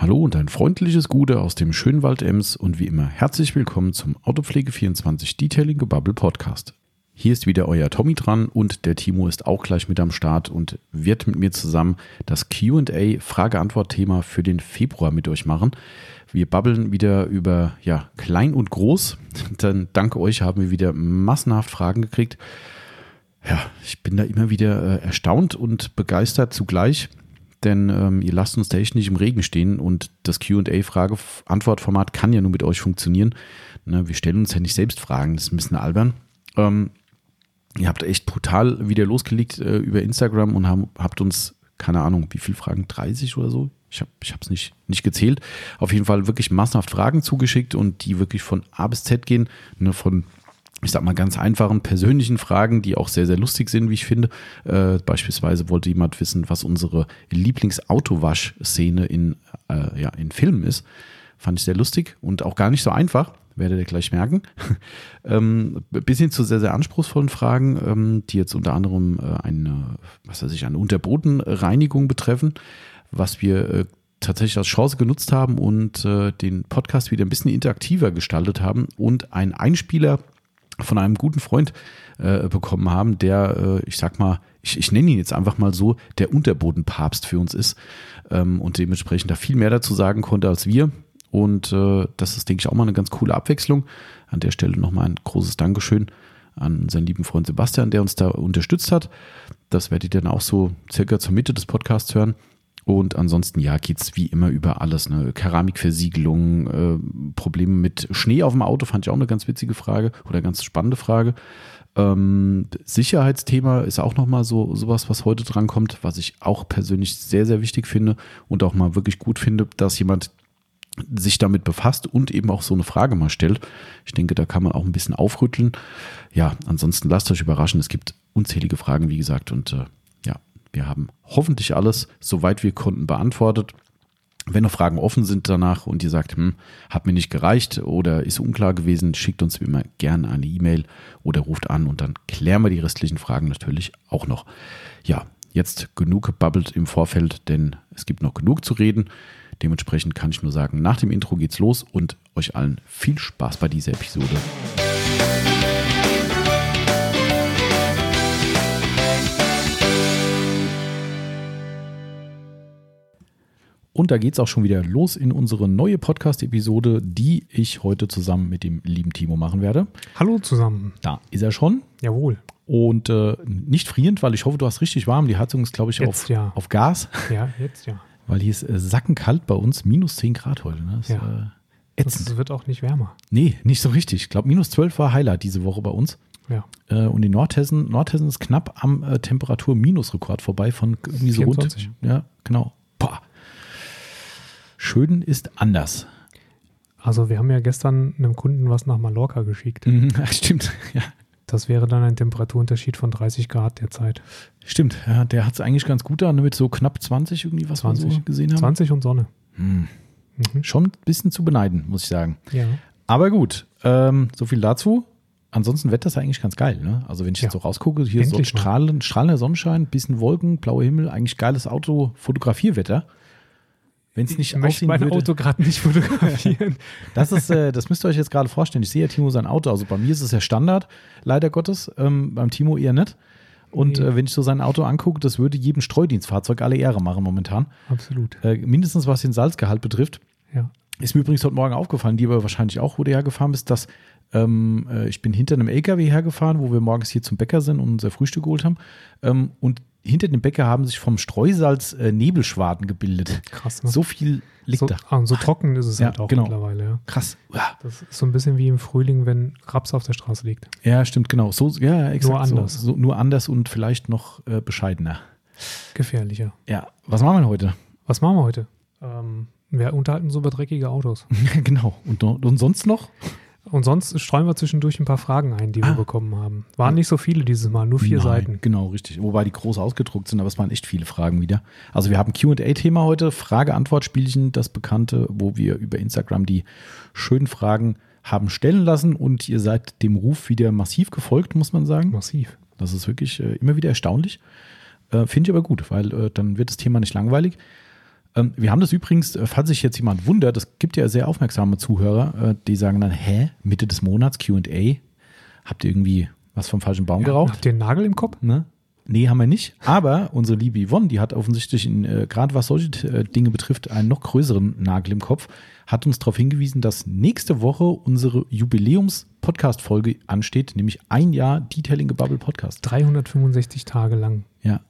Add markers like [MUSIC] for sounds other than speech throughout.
Hallo und ein freundliches Gute aus dem Schönwald Ems und wie immer herzlich willkommen zum Autopflege24 Detailing Bubble Podcast. Hier ist wieder euer Tommy dran und der Timo ist auch gleich mit am Start und wird mit mir zusammen das QA Frage-Antwort-Thema für den Februar mit euch machen. Wir babbeln wieder über ja, klein und groß. [LAUGHS] Dann dank euch haben wir wieder massenhaft Fragen gekriegt. Ja, ich bin da immer wieder äh, erstaunt und begeistert zugleich denn ähm, ihr lasst uns da echt nicht im Regen stehen und das QA-Frage-Antwort-Format kann ja nur mit euch funktionieren. Ne, wir stellen uns ja nicht selbst Fragen, das ist ein bisschen albern. Ähm, ihr habt echt brutal wieder losgelegt äh, über Instagram und haben, habt uns, keine Ahnung, wie viele Fragen, 30 oder so? Ich habe es nicht, nicht gezählt. Auf jeden Fall wirklich massenhaft Fragen zugeschickt und die wirklich von A bis Z gehen, ne, von ich sag mal, ganz einfachen persönlichen Fragen, die auch sehr, sehr lustig sind, wie ich finde. Äh, beispielsweise wollte jemand wissen, was unsere Lieblingsautowasch-Szene in, äh, ja, in Filmen ist. Fand ich sehr lustig und auch gar nicht so einfach, werdet ihr gleich merken. [LAUGHS] ähm, bis hin zu sehr, sehr anspruchsvollen Fragen, ähm, die jetzt unter anderem äh, eine, was weiß ich, eine Unterbodenreinigung betreffen, was wir äh, tatsächlich als Chance genutzt haben und äh, den Podcast wieder ein bisschen interaktiver gestaltet haben und ein Einspieler von einem guten Freund äh, bekommen haben, der, äh, ich sag mal, ich, ich nenne ihn jetzt einfach mal so, der Unterbodenpapst für uns ist ähm, und dementsprechend da viel mehr dazu sagen konnte als wir. Und äh, das ist, denke ich, auch mal eine ganz coole Abwechslung. An der Stelle nochmal ein großes Dankeschön an seinen lieben Freund Sebastian, der uns da unterstützt hat. Das werdet ihr dann auch so circa zur Mitte des Podcasts hören. Und ansonsten, ja, geht es wie immer über alles. Ne? Keramikversiegelung, äh, Probleme mit Schnee auf dem Auto, fand ich auch eine ganz witzige Frage oder ganz spannende Frage. Ähm, Sicherheitsthema ist auch nochmal so sowas, was heute drankommt, was ich auch persönlich sehr, sehr wichtig finde und auch mal wirklich gut finde, dass jemand sich damit befasst und eben auch so eine Frage mal stellt. Ich denke, da kann man auch ein bisschen aufrütteln. Ja, ansonsten lasst euch überraschen. Es gibt unzählige Fragen, wie gesagt, und äh, wir haben hoffentlich alles, soweit wir konnten, beantwortet. Wenn noch Fragen offen sind danach und ihr sagt, hm, hat mir nicht gereicht oder ist unklar gewesen, schickt uns wie immer gerne eine E-Mail oder ruft an und dann klären wir die restlichen Fragen natürlich auch noch. Ja, jetzt genug gebabbelt im Vorfeld, denn es gibt noch genug zu reden. Dementsprechend kann ich nur sagen, nach dem Intro geht's los und euch allen viel Spaß bei dieser Episode. Und da geht es auch schon wieder los in unsere neue Podcast-Episode, die ich heute zusammen mit dem lieben Timo machen werde. Hallo zusammen. Da ist er schon. Jawohl. Und äh, nicht frierend, weil ich hoffe, du hast richtig warm. Die Heizung ist, glaube ich, jetzt, auf, ja. auf Gas. Ja, jetzt ja. Weil hier ist äh, sackenkalt bei uns, minus 10 Grad heute. Ne? Das, ja. Äh, das wird auch nicht wärmer. Nee, nicht so richtig. Ich glaube, minus 12 war Highlight diese Woche bei uns. Ja. Äh, und in Nordhessen, Nordhessen ist knapp am äh, Temperatur-Minusrekord vorbei von irgendwie so 24. rund. Ja, genau. Boah. Schön ist anders. Also wir haben ja gestern einem Kunden was nach Mallorca geschickt. Mhm, [LAUGHS] stimmt, ja. Das wäre dann ein Temperaturunterschied von 30 Grad derzeit. Stimmt, ja, der hat es eigentlich ganz gut da, mit so knapp 20 irgendwie, was 20. wir so gesehen haben. 20 und Sonne. Hm. Mhm. Schon ein bisschen zu beneiden, muss ich sagen. Ja. Aber gut, ähm, so viel dazu. Ansonsten Wetter ist eigentlich ganz geil. Ne? Also wenn ich Ja. jetzt so rausgucke, hier ist so strahlend, strahlender Sonnenschein, bisschen Wolken, blauer Himmel, eigentlich geiles Auto-Fotografierwetter. Wenn es nicht ich möchte aussehen mein würde, Auto gerade nicht fotografieren. [LAUGHS] Das ist, äh, das müsst ihr euch jetzt gerade vorstellen. Ich sehe ja Timo sein Auto. Also bei mir ist es ja Standard, leider Gottes. Ähm, beim Timo eher nicht. Und Nee. äh, wenn ich so sein Auto angucke, das würde jedem Streudienstfahrzeug alle Ehre machen momentan. Absolut. Äh, mindestens was den Salzgehalt betrifft. Ja. Ist mir übrigens heute Morgen aufgefallen, dir aber wahrscheinlich auch, wo du hergefahren bist, dass ähm, äh, ich bin hinter einem LKW hergefahren, wo wir morgens hier zum Bäcker sind und unser Frühstück geholt haben. Ähm, und hinter dem Bäcker haben sich vom Streusalz äh, Nebelschwaden gebildet. Krass. Ne? So viel liegt so, da. ah, und so trocken ist es Ja, halt auch genau. mittlerweile. Ja. Krass. Ja. Das ist so ein bisschen wie im Frühling, wenn Raps auf der Straße liegt. Ja, stimmt, genau. So, ja, exakt Nur anders. So, so, nur anders und vielleicht noch äh, bescheidener. Gefährlicher. Ja, was machen wir heute? Was machen wir heute? Ähm, wir unterhalten uns über dreckige Autos. [LAUGHS] genau. Und, und sonst noch? Und sonst streuen wir zwischendurch ein paar Fragen ein, die Ah. wir bekommen haben. Waren nicht so viele dieses Mal, nur vier Nein, Seiten. Genau, richtig. Wobei die groß ausgedruckt sind, aber es waren echt viele Fragen wieder. Also wir haben QA-Thema heute, Frage-Antwort-Spielchen, das bekannte, wo wir über Instagram die schönen Fragen haben stellen lassen und ihr seid dem Ruf wieder massiv gefolgt, muss man sagen. Massiv. Das ist wirklich äh, immer wieder erstaunlich. Äh, Finde ich aber gut, weil äh, dann wird das Thema nicht langweilig. Ähm, wir haben das übrigens, äh, falls sich jetzt jemand wundert, es gibt ja sehr aufmerksame Zuhörer, äh, die sagen dann, hä, Mitte des Monats QA, habt ihr irgendwie was vom falschen Baum geraucht? Habt ihr einen Nagel im Kopf? Ne? Nee, haben wir nicht. Aber unsere liebe Yvonne, die hat offensichtlich, äh, gerade was solche äh, Dinge betrifft, einen noch größeren Nagel im Kopf, hat uns darauf hingewiesen, dass nächste Woche unsere Jubiläums-Podcast-Folge ansteht, nämlich ein Jahr Detailing Bubble Podcast. 365 Tage lang. Ja.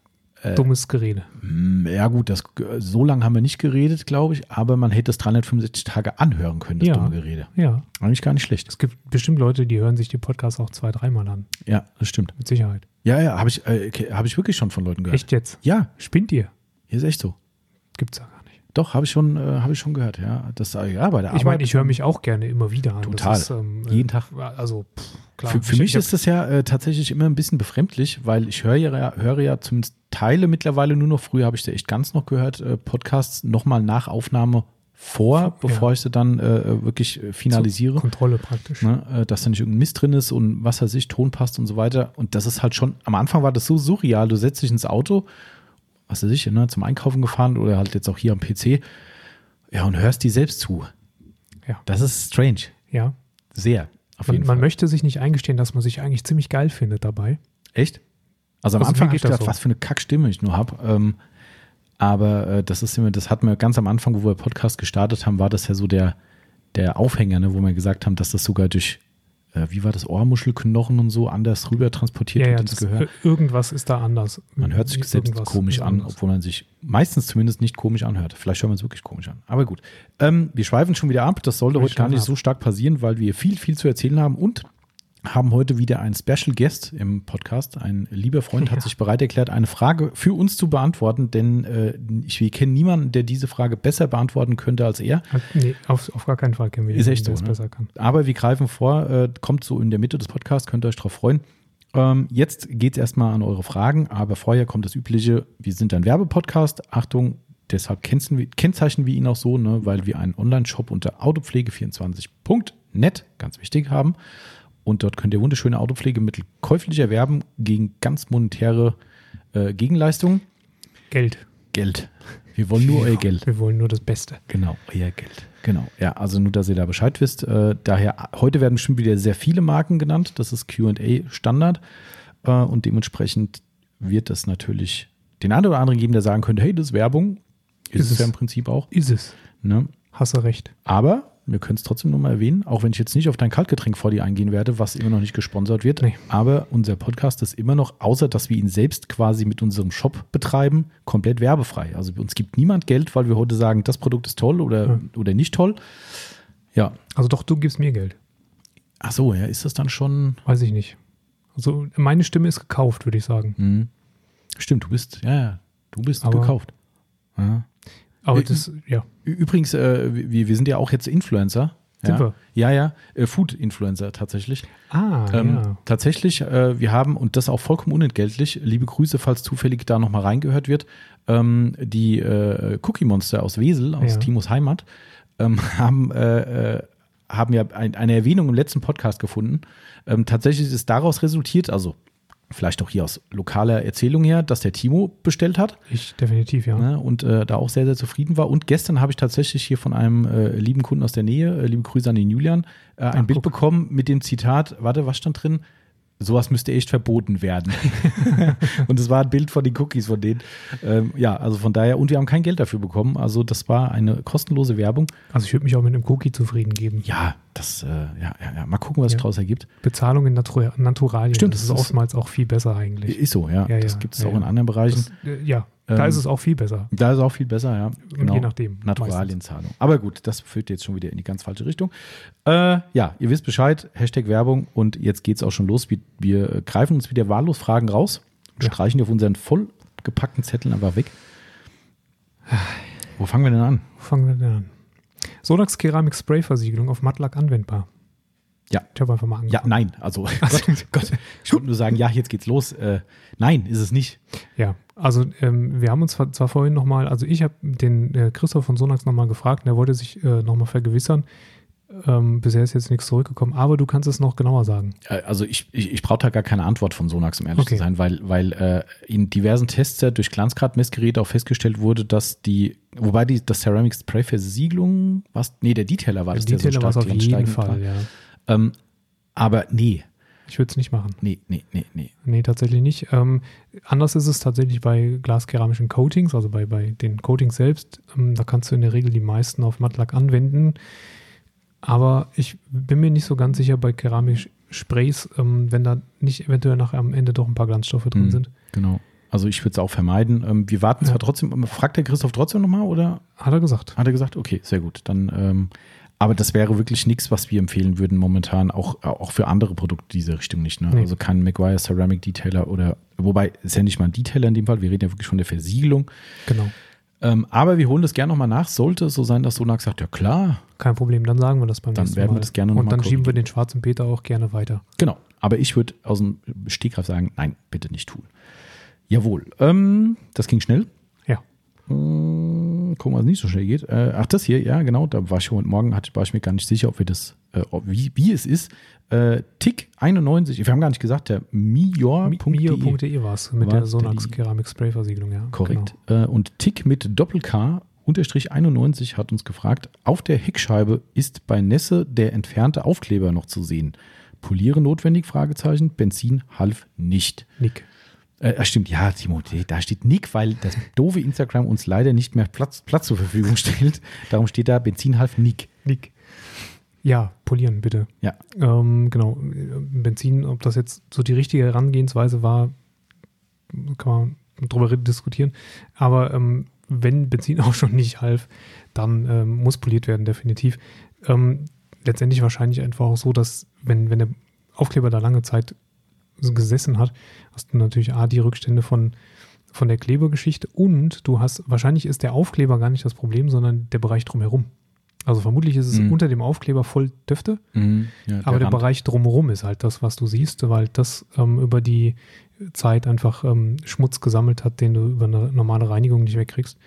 Dummes Gerede. Mm, Ja, gut, das, so lange haben wir nicht geredet, glaube ich, aber man hätte es 365 Tage anhören können, das Ja. dumme Gerede. Ja. Eigentlich gar nicht schlecht. Es gibt bestimmt Leute, die hören sich die Podcasts auch zwei, dreimal an. Ja, das stimmt. Mit Sicherheit. Ja, ja, habe ich, äh, hab ich wirklich schon von Leuten gehört. Echt jetzt? Ja, Spinnt ihr? hier ist echt so. Gibt's. Doch, habe ich schon, äh, habe ich schon gehört, ja. Das, äh, ja, bei der Ich meine, Arbeit- ich höre mich auch gerne immer wieder an. Total. Ist, ähm, Jeden äh, Tag. Also, pff, klar. Für, für Ich- mich ich hab- ist das ja äh, tatsächlich immer ein bisschen befremdlich, weil ich höre ja, höre ja zumindest Teile mittlerweile nur noch, früher habe ich sie echt ganz noch gehört, äh, Podcasts nochmal nach Aufnahme vor, bevor Ja. ich sie dann äh, wirklich äh, finalisiere. Kontrolle praktisch. Ne, dass da nicht irgendein Mist drin ist und was weiß ich, Ton passt und so weiter. Und das ist halt schon, am Anfang war das so surreal. Du setzt dich ins Auto, was weiß ich, ne, zum Einkaufen gefahren oder halt jetzt auch hier am PC, ja, und hörst die selbst zu. Ja. Das ist strange. Ja. Sehr. Auf Man, jeden man Fall. möchte sich nicht eingestehen, dass man sich eigentlich ziemlich geil findet dabei. Echt? Also am Also, Anfang habe ich gedacht, so? was für eine Kackstimme ich nur habe. Ähm, aber äh, das ist immer, das hatten wir ganz am Anfang, wo wir Podcast gestartet haben, war das ja so der, der Aufhänger, ne, wo wir gesagt haben, dass das sogar durch, wie war das, Ohrmuschelknochen und so anders rüber transportiert Ja, ja, ins das, Gehör. äh, irgendwas ist da anders. Man hört sich selbst Irgendwas komisch an, obwohl man sich meistens zumindest nicht komisch anhört. Vielleicht hört man es wirklich komisch an. Aber gut. Ähm, wir schweifen schon wieder ab. Das sollte heute gar nicht schweifen so stark passieren, weil wir viel, viel zu erzählen haben und haben heute wieder einen Special Guest im Podcast. Ein lieber Freund hat Ja. sich bereit erklärt, eine Frage für uns zu beantworten, denn äh, ich, wir kennen niemanden, der diese Frage besser beantworten könnte als er. Nee, auf, auf gar keinen Fall kennen wir Ist echt so, der ne? besser kann. Aber wir greifen vor, äh, kommt so in der Mitte des Podcasts, könnt ihr euch drauf freuen. Ähm, jetzt geht es erstmal an eure Fragen, aber vorher kommt das Übliche, wir sind ein Werbepodcast. Achtung, deshalb kennzeichnen wir ihn auch so, ne, weil wir einen Online-Shop unter autopflege24.net, ganz wichtig, haben. Und dort könnt ihr wunderschöne Autopflegemittel käuflich erwerben gegen ganz monetäre äh, Gegenleistungen. Geld. Geld. Wir wollen nur euer Geld. Wir wollen nur das Beste. Genau, euer Geld. Genau. Ja, also nur, dass ihr da Bescheid wisst. Äh, daher, heute werden bestimmt wieder sehr viele Marken genannt. Das ist QA Standard. Äh, und dementsprechend wird es natürlich den einen oder anderen geben, der sagen könnte, hey, das ist Werbung. Ist, Ist es es. ja im Prinzip auch. Ist es. Ne? Hast du recht. Aber wir können es trotzdem nochmal erwähnen, auch wenn ich jetzt nicht auf dein Kaltgetränk vor dir eingehen werde, was immer noch nicht gesponsert wird. Nee. Aber unser Podcast ist immer noch, außer dass wir ihn selbst quasi mit unserem Shop betreiben, komplett werbefrei. Also uns gibt niemand Geld, weil wir heute sagen, das Produkt ist toll oder, Ja. oder nicht toll. Ja. Also doch, du gibst mir Geld. Ach so, ja, ist das dann schon. Weiß ich nicht. Also meine Stimme ist gekauft, würde ich sagen. Hm. Stimmt, du bist, ja, ja, du bist Aber- gekauft. Ja. Aber das, ja. Übrigens, äh, wir, wir sind ja auch jetzt Influencer. Ja. Ja, ja, äh, Food-Influencer tatsächlich. Ah, Ähm, ja. Tatsächlich, äh, wir haben, und das auch vollkommen unentgeltlich, liebe Grüße, falls zufällig da nochmal reingehört wird, ähm, die äh, Cookie Monster aus Wesel, aus Ja. Timos Heimat, ähm, [LAUGHS] haben, äh, äh, haben ja ein, eine Erwähnung im letzten Podcast gefunden. Ähm, tatsächlich ist daraus resultiert, also vielleicht auch hier aus lokaler Erzählung her, dass der Timo bestellt hat Ich definitiv, ja. ne, und äh, da auch sehr, sehr zufrieden war. Und gestern habe ich tatsächlich hier von einem äh, lieben Kunden aus der Nähe, äh, liebe Grüße an den Julian, äh, ein Ah, Bild guck. bekommen mit dem Zitat, warte, was stand drin? Sowas müsste echt verboten werden. [LAUGHS] [LAUGHS] und es war ein Bild von den Cookies von denen. Ähm, ja, also von daher, und wir haben kein Geld dafür bekommen. Also das war eine kostenlose Werbung. Also ich würde mich auch mit einem Cookie zufrieden geben. Ja, das, äh, ja, ja, mal gucken, was Ja. daraus ergibt. Bezahlung in Natur Naturalien. Stimmt, das ist ist- oftmals auch viel besser eigentlich. Ist so, ja. Ja, das gibt es auch in anderen Bereichen. Das, äh, ja, da Ähm, ist es auch viel besser. Da ist auch viel besser, ja. Und je nachdem. Naturalienzahlung. Aber gut, das führt jetzt schon wieder in die ganz falsche Richtung. Äh, ja, ihr wisst Bescheid, Hashtag Werbung und jetzt geht es auch schon los. Wir, wir greifen uns wieder wahllos Fragen raus und streichen die auf unseren vollgepackten Zetteln einfach weg. Wo fangen wir denn an? Wo fangen wir denn an? Sonax Keramik Spray Versiegelung auf Mattlack anwendbar. Ja. Ich habe einfach mal Ja, angefangen. nein, also [LAUGHS] Gott, Gott, ich wollte nur sagen, ja, jetzt geht's los. Äh, nein, ist es nicht. Ja, also ähm, wir haben uns zwar zwar vorhin nochmal, also ich habe den äh, Christoph von Sonax nochmal gefragt und er wollte sich äh, nochmal vergewissern. Ähm, bisher ist jetzt nichts zurückgekommen, aber du kannst es noch genauer sagen. Äh, Also ich, ich, ich brauche da gar keine Antwort von Sonax, um ehrlich Okay. zu sein, weil, weil äh, in diversen Tests durch Glanzgrad-Messgeräte auch festgestellt wurde, dass die, wobei die, das Ceramic Spray Versiegelung, was, nee, der Detailer war das, Detailer war es stark auf jeden Fall, war. ja. Ähm, aber nee, Ich würde es nicht machen. nee, nee, nee, nee. Nee, tatsächlich nicht. Ähm, anders ist es tatsächlich bei glaskeramischen Coatings, also bei, bei den Coatings selbst. Ähm, da kannst du in der Regel die meisten auf Mattlack anwenden. Aber ich bin mir nicht so ganz sicher bei Keramiksprays, ähm, wenn da nicht eventuell nachher am Ende doch ein paar Glanzstoffe drin Mhm. sind. Genau. Also ich würde es auch vermeiden. Ähm, wir warten zwar Ja. trotzdem, fragt der Christoph trotzdem nochmal oder Hat er gesagt. hat er gesagt, okay, sehr gut. Dann, ähm, aber das wäre wirklich nichts, was wir empfehlen würden momentan, auch, auch für andere Produkte diese Richtung nicht. Ne? Nee. Also kein Maguire Ceramic Detailer oder, wobei ist ja nicht mal ein Detailer in dem Fall, wir reden ja wirklich von der Versiegelung. Genau. Ähm, aber wir holen das gerne nochmal nach. Sollte es so sein, dass Sonax sagt, ja klar, Kein Problem, dann sagen wir das beim Dann nächsten werden wir Mal. das gerne noch Und mal dann schieben wir den schwarzen Peter auch gerne weiter. genau. Aber ich würde aus dem Stegreif sagen, nein, bitte nicht tun. Jawohl. Ähm, das ging schnell. Ja. Äh, gucken, was nicht so schnell geht. Äh, ach, das hier, ja, genau. Da war ich heute Morgen, hatte, war ich mir gar nicht sicher, ob wir das, äh, wie, wie es ist. Äh, Tick 91, wir haben gar nicht gesagt, der mior.de. War es mit War der Sonax Keramik Spray Versiegelung, ja. Korrekt. Äh, und Tick mit Doppel-K unterstrich 91 hat uns gefragt, auf der Heckscheibe ist bei Nässe der entfernte Aufkleber noch zu sehen. Poliere notwendig? Fragezeichen. Benzin half nicht. Genau. Nick. Äh, ach, stimmt, ja, Timo, da steht Nick, weil das doofe Instagram uns leider nicht mehr Platz, Platz zur Verfügung [LAUGHS] stellt. Darum steht da Benzin half Nick. Nick. Ja, polieren bitte. Ja, Ähm, genau. Benzin, ob das jetzt so die richtige Herangehensweise war, kann man drüber diskutieren. Aber ähm, wenn Benzin [LAUGHS] auch schon nicht half, dann ähm, muss poliert werden, definitiv. Ähm, letztendlich wahrscheinlich einfach auch so, dass wenn, wenn der Aufkleber da lange Zeit gesessen hat, hast du natürlich A, die Rückstände von, von der Klebergeschichte und du hast, wahrscheinlich ist der Aufkleber gar nicht das Problem, sondern der Bereich drumherum. Also vermutlich ist es Mhm. unter dem Aufkleber voll Düfte, ja aber der Rand. Bereich drumherum ist halt das, was du siehst, weil das ähm, über die Zeit einfach ähm, Schmutz gesammelt hat, den du über eine normale Reinigung nicht wegkriegst.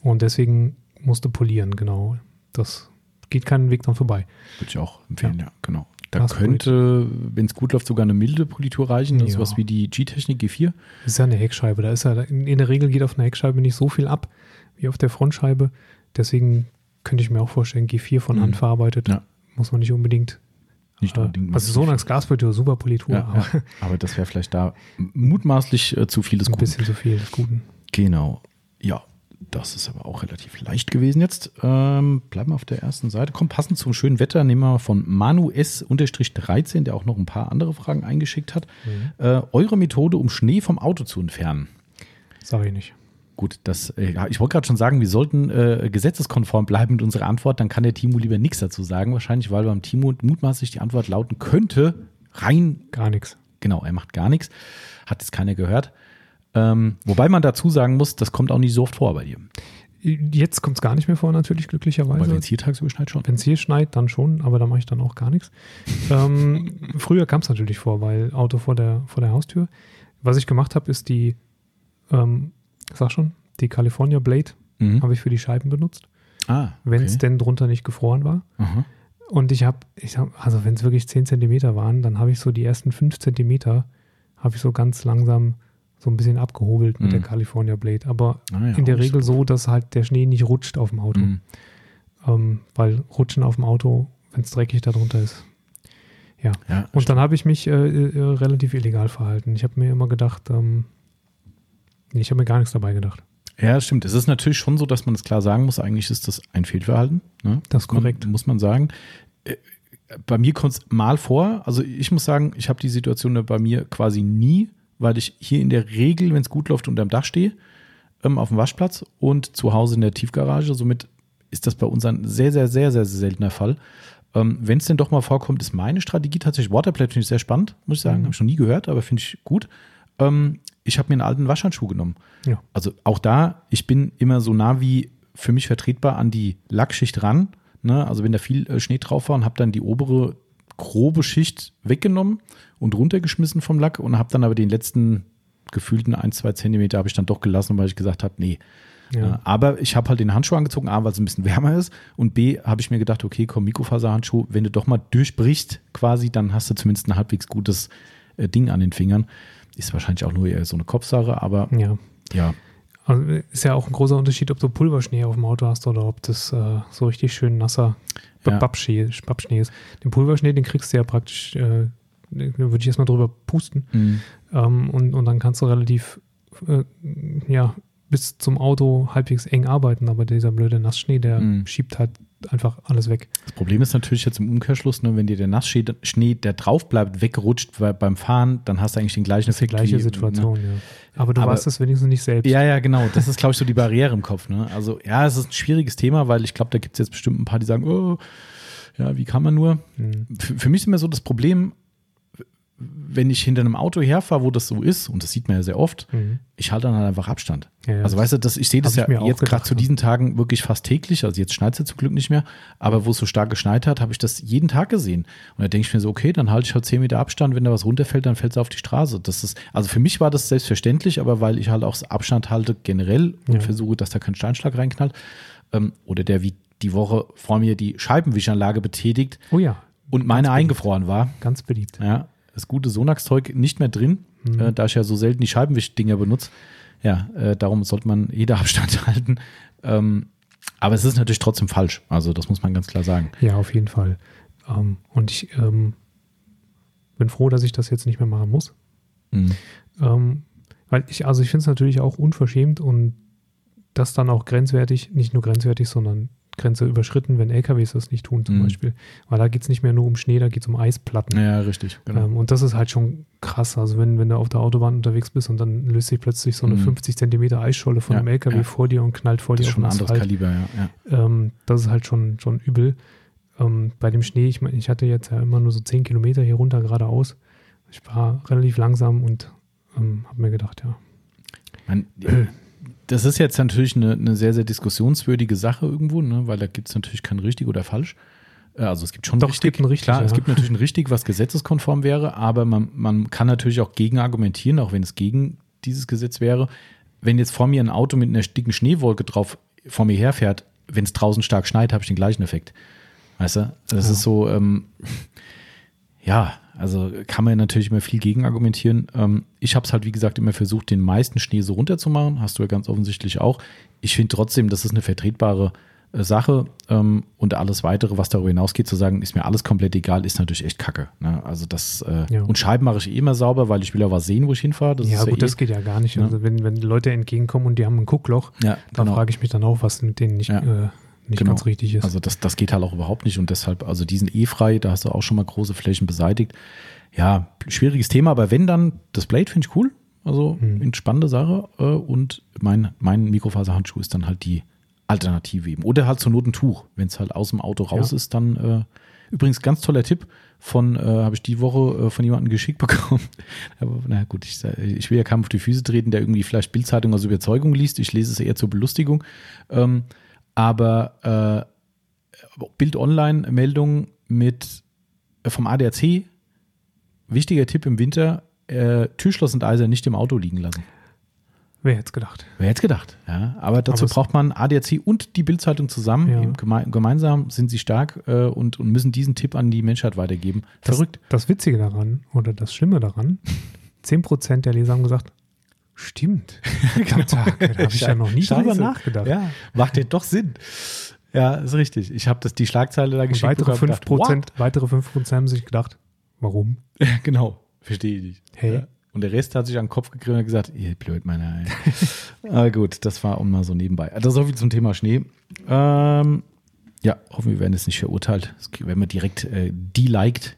Und deswegen musst du polieren, genau. Das geht keinen Weg dran vorbei. Würde ich auch empfehlen, ja, genau. Da Glaspolit. könnte, wenn es gut läuft, sogar eine milde Politur reichen. Das ist Ja. was wie die G-Technik G4. Das ist ja eine Heckscheibe. Da ist ja, in, der Regel geht auf einer Heckscheibe nicht so viel ab wie auf der Frontscheibe. Deswegen könnte ich mir auch vorstellen, G4 von Mhm. Hand verarbeitet. Ja. Muss man nicht unbedingt. Nicht äh, unbedingt also Sonax Glaspolitur, super Politur, Ja, aber ja. [LAUGHS] Aber das wäre vielleicht da mutmaßlich äh, zu viel des ein Guten. bisschen zu viel des Guten. Genau. Ja, das ist aber auch relativ leicht gewesen jetzt. Ähm, bleiben wir auf der ersten Seite. Komm, passend zum schönen Wetter nehmen wir von Manu S-13, der auch noch ein paar andere Fragen eingeschickt hat. Äh, eure Methode, um Schnee vom Auto zu entfernen. Sag ich nicht. Gut, das, äh, ich wollte gerade schon sagen, wir sollten äh, gesetzeskonform bleiben mit unserer Antwort. Dann kann der Timo lieber nichts dazu sagen. Wahrscheinlich, weil beim Timo mutmaßlich die Antwort lauten könnte, rein Gar nichts. Genau, er macht gar nichts. Hat jetzt keiner gehört. Ähm, wobei man dazu sagen muss, das kommt auch nicht so oft vor bei dir. Jetzt kommt es gar nicht mehr vor, natürlich, glücklicherweise. wenn es hier tagsüber schneit schon. Wenn es hier schneit, dann schon, aber da mache ich dann auch gar nichts. ähm, [LAUGHS] früher kam es natürlich vor, weil Auto vor der, vor der Haustür. Was ich gemacht habe, ist die, ähm, sag schon, die California Blade Mhm. habe ich für die Scheiben benutzt, Ah, wenn es okay. denn drunter nicht gefroren war. Aha. Und ich habe, ich hab, also wenn es wirklich 10 Zentimeter waren, dann habe ich so die ersten 5 Zentimeter, habe ich so ganz langsam so ein bisschen abgehobelt mit Mhm. der California Blade. Aber Ah, ja, in der Regel so. dass halt der Schnee nicht rutscht auf dem Auto. Mhm. Ähm, weil Rutschen auf dem Auto, wenn es dreckig darunter ist. Ja. Ja, Und dann habe ich mich äh, äh, relativ illegal verhalten. Ich habe mir immer gedacht, ähm, nee, ich habe mir gar nichts dabei gedacht. ja, stimmt. Es ist natürlich schon so, dass man es klar sagen muss, eigentlich ist das ein Fehlverhalten. Ne? Das ist korrekt. Man, muss man sagen. Äh, Bei mir kommt es mal vor. Also ich muss sagen, ich habe die Situation bei mir quasi nie, weil ich hier in der Regel, wenn es gut läuft, unterm Dach stehe, ähm, auf dem Waschplatz und zu Hause in der Tiefgarage. Somit ist das bei uns ein sehr, sehr, sehr, sehr, sehr seltener Fall. Ähm, wenn es denn doch mal vorkommt, ist meine Strategie tatsächlich, Waterplate finde ich sehr spannend, muss ich sagen. Mhm. Habe ich noch nie gehört, aber finde ich gut. Ähm, ich habe mir einen alten Waschhandschuh genommen. Ja. Also auch da, ich bin immer so nah wie für mich vertretbar an die Lackschicht ran. Ne? Also wenn da viel äh, Schnee drauf war und habe dann die obere grobe Schicht weggenommen und runtergeschmissen vom Lack und habe dann aber den letzten gefühlten ein, zwei Zentimeter habe ich dann doch gelassen, weil ich gesagt habe, nee, Ja. Aber ich habe halt den Handschuh angezogen, A, weil es ein bisschen wärmer ist und B, habe ich mir gedacht, okay, komm, Mikrofaserhandschuh, wenn du doch mal durchbrichst quasi, dann hast du zumindest ein halbwegs gutes äh, Ding an den Fingern. Ist wahrscheinlich auch nur eher so eine Kopfsache, aber Ja. ja. Also ist ja auch ein großer Unterschied, ob du Pulverschnee auf dem Auto hast oder ob das äh, so richtig schön nasser Ja. Babschnee, ist. Den Pulverschnee, den kriegst du ja praktisch, äh, würde ich erstmal drüber pusten. Mhm. Ähm, und, und dann kannst du relativ, äh, ja, bis zum Auto halbwegs eng arbeiten, aber dieser blöde Nassschnee, der Mhm. schiebt halt einfach alles weg. Das Problem ist natürlich jetzt im Umkehrschluss, ne, wenn dir der Nassschnee, Schnee, der drauf bleibt, wegrutscht beim Fahren, dann hast du eigentlich den gleichen ist die Effekt. gleiche wie, Situation, ja. Aber du Aber- weißt es wenigstens nicht selbst. Ne? Ja, ja, genau. Das ist, glaube ich, so die Barriere im Kopf. Ne? Also, ja, es ist ein schwieriges Thema, weil ich glaube, da gibt es jetzt bestimmt ein paar, die sagen, oh, ja, wie kann man nur? Hm. Für, für mich ist immer so das Problem, wenn ich hinter einem Auto herfahre, wo das so ist, und das sieht man ja sehr oft, Mhm. ich halte dann halt einfach Abstand. Ja, ja, also weißt du, das, ich sehe das ja jetzt gerade zu diesen Tagen wirklich fast täglich. Also jetzt schneit es ja zum Glück nicht mehr, aber wo es so stark geschneit hat, habe ich das jeden Tag gesehen. Und da denke ich mir so, okay, dann halte ich halt 10 Meter Abstand, wenn da was runterfällt, dann fällt es auf die Straße. Das ist, also für mich war das selbstverständlich, aber weil ich halt auch Abstand halte generell und Ja. versuche, dass da kein Steinschlag reinknallt, ähm, oder der wie die Woche vor mir die Scheibenwischanlage betätigt Oh ja, und meine beliebt. eingefroren war, ganz beliebt. ja, das gute Sonax-Zeug nicht mehr drin, Mhm. äh, da ich ja so selten die Scheibenwischdinger benutze. Ja, äh, darum sollte man [LAUGHS] jeder Abstand halten. Ähm, aber es ist natürlich trotzdem falsch. Also das muss man ganz klar sagen. Ja, auf jeden Fall. Ähm, und ich ähm, bin froh, dass ich das jetzt nicht mehr machen muss. Mhm. Ähm, weil ich, also ich finde es natürlich auch unverschämt und das dann auch grenzwertig, nicht nur grenzwertig, sondern Grenze überschritten, wenn LKWs das nicht tun zum Mhm. Beispiel. Weil da geht es nicht mehr nur um Schnee, da geht es um Eisplatten. Ja, richtig. Genau. Ähm, und das ist halt schon krass. Also wenn, wenn du auf der Autobahn unterwegs bist und dann löst sich plötzlich so eine Mhm. 50 Zentimeter Eisscholle von Ja, einem LKW ja. vor dir und knallt vor das dir ist schon ein anderes Asphalt. Kaliber, ja. ja. Ähm, das ist halt schon, schon übel. Ähm, bei dem Schnee, ich meine, ich hatte jetzt ja immer nur so 10 Kilometer hier runter geradeaus. Ich war relativ langsam und ähm, habe mir gedacht, ja. Man, das ist jetzt natürlich eine, eine sehr, sehr diskussionswürdige Sache irgendwo, ne? weil da gibt es natürlich kein richtig oder falsch. Äh, Also es gibt schon Doch, es gibt ein richtig, Klar, es ja. gibt natürlich ein richtig, was gesetzeskonform wäre, aber man, man kann natürlich auch gegen argumentieren, auch wenn es gegen dieses Gesetz wäre. Wenn jetzt vor mir ein Auto mit einer dicken Schneewolke drauf vor mir herfährt, wenn es draußen stark schneit, habe ich den gleichen Effekt. Weißt du? Das Ja. ist so, ähm, ja, also kann man natürlich immer viel gegen argumentieren. Ähm, ich habe es halt, wie gesagt, immer versucht, den meisten Schnee so runterzumachen. Hast du ja ganz offensichtlich auch. Ich finde trotzdem, das ist eine vertretbare äh, Sache. Ähm, und alles weitere, was darüber hinausgeht, zu sagen, ist mir alles komplett egal, ist natürlich echt kacke. Ne? Also das, äh, Ja. und Scheiben mache ich eh immer sauber, weil ich will ja was sehen, wo ich hinfahre. Das ja, gut, eh, das geht ja gar nicht. Ja. Also wenn, wenn Leute entgegenkommen und die haben ein Guckloch, ja, dann genau. frage ich mich dann auch, was mit denen nicht, Ja. äh, nicht Genau. ganz richtig ist. Also das, das geht halt auch überhaupt nicht und deshalb, also die sind eh frei, da hast du auch schon mal große Flächen beseitigt. Ja, schwieriges Thema, aber wenn dann, das Blade finde ich cool, also Mhm. entspannende Sache äh, und mein, mein Mikrofaserhandschuh ist dann halt die Alternative eben. Oder halt zur Not ein Tuch, wenn es halt aus dem Auto raus Ja. ist, dann äh, übrigens ganz toller Tipp von, äh, habe ich die Woche äh, von jemandem geschickt [LAUGHS] bekommen. Aber na gut, ich, ich will ja keinem auf die Füße treten, der irgendwie vielleicht Bildzeitung aus Überzeugung liest. Ich lese es eher zur Belustigung. Ähm, aber äh, Bild Online Meldung mit äh, vom ADAC. Wichtiger Tipp im Winter: äh, Türschloss und Eiser nicht im Auto liegen lassen. Wer hätte es gedacht? Wer hätte es gedacht? Ja, aber dazu Aber braucht man ADAC und die Bildzeitung zusammen. Ja. Geme gemeinsam sind sie stark äh, und, und müssen diesen Tipp an die Menschheit weitergeben. Verrückt. Das, das Witzige daran oder das Schlimme daran, 10% der Leser haben gesagt, stimmt. [LAUGHS] Tag, da habe ich ja noch nie drüber Scheiße. nachgedacht. Ja, macht ja doch Sinn. Ja, ist richtig. Ich habe das die Schlagzeile da geschickt. weitere bekommen und 5%, gedacht, weitere 5% haben sich gedacht, warum? [LAUGHS] genau, verstehe ich nicht. Hey. Ja. Und der Rest hat sich an den Kopf gegriffen und gesagt, ihr blöd, meiner. ey. [LAUGHS] Aber gut, das war auch mal so nebenbei. Also so viel zum Thema Schnee. Ähm, ja, hoffen wir werden jetzt nicht verurteilt. Das werden wir direkt äh, deliked,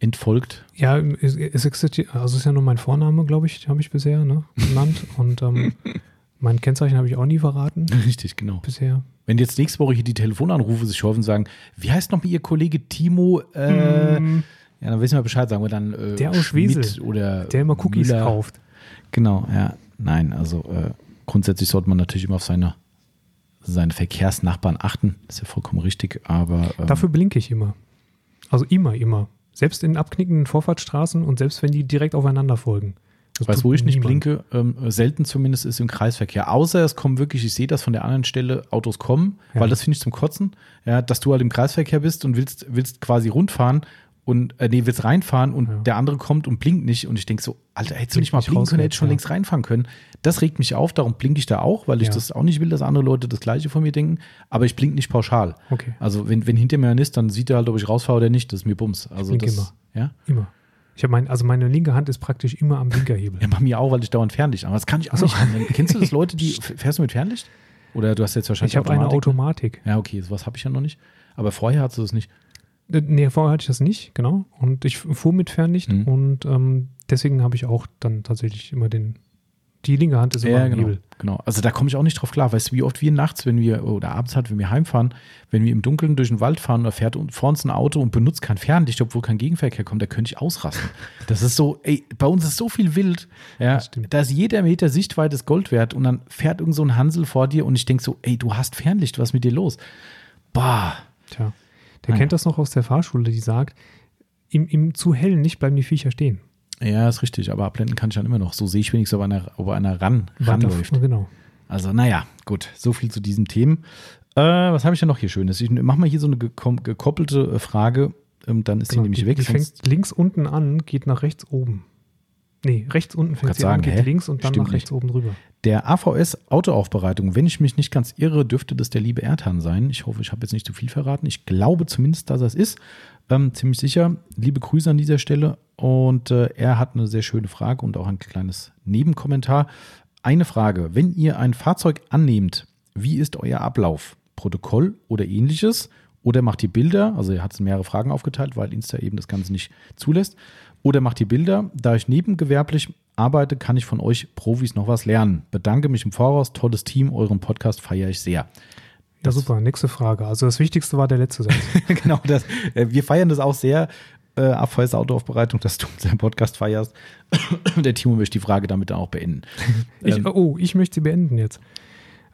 entfolgt. Ja, es, es existiert, also es ist ja nur mein Vorname, glaube ich, habe ich bisher ne, genannt. Und ähm, [LAUGHS] mein Kennzeichen habe ich auch nie verraten Richtig, genau. bisher. Wenn jetzt nächste Woche hier die Telefonanrufe sich häufen und sagen, wie heißt noch Ihr Kollege Timo? Äh, Hm, Ja, dann wissen wir Bescheid, sagen wir dann äh, Der aus Schmidt Wesel, oder der immer Cookies Müller. kauft. Genau, ja. Nein, also äh, grundsätzlich sollte man natürlich immer auf seine, seine Verkehrsnachbarn achten. Das ist ja vollkommen richtig, aber ähm, Dafür blinke ich immer. Also immer, immer. Selbst in abknickenden Vorfahrtsstraßen und selbst wenn die direkt aufeinander folgen. Das Weißt du, wo ich nicht niemand. blinke? Ähm, selten zumindest ist im Kreisverkehr. Außer es kommen wirklich, ich sehe das von der anderen Stelle, Autos kommen, Ja. weil das finde ich zum Kotzen. Ja, dass du halt im Kreisverkehr bist und willst, willst quasi rundfahren und, äh, nee, willst reinfahren und Ja. der andere kommt und blinkt nicht. Und ich denke so, Alter, hättest du nicht mal blinken können, hättest schon rauswärts, längst reinfahren können. Das regt mich auf, darum blinke ich da auch, weil ich Ja. das auch nicht will, dass andere Leute das Gleiche von mir denken. Aber ich blinke nicht pauschal. Okay, Also, wenn, wenn hinter mir einer ist, dann sieht er halt, ob ich rausfahre oder nicht. Das ist mir Bums. Also, das, immer. Ja? immer. Ich habe mein, also meine linke Hand ist praktisch immer am Blinkerhebel. [LAUGHS] Ja, bei mir auch, weil ich dauernd Fernlicht. Aber das kann ich auch so. nicht. Kennst du das Leute, die [LAUGHS] fährst du mit Fernlicht? Oder du hast jetzt wahrscheinlich ich habe eine Automatik? Ja, okay, sowas habe ich ja noch nicht. Aber vorher hast du das nicht. Äh, Nee, vorher hatte ich das nicht, genau. Und ich fuhr mit Fernlicht Mhm. und ähm, deswegen habe ich auch dann tatsächlich immer den. Die linke Hand ist immer Ja, genau, Hebel. genau. Also da komme ich auch nicht drauf klar. Weißt du, wie oft wir nachts, wenn wir, oder abends halt, wenn wir heimfahren, wenn wir im Dunkeln durch den Wald fahren, da fährt und vor uns ein Auto und benutzt kein Fernlicht, obwohl kein Gegenverkehr kommt, da könnte ich ausrasten. Das ist so, ey, bei uns ist so viel wild. Ja, da ist jeder Meter Sichtweite ist Gold wert und dann fährt irgend so ein Hansel vor dir und ich denke so, ey, du hast Fernlicht, was ist mit dir los? Bah. Tja. Der Naja. kennt das noch aus der Fahrschule, die sagt, im, im zu hellen nicht bleiben die Viecher stehen. Ja, ist richtig, aber abblenden kann ich dann immer noch. So sehe ich wenigstens, ob einer, ob einer ran, ranläuft. Genau. Also, naja, gut, so viel zu diesen Themen. Äh, was habe ich denn noch hier Schönes? Ich mache mal hier so eine gekoppelte äh, Frage, ähm, dann ist genau. die nämlich die, weg. Die fängt links unten an, geht nach rechts oben. Nee, rechts unten fängt sie an, sagen, geht hä? links und dann Stimmt nach rechts oben drüber. Der AVS Autoaufbereitung, wenn ich mich nicht ganz irre, dürfte das der liebe Ertan sein. Ich hoffe, ich habe jetzt nicht zu viel verraten. Ich glaube zumindest, dass es ist. Ähm, ziemlich sicher. Liebe Grüße an dieser Stelle. Und äh, er hat eine sehr schöne Frage und auch ein kleines Nebenkommentar. Eine Frage. Wenn ihr ein Fahrzeug annehmt, wie ist euer Ablauf? Protokoll oder ähnliches? Oder macht ihr Bilder? Also er hat es in mehrere Fragen aufgeteilt, weil Insta eben das Ganze nicht zulässt. Oder macht ihr Bilder? Da ich nebengewerblich arbeite, kann ich von euch Profis noch was lernen. Bedanke mich im Voraus. Tolles Team. Euren Podcast feiere ich sehr. Ja, super. Nächste Frage. Also das Wichtigste war der letzte Satz. [LAUGHS] genau, das, äh, wir feiern das auch sehr. Äh, AVS Autoaufbereitung, dass du [LAUGHS] unseren Podcast feierst. [COUGHS] Der Timo möchte die Frage damit dann auch beenden. [LAUGHS] Ich, Ähm. oh, ich möchte sie beenden jetzt.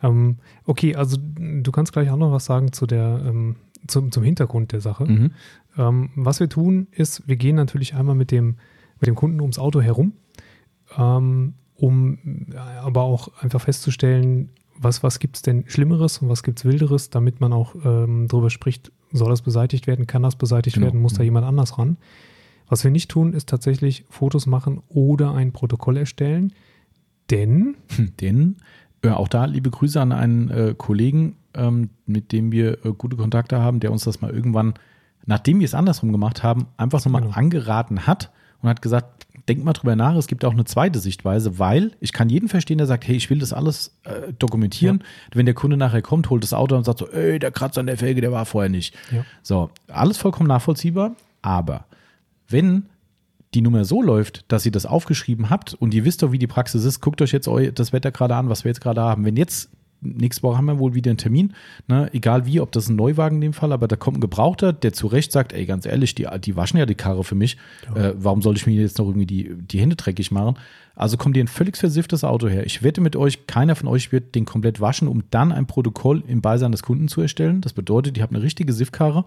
Ähm, okay, also du kannst gleich auch noch was sagen zu der, ähm, zum, zum Hintergrund der Sache. Mhm. Ähm, was wir tun, ist, wir gehen natürlich einmal mit dem, mit dem Kunden ums Auto herum, ähm, um äh, aber auch einfach festzustellen, was, was gibt es denn Schlimmeres und was gibt es Wilderes, damit man auch ähm, darüber spricht, soll das beseitigt werden, kann das beseitigt Genau. werden, muss da Mhm. jemand anders ran. Was wir nicht tun, ist tatsächlich Fotos machen oder ein Protokoll erstellen, denn Hm, Denn äh, auch da liebe Grüße an einen äh, Kollegen, ähm, mit dem wir äh, gute Kontakte haben, der uns das mal irgendwann, nachdem wir es andersrum gemacht haben, einfach nochmal Genau. angeraten hat und hat gesagt, denk mal drüber nach, es gibt auch eine zweite Sichtweise, weil ich kann jeden verstehen, der sagt, hey, ich will das alles äh, dokumentieren. Wenn der Kunde nachher kommt, holt das Auto und sagt so, ey, der Kratzer an der Felge, der war vorher nicht. Ja. So, alles vollkommen nachvollziehbar, aber wenn die Nummer so läuft, dass ihr das aufgeschrieben habt und ihr wisst doch, wie die Praxis ist, guckt euch jetzt das Wetter gerade an, was wir jetzt gerade haben. Wenn jetzt, nächste Woche haben wir wohl wieder einen Termin, ne, egal wie, ob das ein Neuwagen in dem Fall, aber da kommt ein Gebrauchter, der zu Recht sagt, ey, ganz ehrlich, die, die waschen ja die Karre für mich, äh, warum soll ich mir jetzt noch irgendwie die, die Hände dreckig machen? Also kommt ihr ein völlig versifftes Auto her. Ich wette mit euch, keiner von euch wird den komplett waschen, um dann ein Protokoll im Beisein des Kunden zu erstellen. Das bedeutet, ihr habt eine richtige Siffkarre,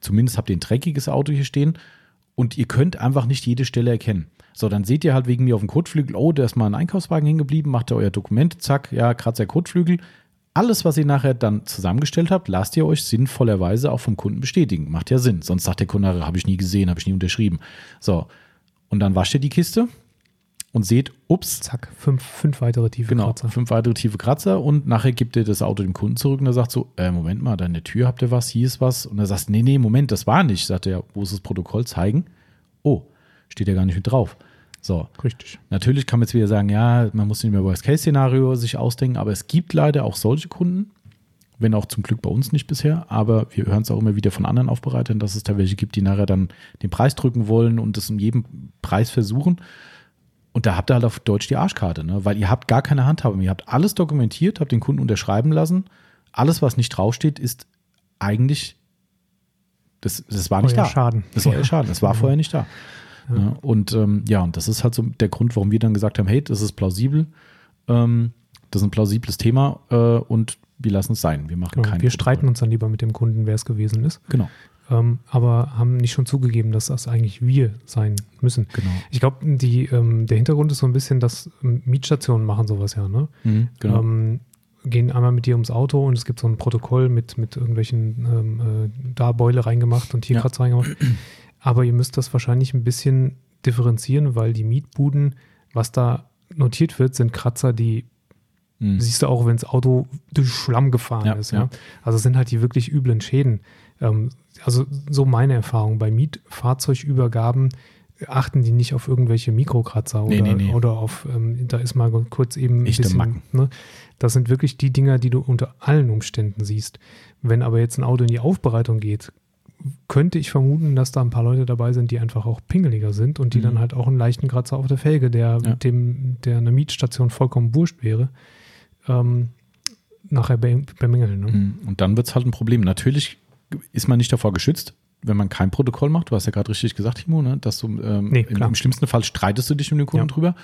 zumindest habt ihr ein dreckiges Auto hier stehen und ihr könnt einfach nicht jede Stelle erkennen. So, dann seht ihr halt wegen mir auf dem Kotflügel, oh, da ist mal ein Einkaufswagen hängen geblieben, macht ihr euer Dokument, zack, ja, Kratzer Kotflügel. Alles, was ihr nachher dann zusammengestellt habt, lasst ihr euch sinnvollerweise auch vom Kunden bestätigen. Macht ja Sinn. Sonst sagt der Kunde, habe ich nie gesehen, habe ich nie unterschrieben. So, und dann wascht ihr die Kiste und seht, ups, zack, fünf, fünf weitere tiefe Genau, Kratzer. fünf weitere tiefe Kratzer und nachher gibt ihr das Auto dem Kunden zurück und er sagt so, äh, Moment mal, da in der Tür habt ihr was, hier ist was. Und er sagt, nee, nee, Moment, das war nicht. Sagt er, wo ist das Protokoll zeigen? Oh, steht ja gar nicht mit drauf. So, Richtig. natürlich kann man jetzt wieder sagen, ja, man muss nicht mehr Worst-Case-Szenario sich ausdenken, aber es gibt leider auch solche Kunden, wenn auch zum Glück bei uns nicht bisher, aber wir hören es auch immer wieder von anderen Aufbereitern, dass es da welche gibt, die nachher dann den Preis drücken wollen und das um jeden Preis versuchen. Und da habt ihr halt auf Deutsch die Arschkarte, ne? weil ihr habt gar keine Handhabe. Ihr habt alles dokumentiert, habt den Kunden unterschreiben lassen. Alles, was nicht draufsteht, ist eigentlich, das, das war nicht Euer da. Schaden. Das war euer Schaden. Das war vorher nicht da. Ja, und ähm, ja, und das ist halt so der Grund, warum wir dann gesagt haben, hey, das ist plausibel. Ähm, das ist ein plausibles Thema äh, und wir lassen es sein. Wir machen Genau, keinen wir streiten uns dann lieber mit dem Kunden, wer es gewesen ist. Genau, Ähm, aber haben nicht schon zugegeben, dass das eigentlich wir sein müssen. genau. Ich glaube, die, ähm, der Hintergrund ist so ein bisschen, dass ähm, Mietstationen machen sowas ja, ne? Mhm, genau. Ähm, gehen einmal mit dir ums Auto und es gibt so ein Protokoll mit, mit irgendwelchen ähm, äh, da Beule reingemacht und hier Ja. Kratzer reingemacht. Aber ihr müsst das wahrscheinlich ein bisschen differenzieren, weil die Mietbuden, was da notiert wird, sind Kratzer, die Mhm. siehst du auch, wenn das Auto durch Schlamm gefahren Ja, ist. Ja? ja. Also sind halt die wirklich üblen Schäden. Ähm, also so meine Erfahrung. Bei Mietfahrzeugübergaben achten die nicht auf irgendwelche Mikrokratzer oder, Nee, nee, nee. oder auf, ähm, da ist mal kurz eben ein Echte bisschen, Macken. ne? Das sind wirklich die Dinger, die du unter allen Umständen siehst. Wenn aber jetzt ein Auto in die Aufbereitung geht, könnte ich vermuten, dass da ein paar Leute dabei sind, die einfach auch pingeliger sind und die Mhm. dann halt auch einen leichten Kratzer auf der Felge, der Ja. dem, der eine Mietstation vollkommen wurscht wäre, ähm, nachher be bemängeln. Ne? Mhm. Und dann wird es halt ein Problem. Natürlich ist man nicht davor geschützt, wenn man kein Protokoll macht. Du hast ja gerade richtig gesagt, Timo, ne? dass du ähm, Nee, im, im schlimmsten Fall streitest du dich mit dem Kunden Ja. drüber.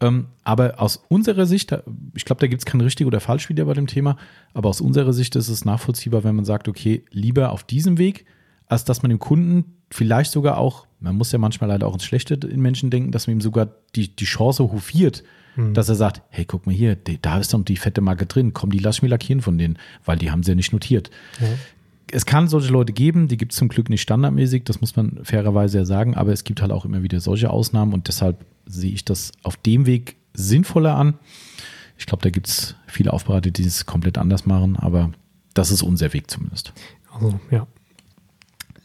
Ähm, aber aus unserer Sicht, ich glaube, da gibt es kein richtig oder falsch wieder bei dem Thema, aber aus unserer Sicht ist es nachvollziehbar, wenn man sagt, okay, lieber auf diesem Weg, als dass man dem Kunden vielleicht sogar auch, man muss ja manchmal leider auch ins Schlechte in Menschen denken, dass man ihm sogar die, die Chance hofiert, Hm. dass er sagt, hey, guck mal hier, die, da ist doch die fette Marke drin, komm, die lass ich mir lackieren von denen, weil die haben sie ja nicht notiert. Ja. Es kann solche Leute geben, die gibt es zum Glück nicht standardmäßig, das muss man fairerweise ja sagen, aber es gibt halt auch immer wieder solche Ausnahmen und deshalb sehe ich das auf dem Weg sinnvoller an. Ich glaube, da gibt es viele Aufbereiter, die es komplett anders machen, aber das ist unser Weg zumindest. Also, ja.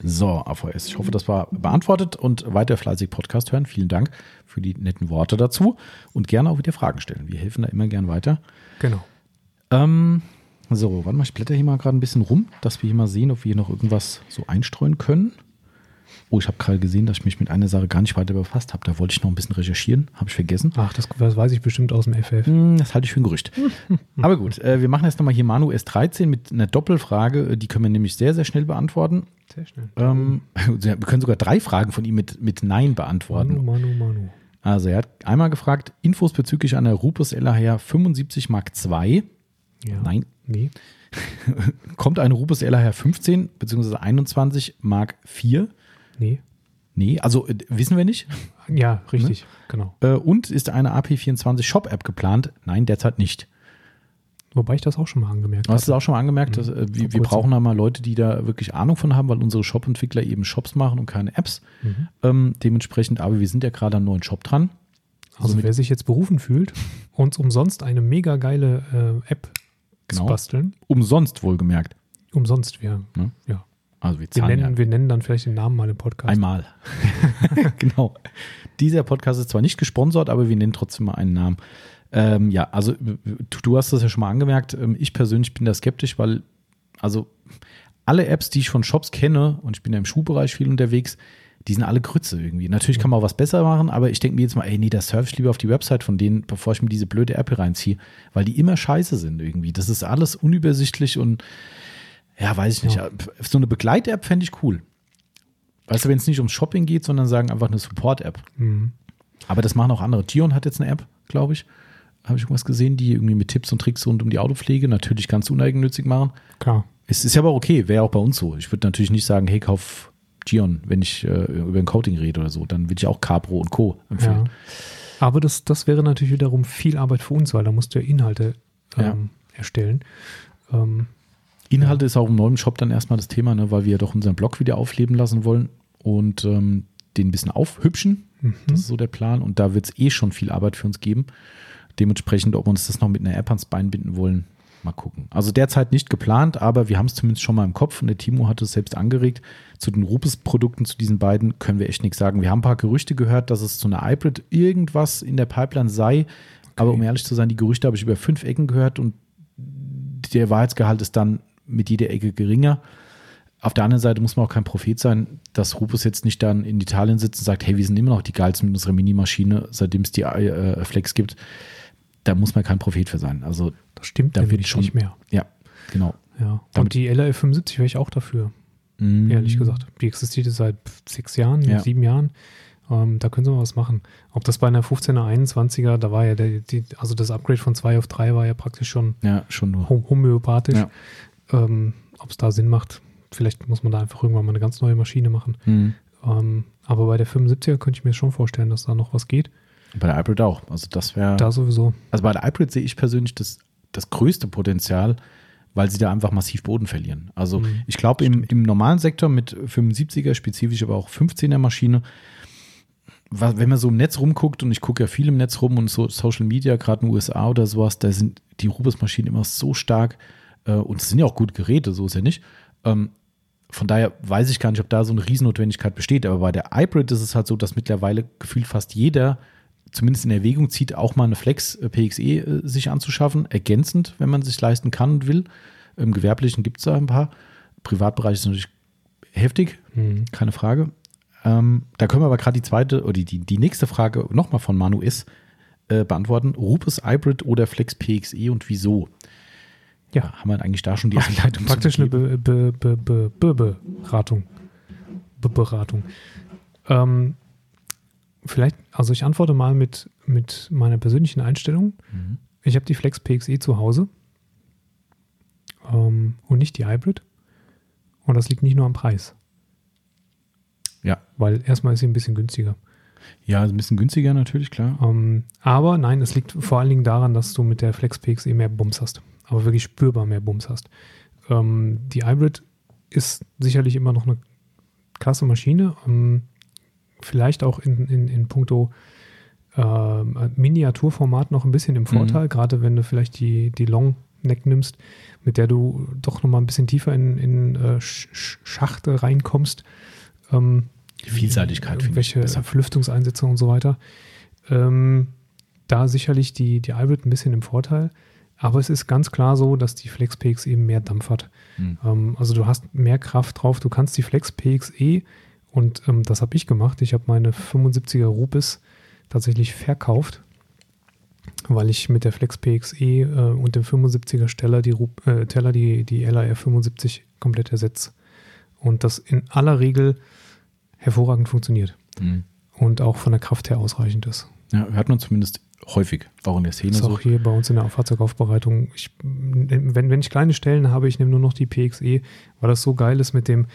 So, AVS, ich hoffe, das war beantwortet und weiter fleißig Podcast hören. Vielen Dank für die netten Worte dazu und gerne auch wieder Fragen stellen. Wir helfen da immer gern weiter. Genau. Ähm, so, warte mal, ich blätter hier mal gerade ein bisschen rum, dass wir hier mal sehen, ob wir hier noch irgendwas so einstreuen können. Oh, ich habe gerade gesehen, dass ich mich mit einer Sache gar nicht weiter befasst habe. Da wollte ich noch ein bisschen recherchieren, habe ich vergessen. Ach, das, das weiß ich bestimmt aus dem FF. Hm, Das halte ich für ein Gerücht. [LAUGHS] Aber gut, äh, wir machen jetzt nochmal hier Manu S13 mit einer Doppelfrage. Äh, Die können wir nämlich sehr, sehr schnell beantworten. Sehr schnell. Ähm, [LAUGHS] wir können sogar drei Fragen von ihm mit, mit Nein beantworten. Manu, Manu, Manu. Also er hat einmal gefragt, Infos bezüglich einer Rupus LHR 75 Mark II. Ja. Nein. Nee. [LAUGHS] Kommt eine Rupus LHR 15 bzw. 21 Mark IV? Nee. Nee, also äh, wissen wir nicht. Ja, richtig. Genau. Äh, und ist eine AP24 Shop-App geplant? Nein, derzeit nicht. Wobei ich das auch schon mal angemerkt Du hast es habe. auch schon mal angemerkt, dass, äh, wir, wir brauchen da mal Leute, die da wirklich Ahnung von haben, weil unsere Shop-Entwickler eben Shops machen und keine Apps. Mhm. Ähm, dementsprechend, aber wir sind ja gerade an einem neuen Shop dran. Also mit- wer sich jetzt berufen fühlt, [LAUGHS] uns umsonst eine mega geile äh, App Genau. zu basteln, Umsonst wohlgemerkt. umsonst wir. Ne? Ja. Also wir Wir nennen, wir nennen dann vielleicht den Namen mal im Podcast. einmal. [LAUGHS] genau. Dieser Podcast ist zwar nicht gesponsert, aber wir nennen trotzdem mal einen Namen. Ähm, ja, also du, hast das ja schon mal angemerkt. Ähm, ich persönlich bin da skeptisch, weil also alle Apps, die ich von Shops kenne, und ich bin ja im Schuhbereich viel unterwegs, die sind alle Grütze irgendwie. Natürlich kann man auch was besser machen, aber ich denke mir jetzt mal, ey, nee, da surfe ich lieber auf die Website von denen, bevor ich mir diese blöde App hier reinziehe, weil die immer scheiße sind irgendwie. Das ist alles unübersichtlich und ja, weiß ich nicht. Ja. So eine Begleit-App fände ich cool. Weißt du, wenn es nicht ums Shopping geht, sondern sagen einfach eine Support-App. Mhm. Aber das machen auch andere. Tion hat jetzt eine App, glaube ich. Habe ich irgendwas gesehen, die irgendwie mit Tipps und Tricks rund um die Autopflege natürlich ganz uneigennützig machen. Klar. Es ist ja aber okay, wäre auch bei uns so. Ich würde natürlich nicht sagen, hey, kauf Gion, wenn ich äh, über ein Coating rede oder so. Dann würde ich auch Capro und Co. empfehlen. Ja. Aber das, das wäre natürlich wiederum viel Arbeit für uns, weil da musst du ja Inhalte ähm, Ja. erstellen. Ähm, Inhalte ist auch im neuen Shop dann erstmal das Thema, ne, weil wir ja doch unseren Blog wieder aufleben lassen wollen und ähm, den ein bisschen aufhübschen. mhm. Das ist so der Plan. Und da wird es eh schon viel Arbeit für uns geben. Dementsprechend, ob wir uns das noch mit einer App ans Bein binden wollen, mal gucken. Also derzeit nicht geplant, aber wir haben es zumindest schon mal im Kopf und der Timo hat es selbst angeregt. Zu den Rupes-Produkten, zu diesen beiden, können wir echt nichts sagen. Wir haben ein paar Gerüchte gehört, dass es zu einer Hybrid irgendwas in der Pipeline sei. Aber um ehrlich zu sein, die Gerüchte habe ich über fünf Ecken gehört und der Wahrheitsgehalt ist dann mit jeder Ecke geringer. Auf der anderen Seite muss man auch kein Prophet sein, dass Rupus jetzt nicht dann in Italien sitzt und sagt, hey, wir sind immer noch die geilsten mit unserer Minimaschine, seitdem es die äh, Flex gibt. Da muss man kein Prophet für sein. Also das stimmt Da wird nämlich schon- nicht mehr. ja, genau. Ja. Damit- Und die LRF 75 wäre ich auch dafür, Mm. ehrlich gesagt. Die existiert jetzt seit sechs Jahren, Ja. sieben Jahren. Ähm, da können sie mal was machen. Ob das bei einer 15er, 21er, da war ja der, die, also das Upgrade von 2 auf 3 war ja praktisch schon, ja, schon nur. homöopathisch. Ja. Ähm, Ob es da Sinn macht, vielleicht muss man da einfach irgendwann mal eine ganz neue Maschine machen. Mhm. Ähm, aber bei der 75er könnte ich mir schon vorstellen, dass da noch was geht. Bei der Hybrid auch. Also das wäre. Da sowieso. Also bei der Hybrid sehe ich persönlich das, das größte Potenzial, weil sie da einfach massiv Boden verlieren. Also Mhm. ich glaube, im, im normalen Sektor mit 75er, spezifisch aber auch 15er Maschine, wenn man so im Netz rumguckt und ich gucke ja viel im Netz rum und so Social Media, gerade in den USA oder sowas, da sind die Rubus-Maschinen immer so stark und es sind ja auch gute Geräte, so ist ja nicht. Ähm, von daher weiß ich gar nicht, ob da so eine Riesennotwendigkeit besteht. Aber bei der Hybrid ist es halt so, dass mittlerweile gefühlt fast jeder zumindest in Erwägung zieht, auch mal eine Flex äh, PXE äh, sich anzuschaffen, ergänzend, wenn man sich leisten kann und will. Im Gewerblichen gibt es da ein paar. Privatbereich ist natürlich heftig, Mhm. keine Frage. Ähm, da können wir aber gerade die zweite oder die, die nächste Frage nochmal von Manu ist äh, beantworten. Rupes Hybrid oder Flex PXE und wieso? Ja. Haben wir eigentlich da schon die Anleitung zu Praktisch eine? Be Be Be Be Be Beratung. Be Beratung. Ähm, vielleicht, also ich antworte mal mit, mit meiner persönlichen Einstellung. Mhm. Ich habe die Flex PXE zu Hause ähm, und nicht die Hybrid. Und das liegt nicht nur am Preis, Ja. weil erstmal ist sie ein bisschen günstiger. ja, ein bisschen günstiger natürlich, klar. Ähm, aber nein, es liegt vor allen Dingen daran, dass du mit der Flex PXE mehr Bums hast. Aber wirklich spürbar mehr Bums hast. Ähm, die Hybrid ist sicherlich immer noch eine klasse Maschine. Ähm, vielleicht auch in, in, in puncto ähm, Miniaturformat noch ein bisschen im Vorteil, gerade wenn du vielleicht die, die Long Neck nimmst, mit der du doch nochmal ein bisschen tiefer in, in äh, Sch- Sch- Schachte reinkommst. Ähm, Die Vielseitigkeit welche. Verlüftungseinsätze und so weiter. Ähm, da sicherlich die, die Hybrid ein bisschen im Vorteil. Aber es ist ganz klar so, dass die Flex PX eben mehr Dampf hat. Mhm. Ähm, also du hast mehr Kraft drauf. Du kannst die Flex PXE und ähm, das habe ich gemacht. Ich habe meine 75er Rupes tatsächlich verkauft, weil ich mit der Flex PXE äh, und dem 75er Steller die, Rup- äh, Teller die, die LAR 75 komplett ersetze. Und das in aller Regel hervorragend funktioniert Mhm. und auch von der Kraft her ausreichend ist. Ja, hört man zumindest häufig, auch in der Szene Das ist so. auch hier bei uns in der Fahrzeugaufbereitung. Ich, wenn, wenn ich kleine Stellen habe, ich nehme nur noch die PXE, weil das so geil ist mit dem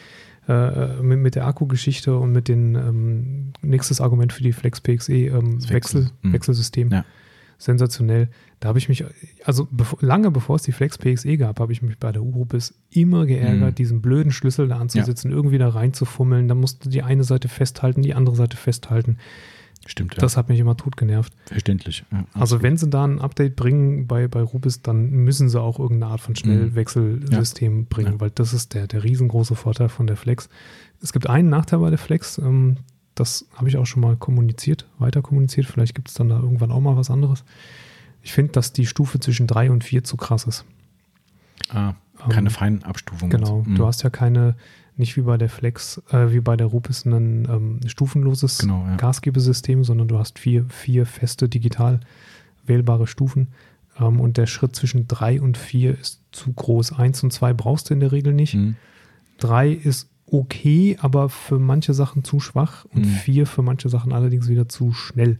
äh, mit, mit der Akkugeschichte und mit dem ähm, nächstes Argument für die Flex PXE ähm, Wechsel, Wechsel. Mhm. Wechselsystem. Ja. Sensationell. Da habe ich mich, also bevor, lange bevor es die Flex PXE gab, habe ich mich bei der U-Rupes immer geärgert, Mhm. diesen blöden Schlüssel da anzusetzen, irgendwie da reinzufummeln. Dann musste die eine Seite festhalten, die andere Seite festhalten. Stimmt, ja. Das hat mich immer tot genervt. verständlich. Ja, Also wenn sie da ein Update bringen bei, bei Rubis, dann müssen sie auch irgendeine Art von Schnellwechselsystem bringen, Ja. weil das ist der, der riesengroße Vorteil von der Flex. Es gibt einen Nachteil bei der Flex, ähm, das habe ich auch schon mal kommuniziert, weiter kommuniziert, vielleicht gibt es dann da irgendwann auch mal was anderes. Ich finde, dass die Stufe zwischen 3 und 4 zu krass ist. ah, keine Ähm, Feinabstufung. Genau, Mhm. du hast ja keine, nicht wie bei der Flex, äh, wie bei der Rupis ein ähm, stufenloses Genau, ja. Gasgebesystem, sondern du hast vier, vier feste digital wählbare Stufen. Ähm, und der Schritt zwischen drei und vier ist zu groß. Eins und zwei brauchst du in der Regel nicht. Mhm. Drei ist okay, aber für manche Sachen zu schwach. Und Mhm. vier für manche Sachen allerdings wieder zu schnell.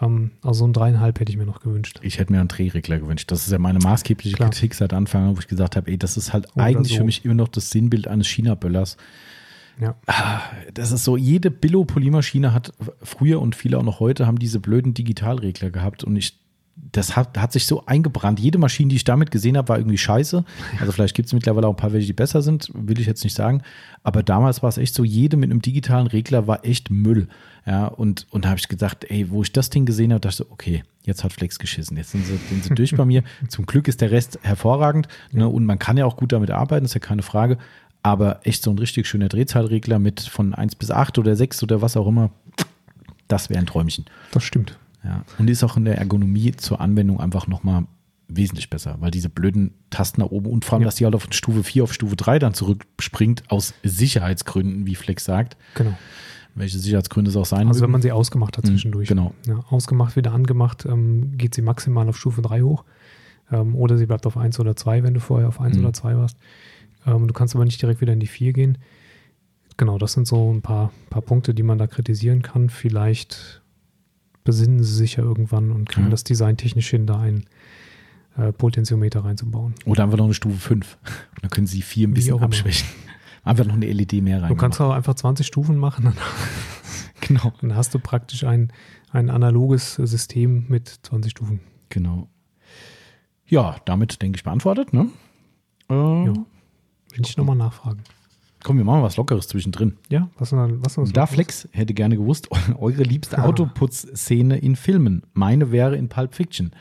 Ähm, also ein dreieinhalb hätte ich mir noch gewünscht. Ich hätte mir einen Drehregler gewünscht. Das ist ja meine maßgebliche Klar. Kritik seit Anfang an, wo ich gesagt habe, ey, das ist halt Oder eigentlich so. für mich immer noch das Sinnbild eines China-Böllers. Ja. Ah, Das ist so, jede Billo-Polymaschine hat früher und viele auch noch heute haben diese blöden Digitalregler gehabt und ich, das hat, hat sich so eingebrannt. Jede Maschine, die ich damit gesehen habe, war irgendwie scheiße. Also vielleicht gibt es mittlerweile auch ein paar welche, die besser sind, will ich jetzt nicht sagen. Aber damals war es echt so, jede mit einem digitalen Regler war echt Müll. Ja, und, und da habe ich gedacht, ey, wo ich das Ding gesehen habe, dachte ich so, okay, jetzt hat Flex geschissen. Jetzt sind sie, sind sie durch bei mir. [LAUGHS] Zum Glück ist der Rest hervorragend. Ne, und man kann ja auch gut damit arbeiten, ist ja keine Frage. Aber echt so ein richtig schöner Drehzahlregler mit von 1 bis 8 oder 6 oder was auch immer, das wäre ein Träumchen. Das stimmt. Ja. Und ist auch in der Ergonomie zur Anwendung einfach nochmal wesentlich besser, weil diese blöden Tasten nach oben und vor allem, Ja. dass die halt auf Stufe 4 auf Stufe 3 dann zurückspringt, aus Sicherheitsgründen, wie Flex sagt. Genau. Welche Sicherheitsgründe es auch sein Also wenn man sie ausgemacht hat Mhm, zwischendurch. genau. Ja, ausgemacht, wieder angemacht, ähm, geht sie maximal auf Stufe 3 hoch. Ähm, oder sie bleibt auf 1 oder 2, wenn du vorher auf 1 Mhm. oder 2 warst. Ähm, du kannst aber nicht direkt wieder in die 4 gehen. Genau, das sind so ein paar, paar Punkte, die man da kritisieren kann. Vielleicht besinnen sie sich ja irgendwann und kriegen Ja. das designtechnisch hin, da einen äh, Potentiometer reinzubauen. Oder einfach noch eine Stufe 5. Und [LAUGHS] dann können sie 4 ein bisschen auch immer. abschwächen. [LAUGHS] Einfach noch eine LED mehr rein. Du kannst auch einfach 20 Stufen machen, dann, [LAUGHS] genau. dann hast du praktisch ein, ein analoges System mit 20 Stufen. Genau. Ja, damit denke ich beantwortet, ne? Äh, Ja. Will ich nochmal nachfragen. Komm, wir machen was Lockeres zwischendrin. Ja, was denn, was denn Da Flex hätte gerne gewusst, [LAUGHS] eure liebste. [LAUGHS] Autoputzszene in Filmen. Meine wäre in Pulp Fiction.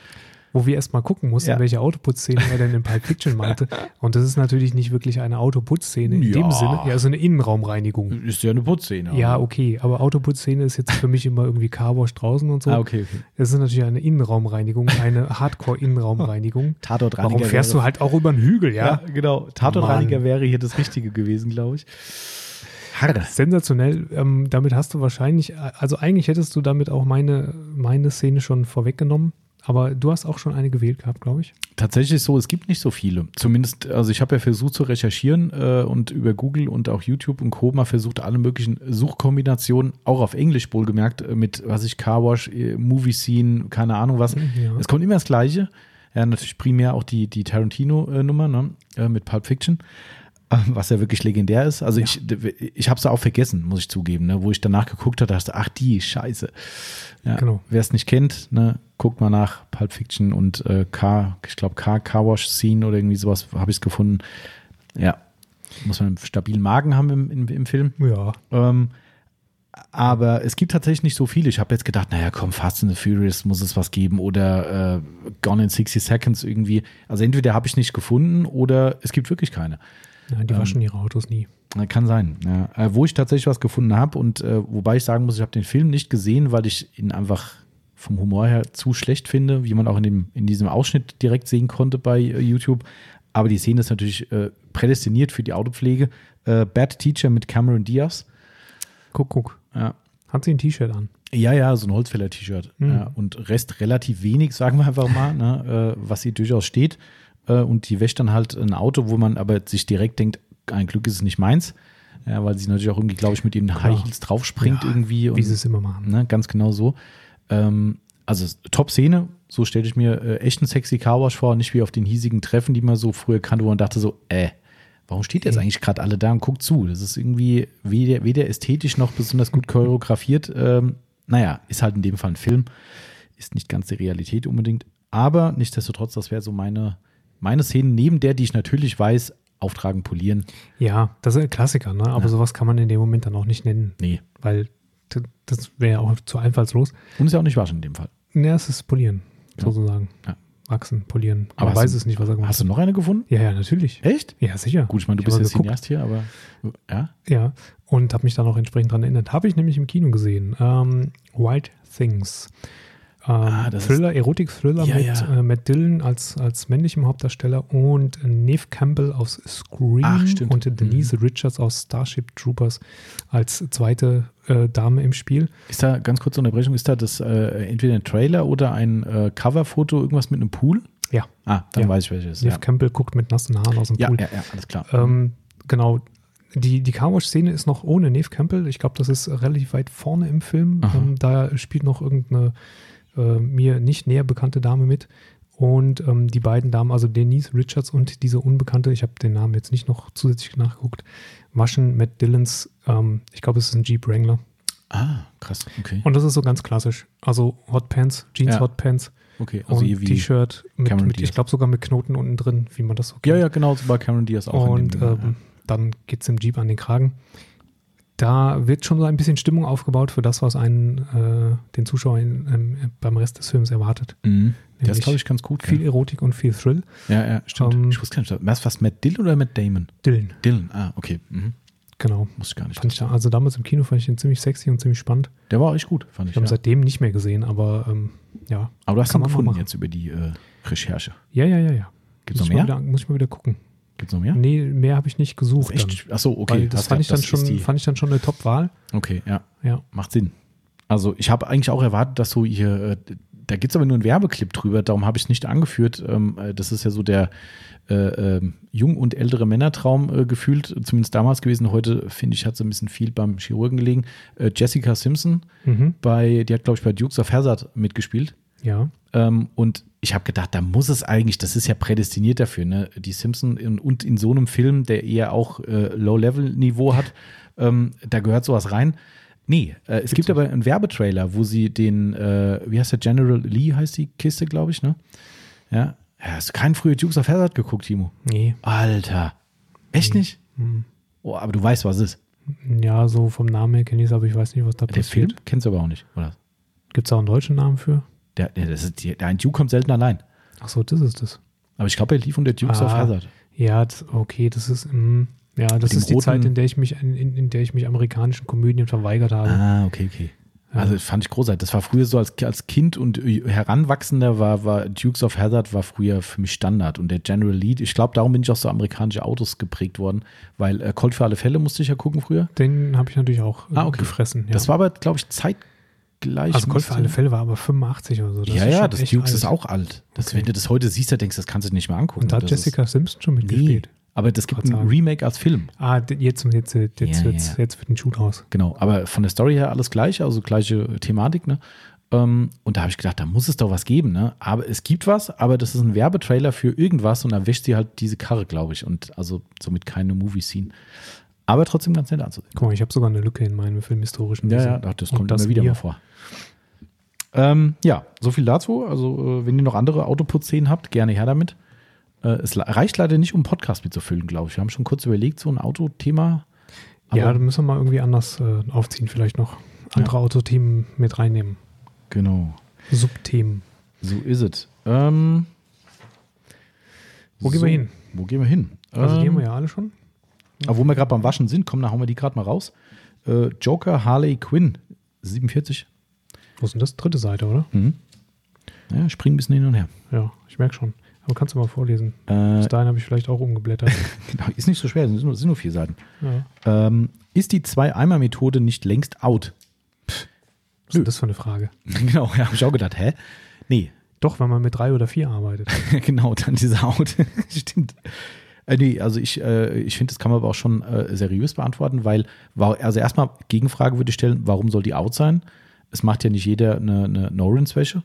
Wo wir erstmal gucken mussten, Ja. welche Autoputzszene er denn in Pulp Fiction meinte. [LAUGHS] Und das ist natürlich nicht wirklich eine Autoputzszene in Ja. dem Sinne. Ja, so eine Innenraumreinigung. Ist ja eine Putzszene. Ja, aber- okay, aber Autoputzszene ist jetzt für mich immer irgendwie Carwash draußen und so. Ah, okay, okay. Das ist natürlich eine Innenraumreinigung, eine Hardcore-Innenraumreinigung. [LAUGHS] Tatortreiniger. Warum fährst wäre, du halt auch über den Hügel, ja? Ja, genau. Tatortreiniger Mann. wäre hier das Richtige gewesen, glaube ich. Harre. Sensationell. Ähm, damit hast du wahrscheinlich, also eigentlich hättest du damit auch meine, meine Szene schon vorweggenommen. Aber du hast auch schon eine gewählt gehabt, glaube ich. Tatsächlich so, es gibt nicht so viele. Zumindest, also ich habe ja versucht zu recherchieren äh, und über Google und auch YouTube und Co. mal versucht, alle möglichen Suchkombinationen, auch auf Englisch wohlgemerkt, äh, mit, was ich, Carwash, äh, Movie Scene, keine Ahnung was. Ja. Es kommt immer das Gleiche. Ja, natürlich primär auch die, die Tarantino-Nummer ne? äh, mit Pulp Fiction, äh, was ja wirklich legendär ist. Also ich, ich habe es auch vergessen, muss ich zugeben, ne? wo ich danach geguckt habe, dachte, ach die Scheiße. Ja, Genau. Wer es nicht kennt, ne, guckt mal nach Pulp Fiction und äh, Car, ich glaube Car, Car Wash Scene oder irgendwie sowas habe ich es gefunden. Ja, muss man einen stabilen Magen haben im, im, im Film. Ja. Ähm, aber es gibt tatsächlich nicht so viele. Ich habe jetzt gedacht, naja, komm, Fast and the Furious muss es was geben oder äh, Gone in 60 Seconds irgendwie. Also entweder habe ich nicht gefunden oder es gibt wirklich keine. Nein, die Ähm, waschen ihre Autos nie. Kann sein. Ja. Äh, wo ich tatsächlich was gefunden habe und äh, wobei ich sagen muss, ich habe den Film nicht gesehen, weil ich ihn einfach vom Humor her zu schlecht finde, wie man auch in, dem, in diesem Ausschnitt direkt sehen konnte bei äh, YouTube. Aber die Szene ist natürlich äh, prädestiniert für die Autopflege. Äh, Bad Teacher mit Cameron Diaz. Guck, guck. Ja. Hat sie ein T-Shirt an? Ja, ja, so ein Holzfäller-T-Shirt. Mhm. Ja, und Rest relativ wenig, sagen wir einfach mal, ne, äh, was sie durchaus steht. Äh, und die wäscht dann halt ein Auto, wo man aber sich direkt denkt, ein Glück ist es nicht meins. Ja, weil sie natürlich auch irgendwie, glaube ich, mit ihren High Heels draufspringt Ja, irgendwie. Wie und, sie es immer machen. ne, ganz genau so. Ähm, also Top-Szene, so stelle ich mir äh, echt einen sexy Carwash vor, nicht wie auf den hiesigen Treffen, die man so früher kannte, wo man dachte so, äh, warum steht jetzt Mhm. eigentlich gerade alle da und guckt zu? Das ist irgendwie weder, weder ästhetisch noch besonders gut choreografiert. Ähm, naja, ist halt in dem Fall ein Film, ist nicht ganz die Realität unbedingt. Aber nichtsdestotrotz, das wäre so meine, meine Szene, neben der, die ich natürlich weiß, auftragen, polieren. Ja, das ist ein Klassiker, ne? aber Ja. sowas kann man in dem Moment dann auch nicht nennen, Nee. weil das wäre ja auch zu einfallslos. Und ist ja auch nicht waschen in dem Fall. Ja, es ist polieren, Ja. sozusagen. Ja. Wachsen, polieren. Aber weiß du- es nicht, was er gemacht Hast du noch eine gefunden? hat. Ja, ja, natürlich. Echt? Ja, sicher. Gut, ich meine, du Ich bist jetzt. Cineast hier, aber ja. Ja, und habe mich dann auch entsprechend daran erinnert. Habe ich nämlich im Kino gesehen. Ähm, Wild Things. Ähm, Ah, Thriller, Erotik-Thriller Ja, mit ja. Äh, Matt Dillon als, als männlichem Hauptdarsteller und Neve Campbell aus Scream Ach, und Denise Richards aus Starship Troopers als zweite äh, Dame im Spiel. Ist da, ganz kurze Unterbrechung, ist da das äh, entweder ein Trailer oder ein äh, Coverfoto, irgendwas mit einem Pool? Ja. Ah, dann Ja. weiß ich welches. Neve. Campbell guckt mit nassen Haaren aus dem Pool. ja, ja, alles klar. Ähm, genau. Die, die Carwash-Szene ist noch ohne Neve Campbell. Ich glaube, das ist relativ weit vorne im Film. Ähm, da spielt noch irgendeine äh, mir nicht näher bekannte Dame mit. Und ähm, die beiden Damen, also Denise Richards und diese Unbekannte, ich habe den Namen jetzt nicht noch zusätzlich nachgeguckt, waschen Matt Dillons, ähm, ich glaube, es ist ein Jeep Wrangler. ah, krass, okay. Und das ist so ganz klassisch. Also Hotpants, Jeans Ja. Hotpants Okay, also und. T-Shirt mit, mit ich glaube sogar mit Knoten unten drin, wie man das so kennt. Ja, ja, genau, so bei Cameron Diaz auch. Und dem, ähm, dann geht es im Jeep an den Kragen. Da wird schon so ein bisschen Stimmung aufgebaut für das, was einen äh, den Zuschauer in, ähm, beim Rest des Films erwartet. mhm. Der ist, nämlich glaube ich, ganz gut. Viel gell? Erotik und viel Thrill. Ja, ja, stimmt. Ähm, ich wusste gar nicht, was, was Matt Dillon oder Matt Damon? Dylan, Dillon, ah, okay. Mhm. genau. Muss ich gar nicht. Fand ich da, also damals im Kino fand ich ihn ziemlich sexy und ziemlich spannend. Der war auch echt gut, fand ich. Ich habe ihn Ja. seitdem nicht mehr gesehen, aber ähm, ja. Aber du hast ihn gefunden jetzt über die äh, Recherche. Ja, ja, ja, ja. Gibt es muss noch mehr? Wieder, muss ich mal wieder gucken. Gibt es noch mehr? Nee, mehr habe ich nicht gesucht. Dann, Echt? Achso, okay. weil das, hast fand, ja- ich dann schon, die- fand ich dann schon eine Top-Wahl. Okay, ja. Ja. Macht Sinn. Also ich habe eigentlich auch erwartet, dass so ihr äh, da gibt es aber nur einen Werbeclip drüber, darum habe ich es nicht angeführt. Ähm, äh, das ist ja so der äh, äh, jung und ältere Männertraum äh, gefühlt, zumindest damals gewesen. Heute, finde ich, hat so ein bisschen viel beim Chirurgen gelegen. Äh, Jessica Simpson, Mhm. bei, die hat, glaube ich, bei Dukes of Hazzard mitgespielt. Ja. Ähm, und ich habe gedacht, da muss es eigentlich, das ist ja prädestiniert dafür, ne? Die Simpson in, und in so einem Film, der eher auch äh, Low-Level-Niveau hat, ähm, da gehört sowas rein. Nee, äh, es gibt nicht. aber einen Werbetrailer, wo sie den, äh, wie heißt der, General Lee heißt die Kiste, glaube ich, ne? Ja. ja. Hast du keinen früher Dukes of Hazzard geguckt, Timo? Nee. Alter. Echt nicht? Hm. Oh, aber du weißt, was es ist. Ja, so vom Namen her kenne ich es, aber ich weiß nicht, was da Der Film passiert. kennst du aber auch nicht, oder? Gibt es auch einen deutschen Namen für? Der, der, das ist, der ein Duke kommt selten allein. Ach so, das ist das. Aber ich glaube, er lief unter Dukes of Ah. Hazzard. Ja, das, okay, das ist, mm, ja, das ist die roten- Zeit, in der ich mich, in, in, der ich mich amerikanischen Komödien verweigert habe. Ah, okay, okay. Ja. Also das fand ich großartig. Das war früher so als, als Kind und Heranwachsender war, war Dukes of Hazzard war früher für mich Standard. Und der General Lead, ich glaube, darum bin ich auch so amerikanische Autos geprägt worden, weil äh, Colt für alle Fälle musste ich ja gucken früher. Den habe ich natürlich auch äh, Ah, okay. gefressen. Ja. Das war aber, glaube ich, zeitgleich. also Colt für alle Fälle war aber 85 oder so. Das ja, ist ja, das Dukes alt. ist auch alt. Das, Okay. Wenn du das heute siehst, da denkst du, das kannst du nicht mehr angucken. Und da hat das Jessica Simpson schon Ist, nee, mitgespielt. aber das gibt ein. Remake als Film. Ah, jetzt, jetzt, jetzt, Ja, wird's, ja. jetzt wird ein Shoot raus. Genau, aber von der Story her alles gleich, also gleiche Thematik, ne? Ähm, und da habe ich gedacht, da muss es doch was geben, ne? Aber es gibt was, aber das ist ein Werbetrailer für irgendwas und da wäscht sie halt diese Karre, glaube ich. Und also somit keine Movie-Scene. Aber trotzdem ganz nett anzusehen. Guck mal, ich habe sogar eine Lücke in meinem filmhistorischen Ja, Wissen. ja, das Und kommt immer wieder mal vor. Ähm, ja, so viel dazu. Also, äh, wenn ihr noch andere Autoputz-Szenen habt, gerne her damit. Äh, es reicht leider nicht, um einen Podcast mitzufüllen, glaube ich. Wir haben schon kurz überlegt, so ein Autothema. Ja, dann müssen wir mal irgendwie anders äh, aufziehen, vielleicht noch andere Autothemen mit reinnehmen. Genau. Subthemen. So ist es. Ähm, Wo gehen wir hin? Wo gehen wir hin? Also die ähm, haben wir ja alle schon. aber wo wir gerade beim Waschen sind, komm, da hauen wir die gerade mal raus. Äh, Joker Harley Quinn, 47. Wo ist denn das? Dritte Seite, oder? Mhm. Ja, springen ein bisschen hin und her. Ja, ich merke schon. Aber kannst du mal vorlesen? Äh, Bis dahin habe ich vielleicht auch umgeblättert. [LAUGHS] genau, ist nicht so schwer, sind nur, sind nur vier Seiten. ja. Ähm, ist die Zwei-Eimer-Methode nicht längst out? Was ist das für eine Frage? [LAUGHS] genau, ja, habe ich auch gedacht, hä? Nee, Doch, wenn man mit drei oder vier arbeitet. [LAUGHS] genau, dann diese Out. Stimmt. Äh, nee, also ich, äh, ich finde, das kann man aber auch schon äh, seriös beantworten, weil, also erstmal Gegenfrage würde ich stellen, warum soll die Out sein? Es macht ja nicht jeder eine, eine No-Rinse-Wäsche,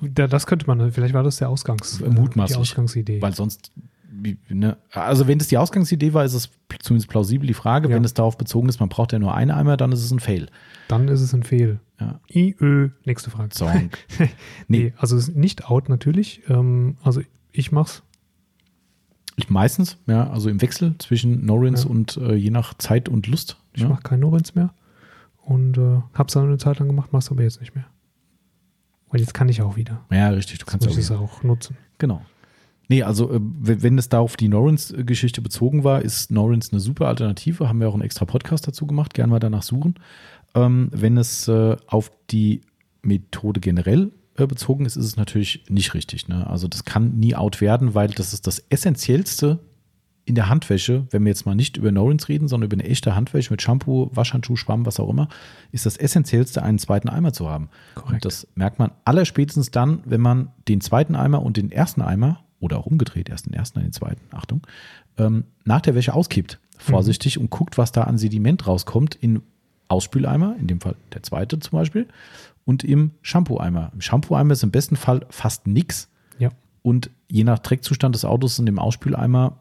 Da, das könnte man, vielleicht war das der Ausgangs, äh, Mutmaßlich. die Ausgangsidee. weil sonst, ne? also wenn das die Ausgangsidee war, ist es zumindest plausibel die Frage. Ja. Wenn es darauf bezogen ist, man braucht ja nur einen Eimer, dann ist es ein Fail. Dann ist es ein Fehl. Ja. IÖ, nächste Frage. Song. [LAUGHS] Nee, Nee. also ist nicht out natürlich. Ähm, also ich mach's. Ich meistens, ja, also im Wechsel zwischen No-Rinse Ja. und äh, je nach Zeit und Lust. Ich ja. mach kein Norins mehr. Und äh, hab's dann eine Zeit lang gemacht, mach's aber jetzt nicht mehr. Weil jetzt kann ich auch wieder. ja, richtig, du kannst auch es auch nutzen. Genau. Nee, also äh, wenn es da auf die Norins-Geschichte bezogen war, ist Norins eine super Alternative. Haben wir auch einen extra Podcast dazu gemacht. Gerne mal danach suchen. Ähm, wenn es äh, auf die Methode generell äh, bezogen ist, ist es natürlich nicht richtig. Ne? Also das kann nie out werden, weil das ist das Essentiellste in der Handwäsche, wenn wir jetzt mal nicht über Norins reden, sondern über eine echte Handwäsche mit Shampoo, Waschhandschuh, Schwamm, was auch immer, ist das Essentiellste, einen zweiten Eimer zu haben. Korrekt. Und das merkt man allerspätestens dann, wenn man den zweiten Eimer und den ersten Eimer oder auch umgedreht, erst den ersten, dann den zweiten, Achtung, ähm, nach der Wäsche auskippt. Vorsichtig und guckt, was da an Sediment rauskommt in Ausspüleimer, in dem Fall der zweite zum Beispiel, und im Shampoo-Eimer. Im Shampoo-Eimer ist im besten Fall fast nichts Ja. und je nach Dreckzustand des Autos in dem Ausspüleimer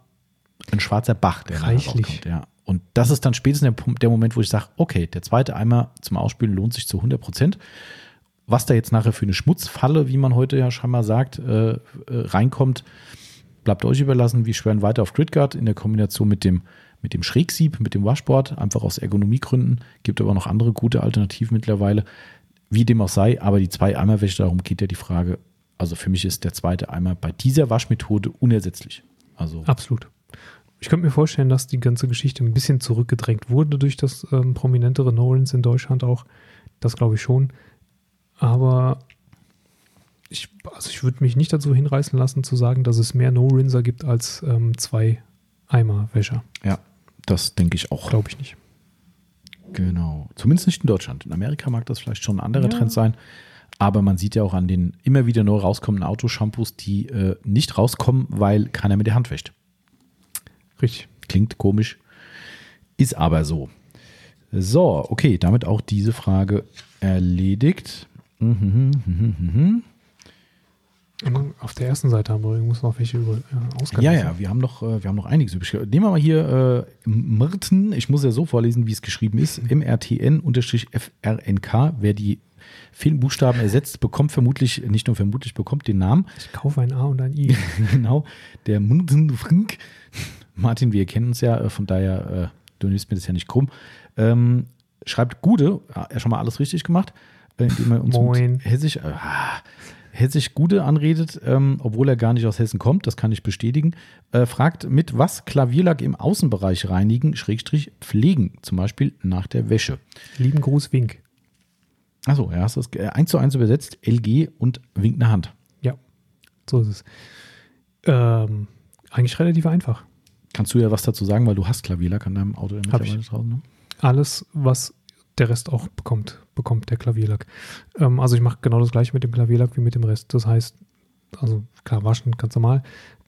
ein schwarzer Bach, der Reichlich. rauskommt. Ja. Und das ist dann spätestens der, der Moment, wo ich sage, okay, der zweite Eimer zum Ausspülen lohnt sich zu 100 Prozent. Was da jetzt nachher für eine Schmutzfalle, wie man heute ja scheinbar sagt, äh, äh, reinkommt, bleibt euch überlassen. Wir schwören weiter auf Gridguard in der Kombination mit dem, mit dem Schrägsieb, mit dem Washboard, einfach aus Ergonomiegründen. Gibt aber noch andere gute Alternativen mittlerweile. Wie dem auch sei, aber die zwei Eimerwäsche, darum geht ja die Frage. Also für mich ist der zweite Eimer bei dieser Waschmethode unersetzlich. Also Absolut. Ich könnte mir vorstellen, dass die ganze Geschichte ein bisschen zurückgedrängt wurde durch das ähm, prominentere Norins in Deutschland auch. Das glaube ich schon. Aber ich, also ich würde mich nicht dazu hinreißen lassen, zu sagen, dass es mehr No-Rinser gibt als ähm, zwei Eimerwäscher. ja, das denke ich auch. Glaube ich nicht. Genau. Zumindest nicht in Deutschland. In Amerika mag das vielleicht schon ein anderer Ja. Trend sein. Aber man sieht ja auch an den immer wieder neu rauskommenden Autoshampoos, die äh, nicht rauskommen, weil keiner mit der Hand wäscht. Richtig. Klingt komisch, ist aber so. So, okay, damit auch diese Frage erledigt. Mhm, mhm, mhm, auf der ersten Seite haben wir übrigens noch welche über äh, Ausgaben. Ja, ja, wir haben noch, äh, wir haben noch einiges übrig. Nehmen wir mal hier äh, Mrten, ich muss ja so vorlesen, wie es geschrieben ist, MRTN-FRNK. Wer die Fehlbuchstaben ersetzt, bekommt vermutlich, nicht nur vermutlich, bekommt den Namen. Ich kaufe ein A und ein I. [LAUGHS] genau, der Mrten Frink. Martin, wir kennen uns ja, äh, von daher, äh, du nimmst mir das ja nicht krumm. Ähm, schreibt Gude, er schon mal alles richtig gemacht, äh, indem er uns Moin. Hessisch, äh, Hessisch Gude anredet, ähm, obwohl er gar nicht aus Hessen kommt, das kann ich bestätigen. Äh, fragt, mit was Klavierlack im Außenbereich reinigen, Schrägstrich pflegen, zum Beispiel nach der Wäsche. Lieben Gruß, Wink. Achso, er hast das äh, eins zu eins übersetzt, LG und winkt eine Hand. Ja, so ist es. Ähm, eigentlich relativ einfach. Kannst du ja was dazu sagen, weil du hast Klavierlack an deinem Auto ich. draußen. Ne? Alles, was der Rest auch bekommt, bekommt der Klavierlack. Ähm, also ich mache genau das gleiche mit dem Klavierlack wie mit dem Rest. Das heißt, also klar, waschen ganz normal,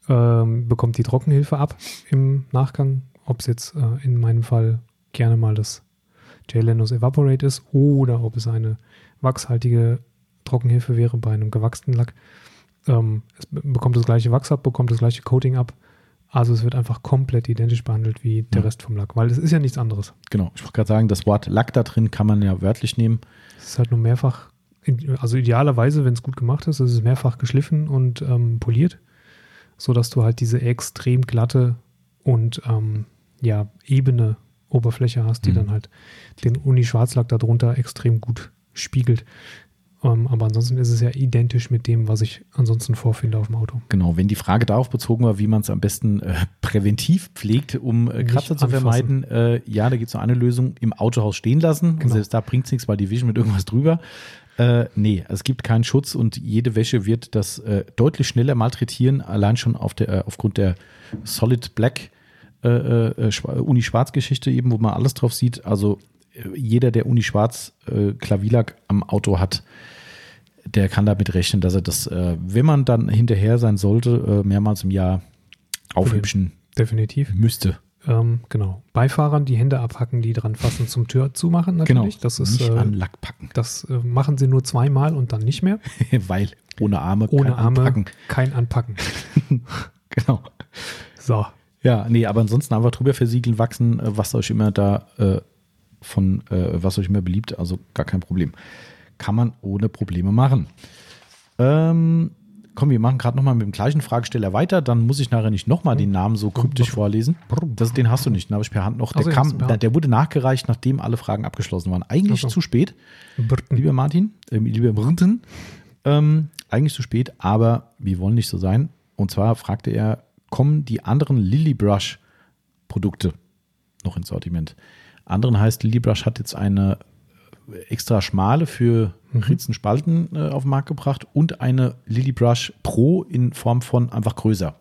ähm, bekommt die Trockenhilfe ab im Nachgang, ob es jetzt äh, in meinem Fall gerne mal das J-Lennos Evaporate ist oder ob es eine wachshaltige Trockenhilfe wäre bei einem gewachsenen Lack. Ähm, es be- bekommt das gleiche Wachs ab, bekommt das gleiche Coating ab. Also es wird einfach komplett identisch behandelt wie der Ja. Rest vom Lack, weil es ist ja nichts anderes. Genau, ich wollte gerade sagen, das Wort Lack da drin kann man ja wörtlich nehmen. Es ist halt nur mehrfach, also idealerweise, wenn es gut gemacht ist, ist es mehrfach geschliffen und ähm, poliert, sodass du halt diese extrem glatte und ähm, ja, ebene Oberfläche hast, die Mhm. dann halt den Uni-Schwarzlack darunter extrem gut spiegelt. Ähm, aber ansonsten ist es ja identisch mit dem, was ich ansonsten vorfinde auf dem Auto. Genau, wenn die Frage darauf bezogen war, wie man es am besten äh, [LAUGHS] präventiv pflegt, um äh, Kratzer zu vermeiden, äh, ja, da gibt es nur eine Lösung, im Autohaus stehen lassen. Genau. selbst da bringt es nichts, weil die wischen mit irgendwas drüber. Äh, nee, es gibt keinen Schutz und jede Wäsche wird das äh, deutlich schneller malträtieren, allein schon auf der, äh, aufgrund der Solid Black äh, äh, Schwa- Uni-Schwarz-Geschichte eben, wo man alles drauf sieht. Also äh, jeder, der Uni-Schwarz äh, Klavierlack am Auto hat, der kann damit rechnen, dass er das, äh, wenn man dann hinterher sein sollte, äh, mehrmals im Jahr aufhübschen Definitiv. müsste. Ähm, genau. Beifahrern die Hände abhacken, die dran fassen, zum Tür zumachen natürlich. Das ist, Nicht äh, an Lack packen, das äh, machen sie nur zweimal und dann nicht mehr. [LAUGHS] weil ohne Arme Ohne kein Arme Anpacken. kein Anpacken. [LAUGHS] Genau. So. Ja, nee, aber ansonsten einfach drüber versiegeln, wachsen, äh, was euch immer da äh, von, äh, was euch immer beliebt, also gar kein Problem. Kann man ohne Probleme machen. Ähm, komm, wir machen gerade nochmal mit dem gleichen Fragesteller weiter, dann muss ich nachher nicht nochmal den Namen so kryptisch vorlesen. Das, den hast du nicht, den habe ich per Hand noch. Der, Ach so, den hast du kam, der, der wurde nachgereicht, nachdem alle Fragen abgeschlossen waren. Eigentlich Ach so. zu spät, lieber Martin, äh, lieber Brunten. Ähm, eigentlich zu spät, aber wir wollen nicht so sein. Und zwar fragte er, kommen die anderen Lily Brush Produkte noch ins Sortiment? Anderen heißt, Lily Brush hat jetzt eine äh, extra schmale für Mhm. Ritzenspalten äh, auf den Markt gebracht und eine Lily Brush Pro in Form von einfach größer.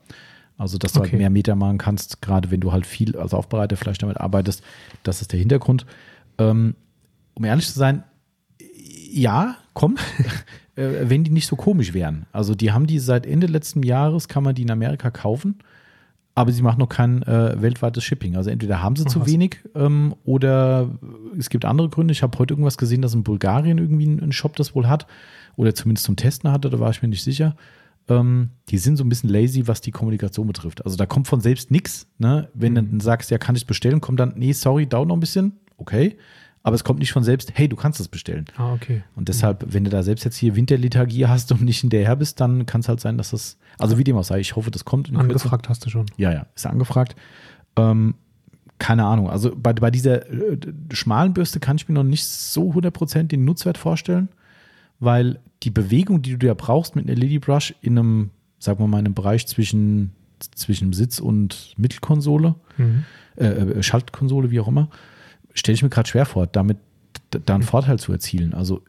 Also, dass du Okay. halt mehr Meter machen kannst, gerade wenn du halt viel als Aufbereiter vielleicht damit arbeitest. Das ist der Hintergrund. Ähm, um ehrlich zu sein, ja, kommt, [LAUGHS] äh, wenn die nicht so komisch wären. Also die haben die seit Ende letzten Jahres, kann man die in Amerika kaufen, aber sie machen noch kein äh, weltweites Shipping. Also entweder haben sie zu was. wenig ähm, oder es gibt andere Gründe. Ich habe heute irgendwas gesehen, dass in Bulgarien irgendwie ein, Shop das wohl hat oder zumindest zum Testen hatte, da war ich mir nicht sicher. Ähm, die sind so ein bisschen lazy, was die Kommunikation betrifft. Also da kommt von selbst nichts. Ne? Wenn du dann sagst, ja, kann ich es bestellen, kommt dann, nee, sorry, dauert noch ein bisschen. Okay. Aber es kommt nicht von selbst, hey, du kannst es bestellen. Ah, okay. Und deshalb, wenn du da selbst jetzt hier Winterlethargie hast und nicht hinterher bist, dann kann es halt sein, dass das, also wie dem auch sei, ich hoffe, das kommt in Kürze. Angefragt hast du schon. Ja, ja, ist angefragt. Ähm, keine Ahnung, also bei, bei dieser äh, schmalen Bürste kann ich mir noch nicht so 100% den Nutzwert vorstellen, weil die Bewegung, die du ja brauchst mit einer Lady Brush in einem, sagen wir mal, in einem Bereich zwischen, zwischen Sitz und Mittelkonsole, Mhm. äh, äh, Schaltkonsole, wie auch immer, stelle ich mir gerade schwer vor, damit da einen Vorteil zu erzielen. Also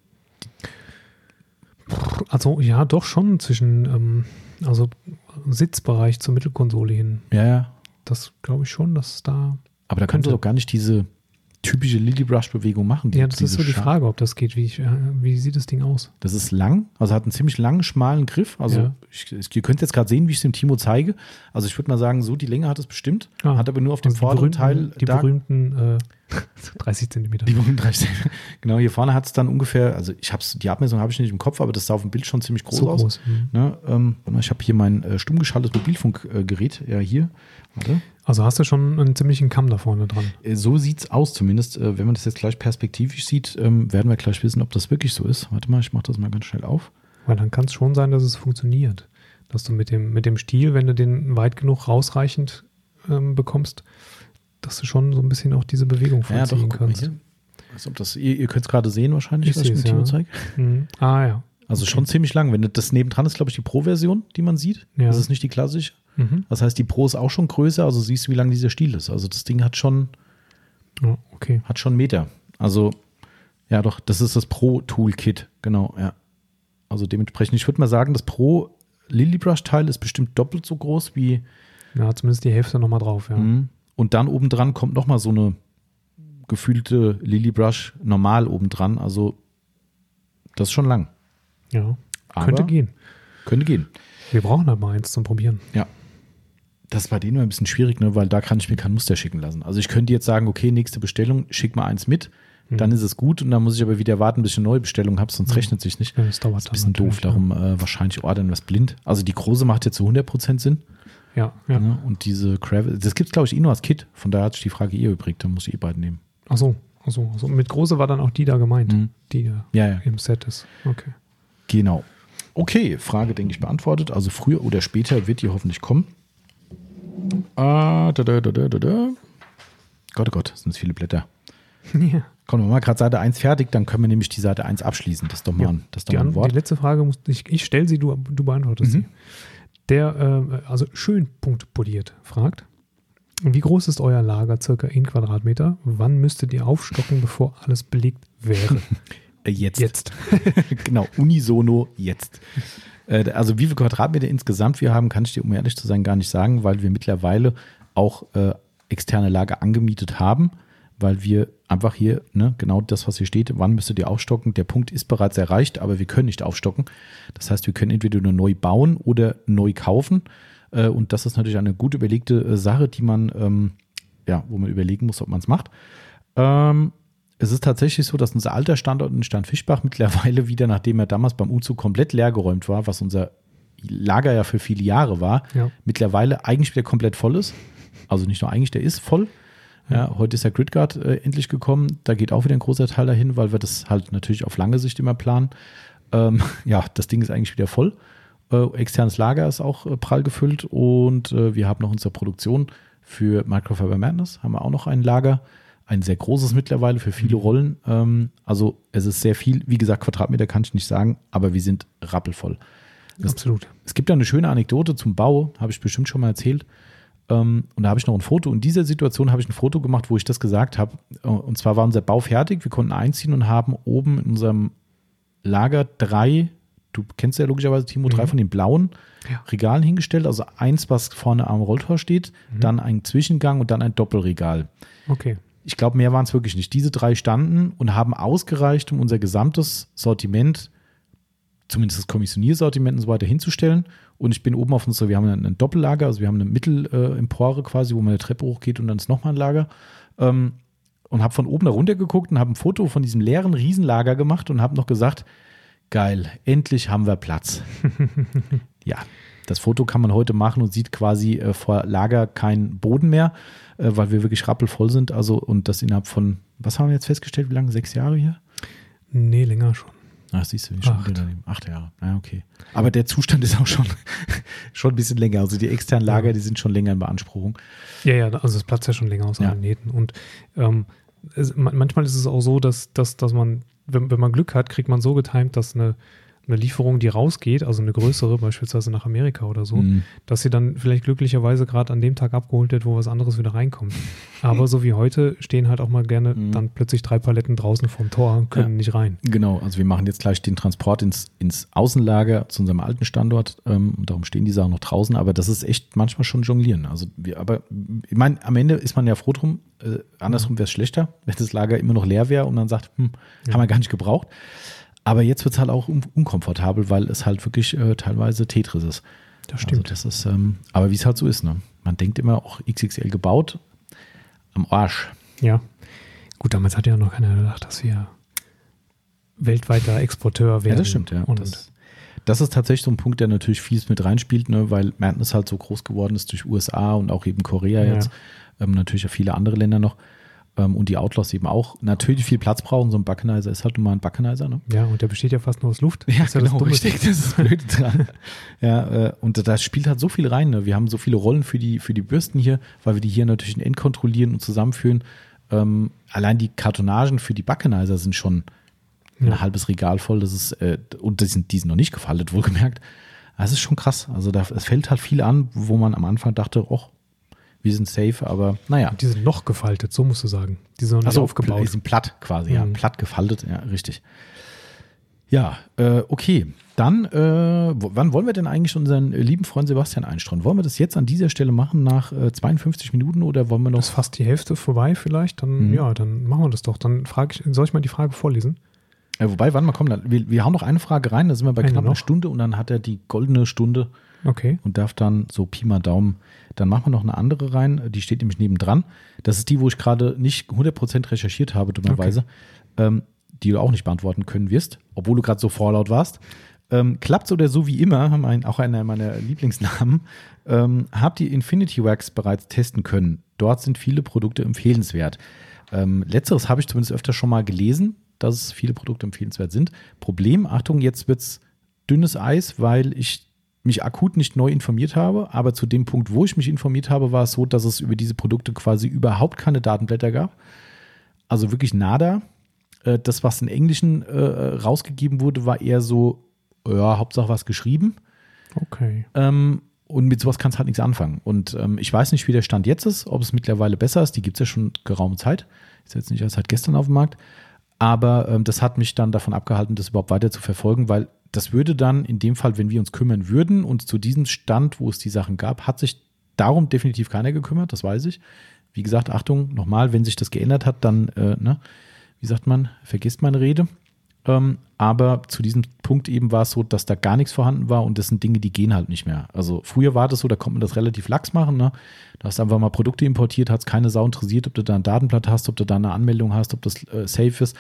Also ja, doch schon zwischen, ähm, also Sitzbereich zur Mittelkonsole hin. Ja, ja. Das glaube ich schon, dass da. Aber da Könnte. doch gar nicht diese, typische Lily Brush Bewegung machen. ja, das ist so die Scha- Frage, ob das geht. Wie, ich, äh, wie sieht das Ding aus? Das ist lang, also hat einen ziemlich langen, schmalen Griff. Also Ja. ich, ich, ihr könnt jetzt gerade sehen, wie ich es dem Timo zeige. Also ich würde mal sagen, so die Länge hat es bestimmt. Ah. hat aber nur auf dem Also die vorderen Teil Die berühmten äh, [LAUGHS] 30 Zentimeter. Die berühmten 30. Genau, hier vorne hat es dann ungefähr, also ich hab's, die Abmessung habe ich nicht im Kopf, aber das sah auf dem Bild schon ziemlich groß so aus. groß. Mhm. Ne, ähm, ich habe hier mein äh, stumm geschaltetes Mobilfunkgerät, ja hier. Warte. Also hast du schon einen ziemlichen Kamm da vorne dran. Äh, So sieht's aus zumindest. Äh, wenn man das jetzt gleich perspektivisch sieht, ähm, werden wir gleich wissen, ob das wirklich so ist. Warte mal, ich mache das mal ganz schnell auf. Weil dann kann es schon sein, dass es funktioniert. Dass du mit dem, mit dem Stiel, wenn du den weit genug rausreichend ähm, bekommst, dass du schon so ein bisschen auch diese Bewegung Ja, doch, vollziehen guck mal kannst. hier. Ob das, ihr ihr könnt es gerade sehen wahrscheinlich, Ich was ich mit Timo ja. zeige. Mhm. Ah ja. Also schon ziemlich lang. Wenn das nebendran ist, glaube ich, die Pro-Version, die man sieht. Ja. Das ist nicht die klassische. Mhm. Das heißt, die Pro ist auch schon größer, also siehst du, wie lang dieser Stiel ist. Also das Ding hat schon, ja. Okay. hat schon Meter. Also, ja doch, das ist das Pro-Toolkit, genau, ja. Also dementsprechend, ich würde mal sagen, das Pro Lily Brush Teil ist bestimmt doppelt so groß wie Ja, zumindest die Hälfte nochmal drauf, ja. Mhm. und dann obendran kommt nochmal so eine gefühlte Lily Brush normal obendran. Also das ist schon lang. Ja. Aber Könnte gehen. Könnte gehen. Wir brauchen halt mal eins zum Probieren. Ja. Das ist bei denen immer ein bisschen schwierig, ne? weil da kann ich mir kein Muster schicken lassen. Also ich könnte jetzt sagen, okay, nächste Bestellung, schick mal eins mit, Mhm. dann ist es gut und dann muss ich aber wieder warten, bis ich eine neue Bestellung habe, sonst Mhm. rechnet sich nicht. Ja, das dauert Das ist ein bisschen doof, natürlich, darum äh, wahrscheinlich ordern was blind. Also die große macht jetzt zu 100% Sinn. Ja, ja. Ne? Und diese Gravel, das gibt es glaube ich eh nur als Kit, von daher hat sich die Frage eh übrig, dann muss ich eh beide nehmen. Ach so, ach so, ach so. Mit große war dann auch die da gemeint, Mhm. die Ja, ja. im Set ist. Okay. Genau. Okay, Frage, denke ich, beantwortet. Also früher oder später wird die hoffentlich kommen. Ah, da, da, da, da, da. Gott, oh Gott, sind es viele Blätter. [LAUGHS] ja. Komm, wir machen gerade Seite 1 fertig, dann können wir nämlich die Seite 1 abschließen. Das ist doch mal, Ja. ein, das ist doch Die, mal ein die Wort. letzte Frage muss ich, ich stelle sie, du, du beantwortest Mhm. sie. Der, äh, also schön Punkt poliert, fragt, wie groß ist euer Lager, circa in Quadratmeter? Wann müsstet ihr aufstocken, bevor alles belegt wäre? [LAUGHS] Jetzt. Jetzt. [LAUGHS] genau, unisono jetzt. Äh, also wie viele Quadratmeter insgesamt wir haben, kann ich dir, um ehrlich zu sein, gar nicht sagen, weil wir mittlerweile auch äh, externe Lager angemietet haben, weil wir einfach hier, ne, genau das, was hier steht, wann müsstet ihr aufstocken, der Punkt ist bereits erreicht, aber wir können nicht aufstocken. Das heißt, wir können entweder nur neu bauen oder neu kaufen. Äh, und das ist natürlich eine gut überlegte äh, Sache, die man, ähm, ja, wo man überlegen muss, ob man es macht. Ähm, es ist tatsächlich so, dass unser alter Standort in Steinfischbach mittlerweile wieder, nachdem er damals beim Umzug komplett leergeräumt war, was unser Lager ja für viele Jahre war, Ja. mittlerweile eigentlich wieder komplett voll ist. Also nicht nur eigentlich, der ist voll. Ja, heute ist der Gridguard äh, endlich gekommen. Da geht auch wieder ein großer Teil dahin, weil wir das halt natürlich auf lange Sicht immer planen. Ähm, [LAUGHS] ja, das Ding ist eigentlich wieder voll. Äh, externes Lager ist auch äh, prall gefüllt und äh, wir haben noch unsere Produktion für Microfiber Madness, haben wir auch noch ein Lager. Ein sehr großes mittlerweile für viele Rollen. Ähm, also es ist sehr viel. Wie gesagt, Quadratmeter kann ich nicht sagen, aber wir sind rappelvoll. Das- Absolut. Es gibt da eine schöne Anekdote zum Bau, habe ich bestimmt schon mal erzählt. Ähm, und da habe ich noch ein Foto. In dieser Situation habe ich ein Foto gemacht, wo ich das gesagt habe. Äh, Und zwar war unser Bau fertig. Wir konnten einziehen und haben oben in unserem Lager drei, du kennst ja logischerweise, Timo, drei Mhm. von den blauen Ja. Regalen hingestellt. Also eins, was vorne am Rolltor steht, Mhm. dann ein Zwischengang und dann ein Doppelregal. Okay. Ich glaube, mehr waren es wirklich nicht. Diese drei standen und haben ausgereicht, um unser gesamtes Sortiment, zumindest das Kommissioniersortiment und so weiter hinzustellen. Und ich bin oben auf uns so, wir haben ein, Doppellager, also wir haben eine Mittelempore quasi, wo man eine Treppe hochgeht und dann ist nochmal ein Lager. Ähm, und habe von oben da runter geguckt und habe ein Foto von diesem leeren Riesenlager gemacht und habe noch gesagt, geil, endlich haben wir Platz. [LAUGHS] ja, das Foto kann man heute machen und sieht quasi äh, vor Lager keinen Boden mehr, weil wir wirklich rappelvoll sind. Also, und das innerhalb von, was haben wir jetzt festgestellt, wie lange? Sechs Jahre hier? Nee, länger schon. Ach, siehst du, wie schon Acht. daneben. Acht Jahre. Ja, okay. Aber der Zustand ist auch schon, [LAUGHS] schon ein bisschen länger. Also die externen Lager, Ja. die sind schon länger in Beanspruchung. Ja, ja, also es platzt ja schon länger aus Ja. allen Nähten. Und ähm, es, man- manchmal ist es auch so, dass, dass, dass man, wenn, wenn man Glück hat, kriegt man so getimt, dass eine, eine Lieferung, die rausgeht, also eine größere, beispielsweise nach Amerika oder so, Mhm. dass sie dann vielleicht glücklicherweise gerade an dem Tag abgeholt wird, wo was anderes wieder reinkommt. Aber so wie heute stehen halt auch mal gerne Mhm. dann plötzlich drei Paletten draußen vorm Tor und können Ja. nicht rein. Genau, also wir machen jetzt gleich den Transport ins, ins Außenlager zu unserem alten Standort ähm, und darum stehen die Sachen noch draußen, aber das ist echt manchmal schon jonglieren. Also wir, aber ich meine, am Ende ist man ja froh drum, äh, andersrum wäre es schlechter, wenn das Lager immer noch leer wäre und man sagt, hm, Ja. haben wir gar nicht gebraucht. Aber jetzt wird es halt auch un unkomfortabel, weil es halt wirklich äh, teilweise Tetris ist. Das stimmt. Also das ist, ähm, aber wie es halt so ist, ne? Man denkt immer auch XXL gebaut, am Arsch. Ja. Gut, damals hat ja noch keiner gedacht, dass wir weltweiter Exporteur werden. Ja, das stimmt, ja. Und das, das ist tatsächlich so ein Punkt, der natürlich vieles mit reinspielt, ne, weil Madness halt so groß geworden ist durch USA und auch eben Korea Ja. jetzt, ähm, natürlich auch viele andere Länder noch und die Outlaws eben auch natürlich viel Platz brauchen. So ein Buckenizer ist halt nun mal ein Buckenizer, ne? ja, und der besteht ja fast nur aus Luft. Ja, Das ist ja das genau, Dumme. richtig, das ist blöd dran. [LAUGHS] [LAUGHS] ja, äh, und da spielt halt so viel rein. Ne? Wir haben so viele Rollen für die, für die Bürsten hier, weil wir die hier natürlich in End kontrollieren und zusammenführen. Ähm, allein die Kartonagen für die Buckenizer sind schon ein Ja. halbes Regal voll. Das ist, äh, und die sind, die sind noch nicht gefaltet, wohlgemerkt. Das ist schon krass. Also da, es fällt halt viel an, wo man am Anfang dachte, och, wir sind safe, aber naja. Die sind noch gefaltet, so musst du sagen. Die sind noch nicht Also aufgebaut. Die sind platt quasi, ja. Mhm. Platt gefaltet, ja, richtig. Ja, äh, okay. Dann, äh, wann wollen wir denn eigentlich unseren lieben Freund Sebastian einstreuen? Wollen wir das jetzt an dieser Stelle machen nach äh, 52 Minuten oder wollen wir noch? ist fast die Hälfte vorbei vielleicht, dann Mhm. ja, dann machen wir das doch. Dann frage ich, soll ich mal die Frage vorlesen? Äh, wobei, wann mal kommen, wir, wir hauen noch eine Frage rein, da sind wir bei Eine knapp einer noch? Stunde und dann hat er die goldene Stunde Okay. und darf dann so Pi mal Daumen, dann machen wir noch eine andere rein, die steht nämlich nebendran. Das ist die, wo ich gerade nicht 100% recherchiert habe, dummerweise, ähm, die du auch nicht beantworten können wirst, obwohl du gerade so vorlaut warst. Ähm, klappt's oder so wie immer, mein, auch einer meiner Lieblingsnamen, ähm, habt ihr Infinity Wax bereits testen können. Dort sind viele Produkte empfehlenswert. Ähm, letzteres habe ich zumindest öfter schon mal gelesen, dass viele Produkte empfehlenswert sind. Problem, Achtung, jetzt wird's dünnes Eis, weil ich mich akut nicht neu informiert habe, aber zu dem Punkt, wo ich mich informiert habe, war es so, dass es über diese Produkte quasi überhaupt keine Datenblätter gab. Also wirklich nada. Äh, Das, was in Englischen äh, rausgegeben wurde, war eher so, ja, Hauptsache was geschrieben. Okay. Ähm, und mit sowas kannst halt nichts anfangen. Und ähm, ich weiß nicht, wie der Stand jetzt ist, ob es mittlerweile besser ist. Die gibt es ja schon geraume Zeit. Ist jetzt nicht erst seit gestern auf dem Markt. Aber ähm, das hat mich dann davon abgehalten, das überhaupt weiter zu verfolgen, weil das würde dann in dem Fall, wenn wir uns kümmern würden und zu diesem Stand, wo es die Sachen gab, hat sich darum definitiv keiner gekümmert, das weiß ich. Wie gesagt, Achtung, nochmal, wenn sich das geändert hat, dann, äh, ne, wie sagt man, vergisst meine Rede. Ähm, aber zu diesem Punkt eben war es so, dass da gar nichts vorhanden war und das sind Dinge, die gehen halt nicht mehr. Also früher war das so, da konnte man das relativ lax machen. Ne? Du hast einfach mal Produkte importiert, hat es keine Sau interessiert, ob du da ein Datenblatt hast, ob du da eine Anmeldung hast, ob das äh, safe ist.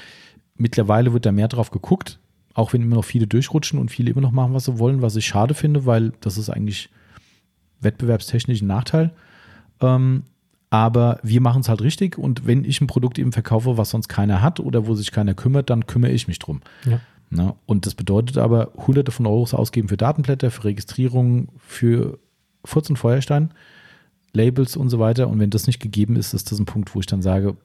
Mittlerweile wird da mehr drauf geguckt, auch wenn immer noch viele durchrutschen und viele immer noch machen, was sie wollen, was ich schade finde, weil das ist eigentlich wettbewerbstechnisch ein Nachteil. Ähm, aber wir machen es halt richtig und wenn ich ein Produkt eben verkaufe, was sonst keiner hat oder wo sich keiner kümmert, dann kümmere ich mich drum. Ja. Ne? Und das bedeutet aber, hunderte von Euros ausgeben für Datenblätter, für Registrierung, für Furz und Feuerstein, Labels und so weiter. Und wenn das nicht gegeben ist, ist das ein Punkt, wo ich dann sage,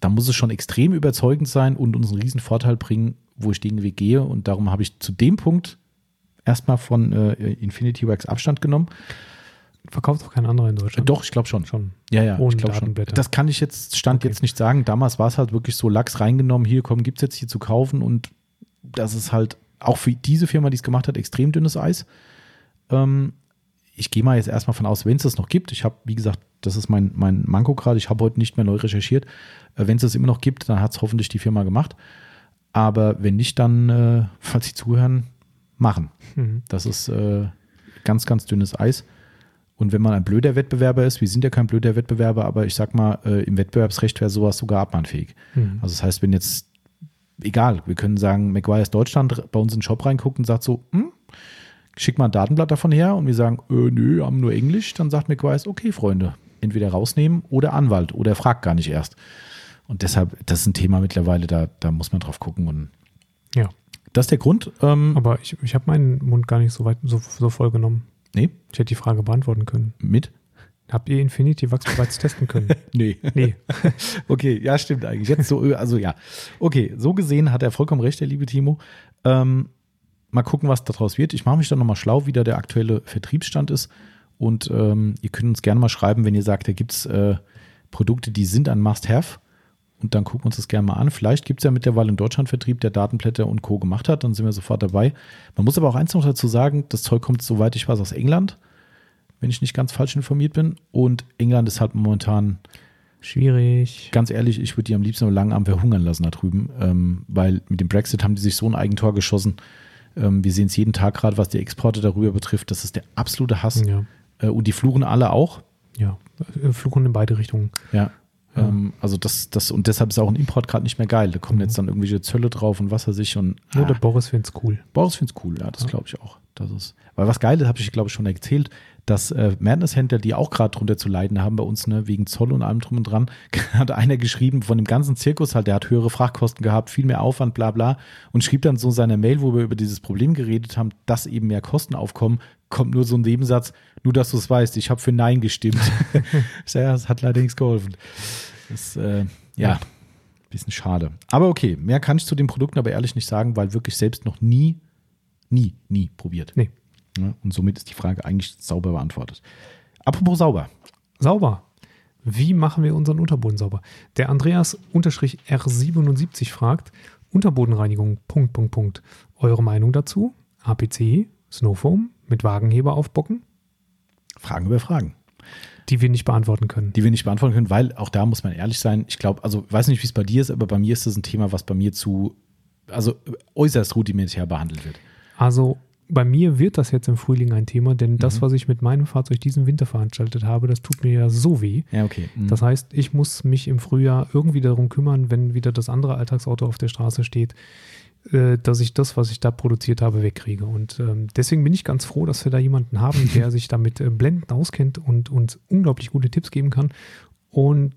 da muss es schon extrem überzeugend sein und uns einen riesen Vorteil bringen, wo ich den Weg gehe. Und darum habe ich zu dem Punkt erstmal von äh, Infinity Wax Abstand genommen. Verkauft auch kein anderer in Deutschland. Doch, ich glaube schon. Schon. Ja, ja, Ohne ich glaube schon. Das kann ich jetzt, Stand Okay. jetzt nicht sagen. Damals war es halt wirklich so Lachs reingenommen, hier komm, gibt's jetzt hier zu kaufen und das ist halt auch für diese Firma, die es gemacht hat, extrem dünnes Eis. Ähm, ich gehe mal jetzt erstmal von aus, wenn es das noch gibt. Ich habe, wie gesagt, das ist mein, mein Manko gerade. Ich habe heute nicht mehr neu recherchiert. Äh, wenn es das immer noch gibt, dann hat es hoffentlich die Firma gemacht. Aber wenn nicht, dann, äh, falls Sie zuhören, machen. Mhm. Das ist äh, ganz, ganz dünnes Eis. Und wenn man ein blöder Wettbewerber ist, wir sind ja kein blöder Wettbewerber, aber ich sag mal, äh, im Wettbewerbsrecht wäre sowas sogar abmahnfähig. Mhm. Also das heißt, wenn jetzt, egal, wir können sagen, McGuire's Deutschland bei uns in den Shop reinguckt und sagt so, hm, schick mal ein Datenblatt davon her und wir sagen, äh, nö, haben nur Englisch, dann sagt McGuire's, okay, Freunde, entweder rausnehmen oder Anwalt oder fragt gar nicht erst. Und deshalb, das ist ein Thema mittlerweile, da, da muss man drauf gucken. Und Ja. das ist der Grund. Ähm, Aber ich, ich habe meinen Mund gar nicht so weit so, so voll genommen. nee, Ich hätte die Frage beantworten können. mit? Habt ihr Infinity Wax bereits testen können? [LAUGHS] Nee. Nee. [LAUGHS] Okay, ja, stimmt eigentlich. Jetzt so, also ja. Okay, so gesehen hat er vollkommen recht, der liebe Timo. Ähm, mal gucken, was daraus wird. Ich mache mich dann nochmal schlau, wie da der aktuelle Vertriebsstand ist. Und ähm, ihr könnt uns gerne mal schreiben, wenn ihr sagt, da gibt es äh, Produkte, die sind ein Must-Have. Und dann gucken wir uns das gerne mal an. Vielleicht gibt es ja mittlerweile einen Deutschlandvertrieb, der Datenblätter und Co. gemacht hat. Dann sind wir sofort dabei. Man muss aber auch eins noch dazu sagen: Das Zeug kommt, soweit ich weiß, aus England, wenn ich nicht ganz falsch informiert bin. Und England ist halt momentan schwierig. Ganz ehrlich, ich würde die am liebsten lang am verhungern lassen da drüben, ähm, weil mit dem Brexit haben die sich so ein Eigentor geschossen. Ähm, wir sehen es jeden Tag gerade, was die Exporte darüber betrifft. Das ist der absolute Hass. Ja. Äh, und die fluchen alle auch. Ja, äh, fluchen in beide Richtungen. Ja. Ja. Ähm, also das, das, und deshalb ist auch ein Import gerade nicht mehr geil. Da kommen mhm. jetzt dann irgendwelche Zölle drauf und was weiß ich. Und, ah. der Boris findet es cool. Boris findet es cool, ja, das ja. glaube ich auch. Das ist, weil was geil ist, habe ich glaube ich schon erzählt, dass äh, Madness-Händler, die auch gerade drunter zu leiden haben bei uns, ne, wegen Zoll und allem drum und dran, [LAUGHS] hat einer geschrieben von dem ganzen Zirkus halt, der hat höhere Frachtkosten gehabt, viel mehr Aufwand, bla bla, und schrieb dann so seine Mail, wo wir über dieses Problem geredet haben, dass eben mehr Kosten aufkommen, kommt nur so ein Nebensatz, nur dass du es weißt, ich habe für Nein gestimmt. [LAUGHS] [LAUGHS] ja, das hat leider nichts geholfen. Das, äh, ja, ja, bisschen schade. Aber okay, mehr kann ich zu den Produkten aber ehrlich nicht sagen, weil wirklich selbst noch nie, nie, nie probiert. Nee. Ja, und somit ist die Frage eigentlich sauber beantwortet. Apropos sauber. Sauber. Wie machen wir unseren Unterboden sauber? Der Andreas-R77 fragt, Unterbodenreinigung, Punkt, Punkt, Punkt. Eure Meinung dazu? APC, Snowfoam, mit Wagenheber aufbocken? Fragen über Fragen. Die wir nicht beantworten können. Die wir nicht beantworten können, weil auch da muss man ehrlich sein. Ich glaube, also ich weiß nicht, wie es bei dir ist, aber bei mir ist das ein Thema, was bei mir zu, also äußerst rudimentär behandelt wird. Also bei mir wird das jetzt im Frühling ein Thema, denn mhm. das, was ich mit meinem Fahrzeug diesen Winter veranstaltet habe, das tut mir ja so weh. Ja, okay. Mhm. Das heißt, ich muss mich im Frühjahr irgendwie darum kümmern, wenn wieder das andere Alltagsauto auf der Straße steht, dass ich das, was ich da produziert habe, wegkriege. Und ähm, deswegen bin ich ganz froh, dass wir da jemanden haben, der [LAUGHS] sich damit äh, blendend auskennt und uns unglaublich gute Tipps geben kann. Und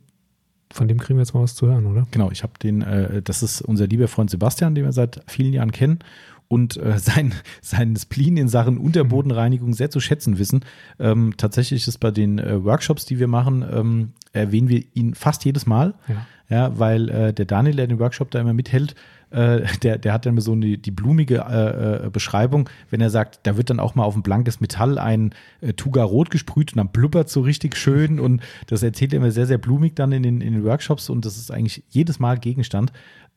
von dem kriegen wir jetzt mal was zu hören, oder? Genau, ich habe den, äh, das ist unser lieber Freund Sebastian, den wir seit vielen Jahren kennen und äh, [LAUGHS] sein, sein Spleen in Sachen Unterbodenreinigung sehr zu schätzen wissen. Ähm, tatsächlich ist bei den äh, Workshops, die wir machen, ähm, erwähnen wir ihn fast jedes Mal. Ja, ja weil äh, der Daniel, der den Workshop da immer mithält, äh, der, der hat dann so eine, die blumige äh, äh, Beschreibung, wenn er sagt, da wird dann auch mal auf ein blankes Metall ein äh, Tuga Rot gesprüht und dann blubbert so richtig schön und das erzählt er immer sehr, sehr blumig dann in den, in den Workshops und das ist eigentlich jedes Mal Gegenstand.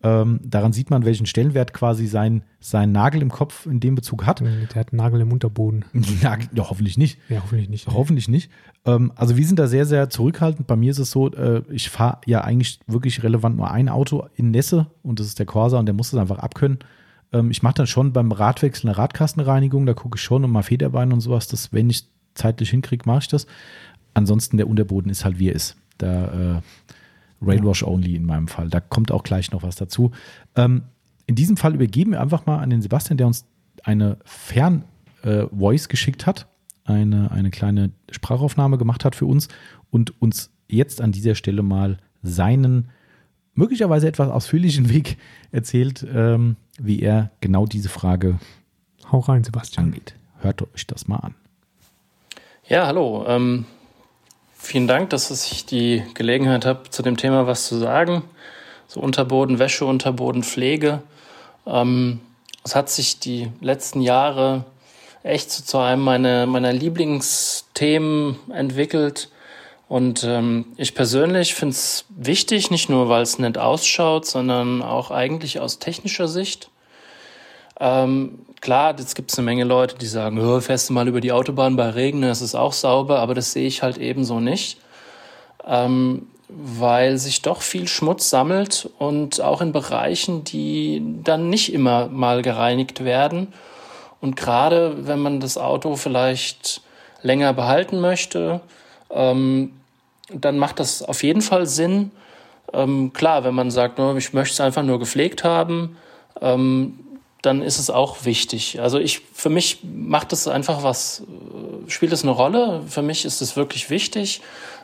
Ähm, daran sieht man, welchen Stellenwert quasi sein, sein Nagel im Kopf in dem Bezug hat. Der hat einen Nagel im Unterboden. [LAUGHS] Nagel, ja, hoffentlich nicht. Ja, hoffentlich nicht. Hoffentlich nicht. Ähm, also wir sind da sehr, sehr zurückhaltend. Bei mir ist es so, äh, ich fahre ja eigentlich wirklich relevant nur ein Auto in Nässe und das ist der Corsa und der muss das einfach abkönnen. Ähm, ich mache dann schon beim Radwechsel eine Radkastenreinigung, da gucke ich schon und mal Federbeine und sowas. Das, wenn ich zeitlich hinkriege, mache ich das. Ansonsten der Unterboden ist halt wie er ist. Da äh, Railwash only in meinem Fall. Da kommt auch gleich noch was dazu. Ähm, in diesem Fall übergeben wir einfach mal an den Sebastian, der uns eine Fern-Voice äh, geschickt hat, eine, eine kleine Sprachaufnahme gemacht hat für uns und uns jetzt an dieser Stelle mal seinen möglicherweise etwas ausführlichen [LAUGHS] Weg erzählt, ähm, wie er genau diese Frage Hau rein, Sebastian. angeht. Hört euch das mal an. Ja, hallo. Ähm, Vielen Dank, dass ich die Gelegenheit habe, zu dem Thema was zu sagen. So Unterboden, Wäsche, Unterboden, Pflege. Ähm, es hat sich die letzten Jahre echt zu einem meiner, meiner Lieblingsthemen entwickelt. Und ähm, ich persönlich finde es wichtig, nicht nur weil es nett ausschaut, sondern auch eigentlich aus technischer Sicht. Ähm, klar, jetzt gibt es eine Menge Leute, die sagen, oh, fährst du mal über die Autobahn bei Regen, das ist auch sauber, aber das sehe ich halt ebenso nicht. Ähm, weil sich doch viel Schmutz sammelt und auch in Bereichen, die dann nicht immer mal gereinigt werden. Und gerade wenn man das Auto vielleicht länger behalten möchte, ähm, dann macht das auf jeden Fall Sinn. Ähm, klar, wenn man sagt, ich möchte es einfach nur gepflegt haben, ähm, dann ist es auch wichtig. Also ich, für mich macht es einfach was, äh, spielt es eine Rolle. Für mich ist es wirklich wichtig,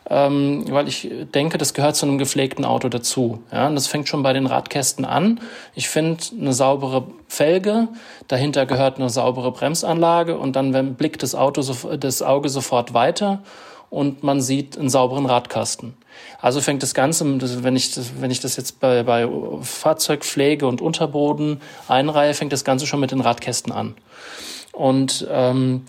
ähm, weil ich denke, das gehört zu einem gepflegten Auto dazu. Ja, und das fängt schon bei den Radkästen an. Ich finde eine saubere Felge, dahinter gehört eine saubere Bremsanlage und dann blickt das Auto, das Auge sofort weiter und man sieht einen sauberen Radkasten. Also fängt das Ganze, wenn ich das, wenn ich das jetzt bei, bei Fahrzeugpflege und Unterboden einreihe, fängt das Ganze schon mit den Radkästen an. Und ähm,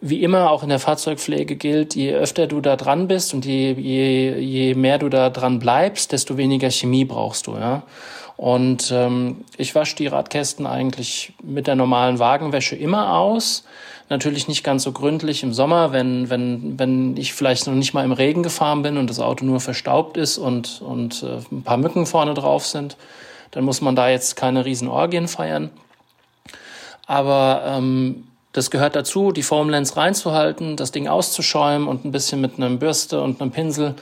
wie immer auch in der Fahrzeugpflege gilt, je öfter du da dran bist und je, je, je mehr du da dran bleibst, desto weniger Chemie brauchst du. Ja? Und ähm, ich wasche die Radkästen eigentlich mit der normalen Wagenwäsche immer aus. Natürlich nicht ganz so gründlich im Sommer, wenn, wenn, wenn ich vielleicht noch nicht mal im Regen gefahren bin und das Auto nur verstaubt ist und, und äh, ein paar Mücken vorne drauf sind. Dann muss man da jetzt keine riesen Orgien feiern. Aber ähm, das gehört dazu, die Foamlens reinzuhalten, das Ding auszuschäumen und ein bisschen mit einem Bürste und einem Pinsel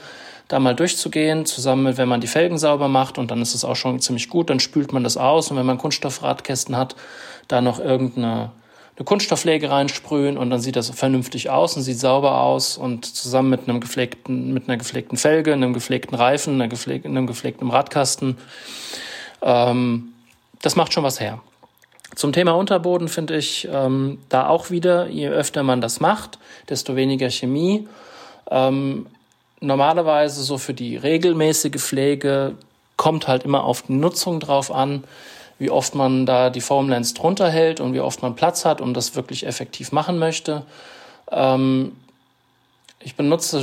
da mal durchzugehen, zusammen mit, wenn man die Felgen sauber macht und dann ist es auch schon ziemlich gut, dann spült man das aus und wenn man Kunststoffradkästen hat, da noch irgendeine eine Kunststoffpflege reinsprühen und dann sieht das vernünftig aus und sieht sauber aus und zusammen mit einem gepflegten, mit einer gepflegten Felge, einem gepflegten Reifen, einer gepfleg, einem gepflegten Radkasten, ähm, das macht schon was her. Zum Thema Unterboden finde ich ähm, da auch wieder, je öfter man das macht, desto weniger Chemie. Ähm, normalerweise so für die regelmäßige Pflege kommt halt immer auf die Nutzung drauf an, wie oft man da die Foamlens drunter hält und wie oft man Platz hat und das wirklich effektiv machen möchte. Ähm, ich benutze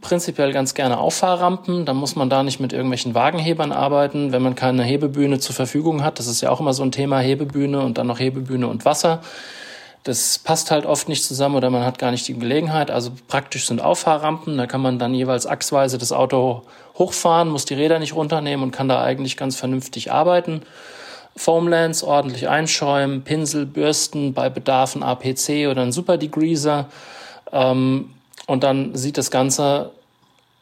prinzipiell ganz gerne Auffahrrampen. Da muss man da nicht mit irgendwelchen Wagenhebern arbeiten, wenn man keine Hebebühne zur Verfügung hat. Das ist ja auch immer so ein Thema, Hebebühne und dann noch Hebebühne und Wasser. Das passt halt oft nicht zusammen oder man hat gar nicht die Gelegenheit. Also praktisch sind Auffahrrampen. Da kann man dann jeweils achsweise das Auto hochfahren, muss die Räder nicht runternehmen und kann da eigentlich ganz vernünftig arbeiten. Foamlands ordentlich einschäumen, Pinsel, Bürsten, bei Bedarf ein APC oder ein Super Degreaser. Ähm, und dann sieht das Ganze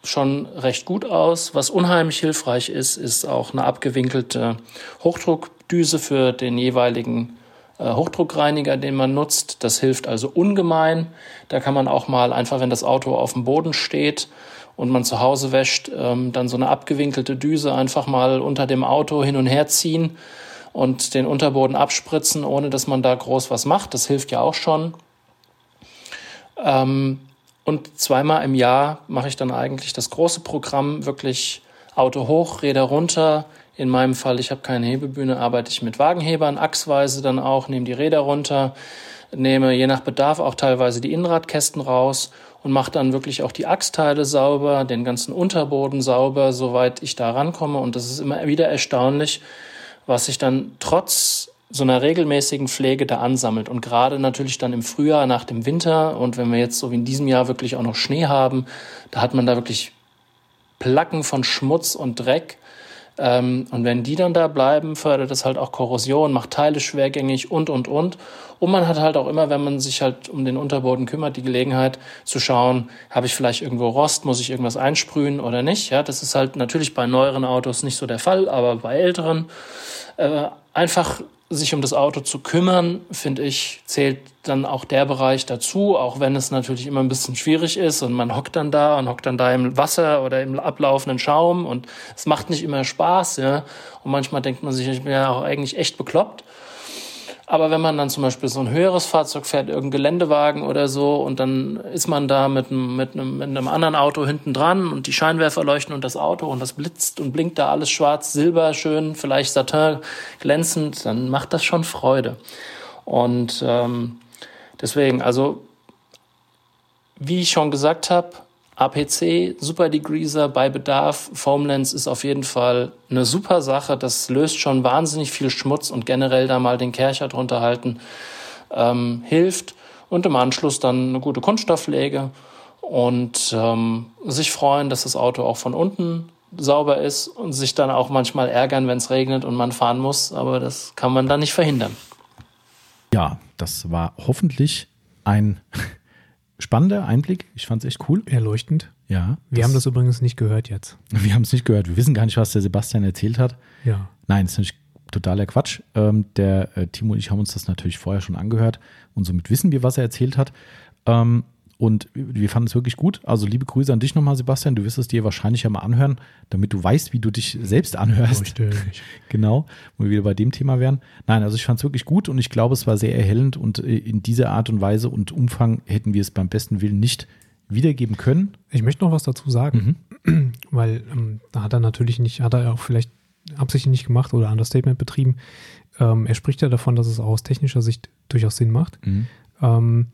schon recht gut aus. Was unheimlich hilfreich ist, ist auch eine abgewinkelte Hochdruckdüse für den jeweiligen Hochdruckreiniger, den man nutzt. Das hilft also ungemein. Da kann man auch mal einfach, wenn das Auto auf dem Boden steht und man zu Hause wäscht, ähm, dann so eine abgewinkelte Düse einfach mal unter dem Auto hin und her ziehen und den Unterboden abspritzen, ohne dass man da groß was macht. Das hilft ja auch schon. Ähm, und zweimal im Jahr mache ich dann eigentlich das große Programm, wirklich Auto hoch, Räder runter. In meinem Fall, ich habe keine Hebebühne, arbeite ich mit Wagenhebern, achsweise dann auch, nehme die Räder runter, nehme je nach Bedarf auch teilweise die Innenradkästen raus und mache dann wirklich auch die Achsteile sauber, den ganzen Unterboden sauber, soweit ich da rankomme. Und das ist immer wieder erstaunlich, was sich dann trotz so einer regelmäßigen Pflege da ansammelt. Und gerade natürlich dann im Frühjahr nach dem Winter und wenn wir jetzt so wie in diesem Jahr wirklich auch noch Schnee haben, da hat man da wirklich Placken von Schmutz und Dreck. Ähm, und wenn die dann da bleiben, fördert das halt auch Korrosion, macht Teile schwergängig und, und, und. Und man hat halt auch immer, wenn man sich halt um den Unterboden kümmert, die Gelegenheit zu schauen, habe ich vielleicht irgendwo Rost, muss ich irgendwas einsprühen oder nicht. Ja, das ist halt natürlich bei neueren Autos nicht so der Fall, aber bei älteren äh, einfach sich um das Auto zu kümmern, finde ich, zählt dann auch der Bereich dazu, auch wenn es natürlich immer ein bisschen schwierig ist und man hockt dann da und hockt dann da im Wasser oder im ablaufenden Schaum und es macht nicht immer Spaß, ja. Und manchmal denkt man sich, ich bin ja auch eigentlich echt bekloppt. Aber wenn man dann zum Beispiel so ein höheres Fahrzeug fährt, irgendein Geländewagen oder so, und dann ist man da mit einem, mit einem, mit einem anderen Auto hinten dran und die Scheinwerfer leuchten und das Auto und das blitzt und blinkt da alles schwarz, silber, schön, vielleicht Satin glänzend, dann macht das schon Freude. Und ähm, deswegen, also wie ich schon gesagt habe, APC, Super Degreaser bei Bedarf, Foamlens ist auf jeden Fall eine super Sache. Das löst schon wahnsinnig viel Schmutz und generell da mal den Kercher drunter halten ähm, hilft. Und im Anschluss dann eine gute Kunststoffpflege und ähm, sich freuen, dass das Auto auch von unten sauber ist und sich dann auch manchmal ärgern, wenn es regnet und man fahren muss. Aber das kann man dann nicht verhindern. Ja, das war hoffentlich ein spannender Einblick. Ich fand es echt cool. Erleuchtend. Ja. Wir haben das übrigens nicht gehört jetzt. Wir haben es nicht gehört. Wir wissen gar nicht, was der Sebastian erzählt hat. Ja. Nein, das ist natürlich totaler Quatsch. Ähm, der äh, Timo und ich haben uns das natürlich vorher schon angehört und somit wissen wir, was er erzählt hat. Ähm, und wir fanden es wirklich gut. Also liebe Grüße an dich nochmal, Sebastian. Du wirst es dir wahrscheinlich ja mal anhören, damit du weißt, wie du dich selbst anhörst. Richtig. [LAUGHS] genau, wo wir wieder bei dem Thema wären. Nein, also ich fand es wirklich gut und ich glaube, es war sehr erhellend und äh, in dieser Art und Weise und Umfang hätten wir es beim besten Willen nicht wiedergeben können. Ich möchte noch was dazu sagen, mhm. [CLEARS THROAT] weil ähm, da hat er natürlich nicht, hat er auch vielleicht absichtlich nicht gemacht oder Understatement betrieben. Ähm, er spricht ja davon, dass es auch aus technischer Sicht durchaus Sinn macht. Mhm. Ähm,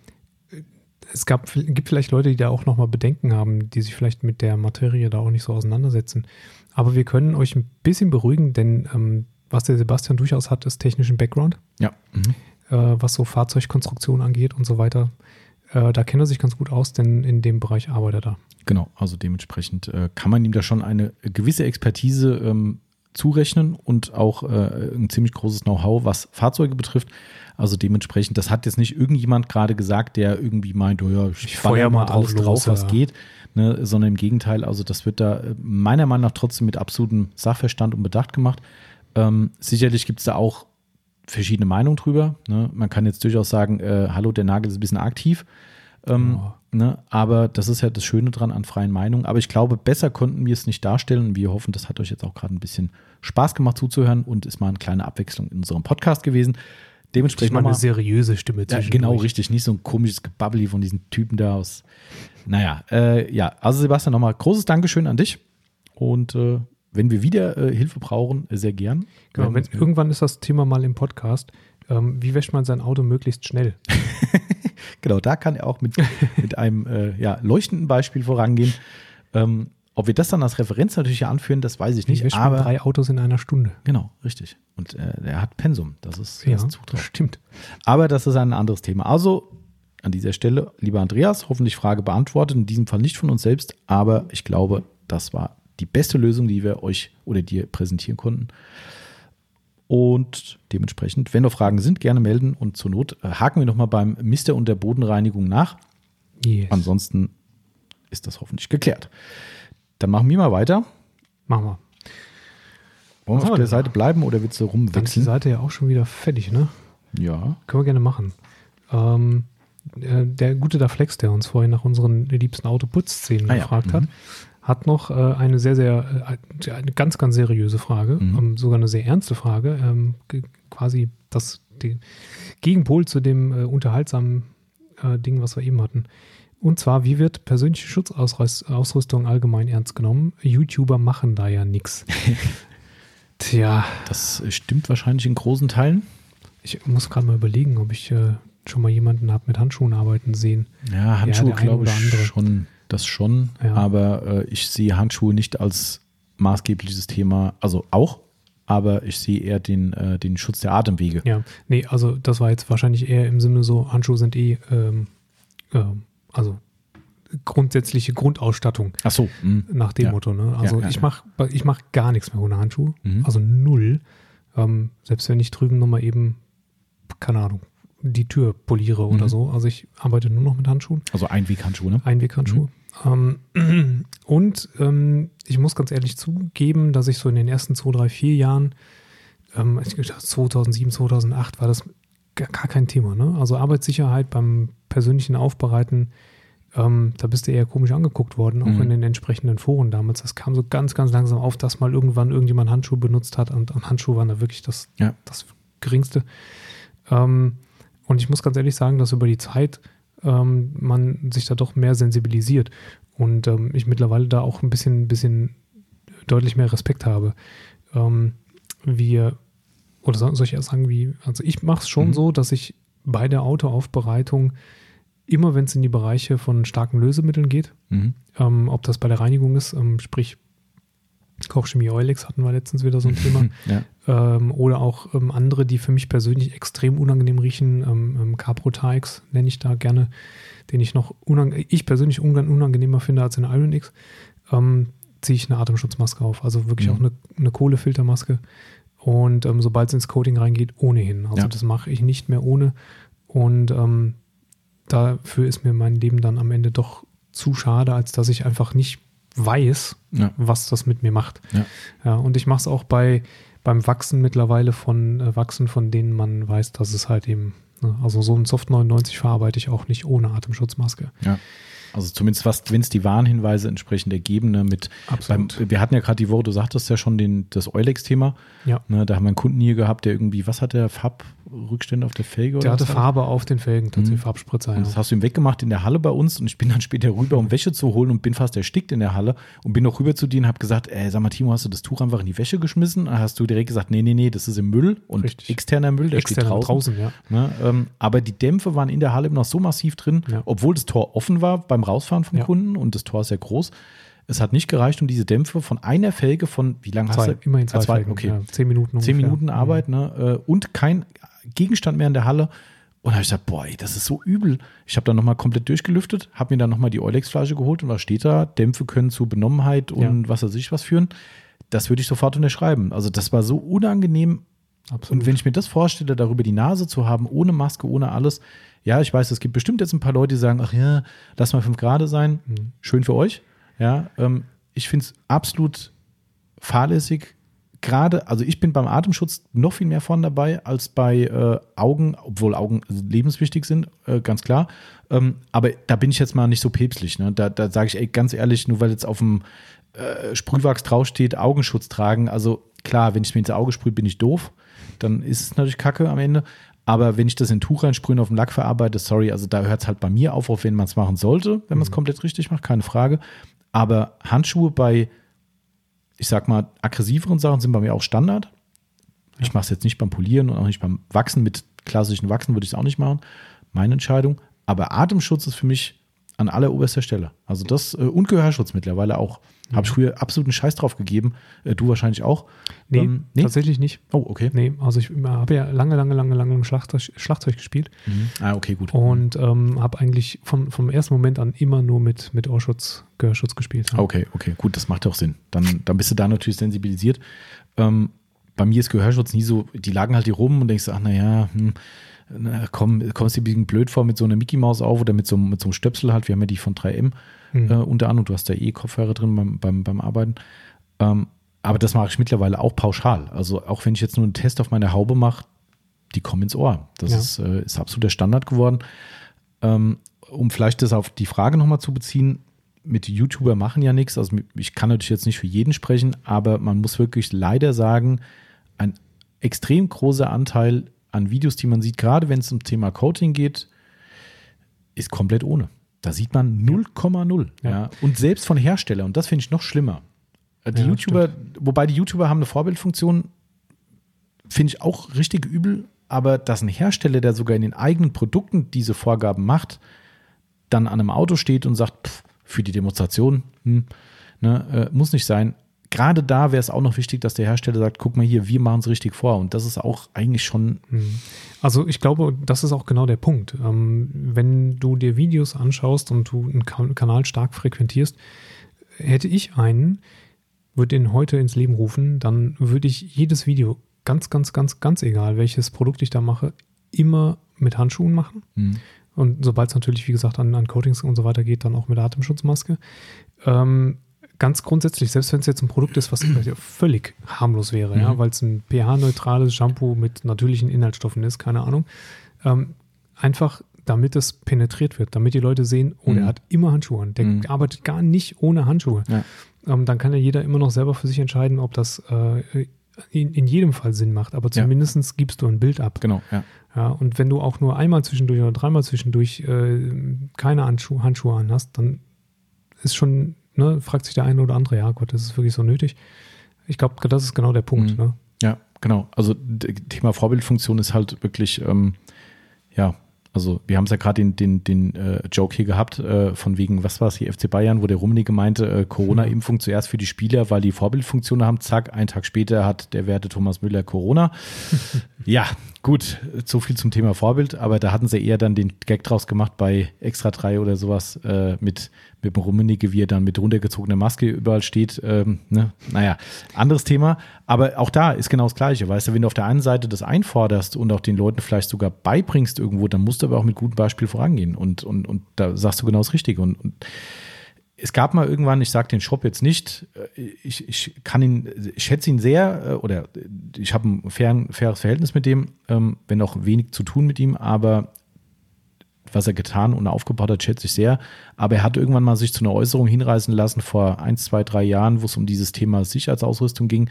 es gab, gibt vielleicht Leute, die da auch nochmal Bedenken haben, die sich vielleicht mit der Materie da auch nicht so auseinandersetzen. Aber wir können euch ein bisschen beruhigen, denn ähm, was der Sebastian durchaus hat, ist technischen Background. Ja. Mhm. Äh, was so Fahrzeugkonstruktion angeht und so weiter. Äh, da kennt er sich ganz gut aus, denn in dem Bereich arbeitet er da. Genau, also dementsprechend äh, kann man ihm da schon eine gewisse Expertise ähm, zurechnen und auch äh, ein ziemlich großes Know-how, was Fahrzeuge betrifft. Also dementsprechend, das hat jetzt nicht irgendjemand gerade gesagt, der irgendwie meint, oh ja, ich, ich feuer mal alles drauf, was ja. geht, ne, sondern im Gegenteil, also das wird da äh, meiner Meinung nach trotzdem mit absolutem Sachverstand und Bedacht gemacht. Ähm, sicherlich gibt es da auch verschiedene Meinungen drüber. Ne? Man kann jetzt durchaus sagen, äh, hallo, der Nagel ist ein bisschen aktiv. Ähm, oh. ne? Aber das ist ja das Schöne dran an freien Meinungen. Aber ich glaube, besser konnten wir es nicht darstellen. Wir hoffen, das hat euch jetzt auch gerade ein bisschen Spaß gemacht zuzuhören und ist mal eine kleine Abwechslung in unserem Podcast gewesen. Dementsprechend mal eine seriöse Stimme ja, Genau, richtig. Nicht so ein komisches Gebabbeli von diesen Typen da aus. Naja, äh, ja, also Sebastian, nochmal großes Dankeschön an dich. Und äh, wenn wir wieder äh, Hilfe brauchen, sehr gern. Genau, wenn, irgendwann ist das Thema mal im Podcast. Ähm, wie wäscht man sein Auto möglichst schnell? [LAUGHS] genau, da kann er auch mit, mit einem äh, ja, leuchtenden Beispiel vorangehen. Ähm, ob wir das dann als Referenz natürlich anführen, das weiß ich nicht. Ich aber drei Autos in einer Stunde. Genau, richtig. Und äh, er hat Pensum. Das ist ja, das stimmt. Aber das ist ein anderes Thema. Also an dieser Stelle, lieber Andreas, hoffentlich Frage beantwortet. In diesem Fall nicht von uns selbst, aber ich glaube, das war die beste Lösung, die wir euch oder dir präsentieren konnten. Und dementsprechend, wenn noch Fragen sind, gerne melden und zur Not äh, haken wir nochmal beim Mister und der Bodenreinigung nach. Yes. Ansonsten ist das hoffentlich geklärt. Dann machen wir mal weiter. Machen wir. Wollen wir auf der Seite bleiben oder willst du rumwechseln? Dann ist die Seite ja auch schon wieder fertig, ne? Ja. Können wir gerne machen. Ähm, der, der gute da Flex, der uns vorhin nach unseren liebsten Autoputzszenen ah, gefragt ja. mhm. hat, hat noch äh, eine sehr, sehr, äh, eine ganz, ganz seriöse Frage, mhm. ähm, sogar eine sehr ernste Frage, ähm, quasi das Gegenpol zu dem äh, unterhaltsamen äh, Ding, was wir eben hatten. Und zwar, wie wird persönliche Schutzausrüstung allgemein ernst genommen? YouTuber machen da ja nichts. [LAUGHS] Tja. Das stimmt wahrscheinlich in großen Teilen. Ich muss gerade mal überlegen, ob ich äh, schon mal jemanden habe mit Handschuhen arbeiten sehen. Ja, Handschuhe ja, glaube ich schon, das schon. Ja. Aber äh, ich sehe Handschuhe nicht als maßgebliches Thema, also auch, aber ich sehe eher den, äh, den Schutz der Atemwege. Ja, nee, also das war jetzt wahrscheinlich eher im Sinne so, Handschuhe sind eh ähm, ähm, also grundsätzliche Grundausstattung. Ach so. Mh. Nach dem ja. Motto. Ne? Also ja, ich mache ich mach gar nichts mehr ohne Handschuhe. Mhm. Also null. Ähm, selbst wenn ich drüben nochmal eben, keine Ahnung, die Tür poliere mhm. oder so. Also ich arbeite nur noch mit Handschuhen. Also Einweghandschuhe, ne? Einweghandschuhe. Mhm. Ähm, [CLEARS THROAT] und ähm, ich muss ganz ehrlich zugeben, dass ich so in den ersten zwei, drei, vier Jahren, ähm, 2007, 2008 war das gar, gar kein Thema. Ne? Also Arbeitssicherheit beim persönlichen Aufbereiten ähm, da bist du eher komisch angeguckt worden, auch mhm. in den entsprechenden Foren damals. Das kam so ganz, ganz langsam auf, dass mal irgendwann irgendjemand Handschuhe benutzt hat und, und Handschuhe waren da wirklich das, ja. das Geringste. Ähm, und ich muss ganz ehrlich sagen, dass über die Zeit ähm, man sich da doch mehr sensibilisiert und ähm, ich mittlerweile da auch ein bisschen, bisschen deutlich mehr Respekt habe. Ähm, wir, oder soll ich erst sagen, wie, also ich mache es schon mhm. so, dass ich bei der Autoaufbereitung immer wenn es in die Bereiche von starken Lösemitteln geht, mhm. ähm, ob das bei der Reinigung ist, ähm, sprich Kochchemie Eulex hatten wir letztens wieder so ein Thema, [LAUGHS] ja. ähm, oder auch ähm, andere, die für mich persönlich extrem unangenehm riechen, ähm, ähm, Caprotax nenne ich da gerne, den ich noch ich persönlich unangenehmer finde als in Iron X, ziehe ich eine Atemschutzmaske auf, also wirklich mhm. auch eine, eine Kohlefiltermaske und sobald es ins Coating reingeht, ohnehin. Also ja. das mache ich nicht mehr ohne und ähm, dafür ist mir mein Leben dann am Ende doch zu schade, als dass ich einfach nicht weiß, ja. was das mit mir macht. Ja, ja und ich mache es auch bei beim Wachsen mittlerweile von äh, Wachsen, von denen man weiß, dass es halt eben, ne, also so ein Soft 99 verarbeite ich auch nicht ohne Atemschutzmaske. Ja. Also zumindest was, wenn es die Warnhinweise entsprechend ergeben, ne, mit beim, wir hatten ja gerade die Woche, du sagtest ja schon den, das Eulex-Thema. Ja. Ne, da haben wir einen Kunden hier gehabt, der irgendwie, was hat der Farbrückstände auf der Felge? Der hatte? Farbe auf den Felgen, tatsächlich mhm. Farbspritzer. Und das hast du ihm weggemacht in der Halle bei uns und ich bin dann [LAUGHS] später rüber, um Wäsche zu holen und bin fast erstickt in der Halle und bin noch rüber zu dir und habe gesagt, ey, sag mal, Timo, hast du das Tuch einfach in die Wäsche geschmissen? Dann hast du direkt gesagt, nee, nee, nee, das ist im Müll und Richtig. externer Müll, der Externer steht draußen. draußen ja. Ne, ähm, aber die Dämpfe waren in der Halle noch so massiv drin, Ja. obwohl das Tor offen war beim Rausfahren vom Ja. Kunden und das Tor ist ja groß. Es hat nicht gereicht, um diese Dämpfe von einer Felge von, wie lange hast du? immerhin zwei, Ah, zwei Felgen, okay. Ja, zehn Minuten Zehn ungefähr. Minuten Arbeit ne, äh, und kein Gegenstand mehr in der Halle. Und da habe ich gesagt, boah, ey, das ist so übel. Ich habe dann nochmal komplett durchgelüftet, habe mir dann nochmal die Eulex-Flasche geholt und was steht da? Dämpfe können zu Benommenheit und was weiß ich was führen. Das würde ich sofort unterschreiben. Also das war so unangenehm. Absolut. Und wenn ich mir das vorstelle, darüber die Nase zu haben, ohne Maske, ohne alles, ja, ich weiß, es gibt bestimmt jetzt ein paar Leute, die sagen, ach ja, lass mal fünf Grad sein. Mhm. Schön für euch. Ja, ähm, ich finde es absolut fahrlässig. Gerade, also ich bin beim Atemschutz noch viel mehr vorne dabei als bei äh, Augen, obwohl Augen lebenswichtig sind, äh, ganz klar. Ähm, aber da bin ich jetzt mal nicht so päpstlich. Ne? Da, da sage ich, ey, ganz ehrlich, nur weil jetzt auf dem äh, Sprühwachs draufsteht, Augenschutz tragen. Also klar, wenn ich mir ins Auge sprühe, bin ich doof. Dann ist es natürlich Kacke am Ende. Aber wenn ich das in ein Tuch reinsprühe und auf dem Lack verarbeite, sorry, also da hört es halt bei mir auf, auch wenn man es machen sollte, wenn man es komplett richtig macht, keine Frage. Aber Handschuhe bei, ich sag mal, aggressiveren Sachen sind bei mir auch Standard. Ich mache es jetzt nicht beim Polieren und auch nicht beim Wachsen. Mit klassischen Wachsen würde ich es auch nicht machen. Meine Entscheidung. Aber Atemschutz ist für mich an alleroberster Stelle. Also das äh, und Gehörschutz mittlerweile auch. Habe ich früher absoluten Scheiß drauf gegeben. Äh, du wahrscheinlich auch. Nee, Ähm, tatsächlich nicht. Oh, okay. Nee, also ich habe ja lange, lange, lange, lange Schlagzeug, Schlagzeug gespielt Mhm. Ah, okay, gut. und ähm, habe eigentlich von, vom ersten Moment an immer nur mit, mit Ohrschutz, Gehörschutz gespielt. Ja. Okay, okay, gut, das macht auch Sinn. Dann, dann bist du da natürlich sensibilisiert. Ähm, bei mir ist Gehörschutz nie so, die lagen halt hier rum und denkst, ach naja, hm, na, komm, kommst dir ein bisschen blöd vor mit so einer Mickey Maus auf oder mit so, mit so einem Stöpsel halt. Wir haben ja die von 3M Mhm. äh, unter anderem. Du hast da eh Kopfhörer drin beim, beim, beim Arbeiten. Ähm, aber das mache ich mittlerweile auch pauschal. Also auch wenn ich jetzt nur einen Test auf meine Haube mache, die kommen ins Ohr. Das Ja. ist, äh, ist absolut der Standard geworden. Ähm, um vielleicht das auf die Frage nochmal zu beziehen, mit YouTuber machen ja nichts. Also ich kann natürlich jetzt nicht für jeden sprechen, aber man muss wirklich leider sagen, ein extrem großer Anteil an Videos, die man sieht, gerade wenn es um Thema Coating geht, ist komplett ohne. Da sieht man 0,0. Ja. Ja. Und selbst von Herstellern, und das finde ich noch schlimmer. Äh, Die Ja, YouTuber, wobei die YouTuber haben eine Vorbildfunktion, finde ich auch richtig übel, aber dass ein Hersteller, der sogar in den eigenen Produkten diese Vorgaben macht, dann an einem Auto steht und sagt, pff, für die Demonstration, hm, ne, äh, muss nicht sein. Gerade da wäre es auch noch wichtig, dass der Hersteller sagt, guck mal hier, wir machen es richtig vor. Und das ist auch eigentlich schon, Also ich glaube, das ist auch genau der Punkt. Ähm, wenn du dir Videos anschaust und du einen Ka- Kanal stark frequentierst, hätte ich einen, würde den heute ins Leben rufen, dann würde ich jedes Video, ganz, ganz, ganz, ganz egal, welches Produkt ich da mache, immer mit Handschuhen machen. hm, Und sobald es natürlich, wie gesagt, an, an Coatings und so weiter geht, dann auch mit Atemschutzmaske. Ähm, ganz grundsätzlich, selbst wenn es jetzt ein Produkt ist, was [CLEARS THROAT] völlig harmlos wäre, ja, Mhm. weil es ein pH-neutrales Shampoo mit natürlichen Inhaltsstoffen ist, keine Ahnung, ähm, einfach damit es penetriert wird, damit die Leute sehen, oh, der Mhm. hat immer Handschuhe an, der Mhm. arbeitet gar nicht ohne Handschuhe. Ja. Ähm, dann kann ja jeder immer noch selber für sich entscheiden, ob das äh, in, in jedem Fall Sinn macht, aber Ja. zumindest gibst du ein Bild ab. genau, ja. Ja, und wenn du auch nur einmal zwischendurch oder dreimal zwischendurch äh, keine Handschuhe, Handschuhe an hast, dann ist schon, ne, fragt sich der eine oder andere, ja Gott, das ist wirklich so nötig. Ich glaube, das ist genau der Punkt. Mhm. Ne? Ja, genau. Also Thema Vorbildfunktion ist halt wirklich, ähm, ja, also wir haben es ja gerade den, den, den äh, Joke hier gehabt, äh, von wegen, was war es hier, FC Bayern, wo der Rummenigge meinte, äh, Corona-Impfung zuerst für die Spieler, weil die Vorbildfunktion haben, zack, einen Tag später hat der werte Thomas Müller Corona. [LAUGHS] ja, gut, so viel zum Thema Vorbild, aber da hatten sie eher dann den Gag draus gemacht bei Extra 3 oder sowas äh, mit, mit dem Rummenigge, wie er dann mit runtergezogener Maske überall steht. Ähm, ne? Naja, anderes Thema. Aber auch da ist genau das Gleiche. Weißt du, wenn du auf der einen Seite das einforderst und auch den Leuten vielleicht sogar beibringst irgendwo, dann musst du aber auch mit gutem Beispiel vorangehen. Und, und, und da sagst du genau das Richtige. Und, und es gab mal irgendwann, ich sage den Shop jetzt nicht, äh, ich, ich kann ihn, ich schätze ihn sehr äh, oder ich habe ein fair, faires Verhältnis mit dem, ähm, wenn auch wenig zu tun mit ihm, aber was er getan und aufgebaut hat, schätze ich sehr. Aber er hat irgendwann mal sich zu einer Äußerung hinreißen lassen vor ein, zwei, drei Jahren, wo es um dieses Thema Sicherheitsausrüstung ging.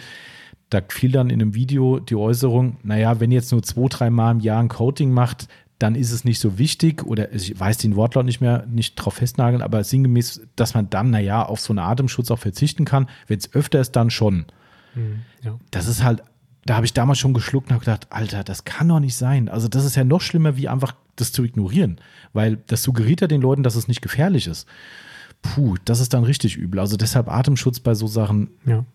Da fiel dann in einem Video die Äußerung, naja, wenn jetzt nur zwei, drei Mal im Jahr ein Coating macht, dann ist es nicht so wichtig oder ich weiß den Wortlaut nicht mehr, nicht drauf festnageln, aber sinngemäß, dass man dann, naja, auf so einen Atemschutz auch verzichten kann. Wenn es öfter ist, dann schon. Mhm, ja. Das ist halt, da habe ich damals schon geschluckt und habe gedacht, Alter, das kann doch nicht sein. Also das ist ja noch schlimmer, wie einfach das zu ignorieren, weil das suggeriert ja den Leuten, dass es nicht gefährlich ist. Puh, das ist dann richtig übel. Also deshalb Atemschutz bei so Sachen ja.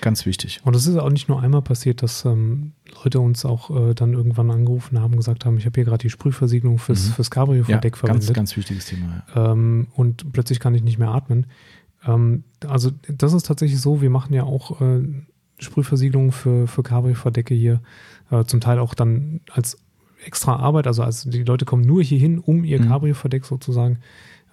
Ganz wichtig. Und es ist auch nicht nur einmal passiert, dass ähm, Leute uns auch äh, dann irgendwann angerufen haben, gesagt haben, ich habe hier gerade die Sprühversiegelung fürs, Mhm. fürs Cabrio-Verdeck ja, verwendet. ganz, ganz wichtiges Thema. Ja. ähm, und plötzlich kann ich nicht mehr atmen. Ähm, also das ist tatsächlich so, wir machen ja auch äh, Sprühversiegelungen für, für Cabrio-Verdecke hier, äh, zum Teil auch dann als extra Arbeit, also als die Leute kommen nur hier hin, um ihr Mhm. Cabrio-Verdeck sozusagen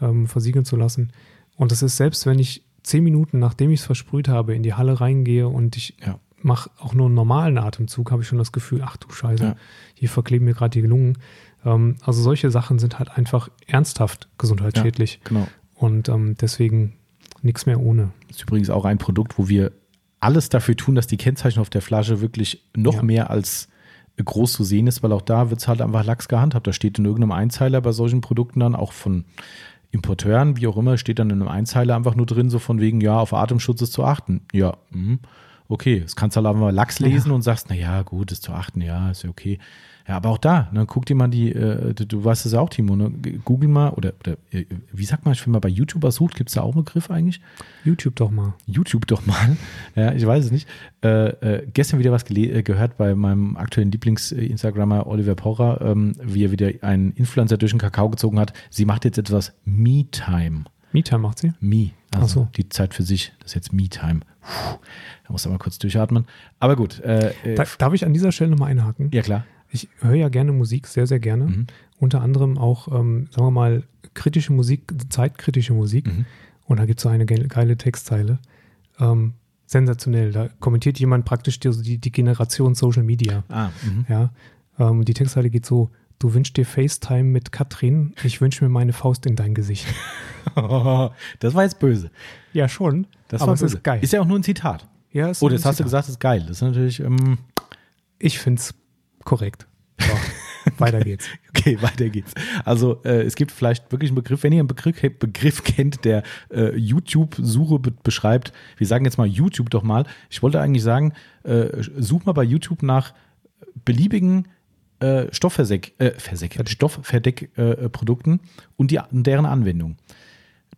ähm, versiegeln zu lassen. Und das ist selbst, wenn ich zehn Minuten, nachdem ich es versprüht habe, in die Halle reingehe und ich Ja. mache auch nur einen normalen Atemzug, habe ich schon das Gefühl, ach du Scheiße, Ja. hier verkleben mir gerade die Lungen. Ähm, also solche Sachen sind halt einfach ernsthaft gesundheitsschädlich. Genau. Und ähm, deswegen nichts mehr ohne. ist übrigens auch ein Produkt, wo wir alles dafür tun, dass die Kennzeichen auf der Flasche wirklich noch Ja. mehr als groß zu sehen ist, weil auch da wird es halt einfach lax gehandhabt. Da steht in irgendeinem Einzeiler bei solchen Produkten dann auch von Importeuren, wie auch immer, steht dann in einem Einzeiler einfach nur drin, so von wegen, ja, auf Atemschutz ist zu achten. Ja, mhm. okay. Das kannst du halt einfach Lachs lesen und sagst, na ja, gut, ist zu achten, ja, ist ja okay. Ja, aber auch da, ne, guck dir mal die, äh, du, du weißt es ja auch, Timo, ne? Google mal, oder, oder äh, wie sagt man, wenn man bei YouTuber sucht, gibt es da auch einen Begriff eigentlich? YouTube doch mal. YouTube doch mal. Ja, ich weiß es nicht. Äh, äh, gestern wieder was äh, gehört bei meinem aktuellen Lieblings-Instagrammer Oliver Porrer, ähm, wie er wieder einen Influencer durch den Kakao gezogen hat. Sie macht jetzt etwas Me-Time. Mieter macht sie. Me. Also so. die Zeit für sich. Das ist jetzt Me-Time. Puh, Da muss er mal kurz durchatmen. Aber gut. Äh, äh, Da, darf ich an dieser Stelle nochmal einhaken? ja, klar. Ich höre ja gerne Musik, sehr, sehr gerne. Mhm. Unter anderem auch, ähm, sagen wir mal, kritische Musik, zeitkritische Musik. Mhm. Und da gibt es so eine ge- geile Textzeile. Ähm, sensationell. Da kommentiert jemand praktisch die, die, Generation Social Media. Ah, mhm. Ja, ähm, die Textzeile geht so: Du wünschst dir FaceTime mit Katrin, ich wünsche mir meine Faust in dein Gesicht. [LAUGHS] das war jetzt böse. ja, schon. Das aber war es böse. ist geil. Ist ja auch nur ein Zitat. ja, ist Oh, das hast du Zitat. gesagt, ist geil. Das ist natürlich. Ähm, Ich finde es korrekt. So, [LAUGHS] weiter geht's. Okay, weiter geht's. Also äh, es gibt vielleicht wirklich einen Begriff, wenn ihr einen Begriff, Begriff kennt, der äh, YouTube-Suche be beschreibt, wir sagen jetzt mal YouTube doch mal. Ich wollte eigentlich sagen, äh, such mal bei YouTube nach beliebigen äh, Stoffverseck, äh, Verseck, Stoffverdeckprodukten äh, und, die, und deren Anwendung.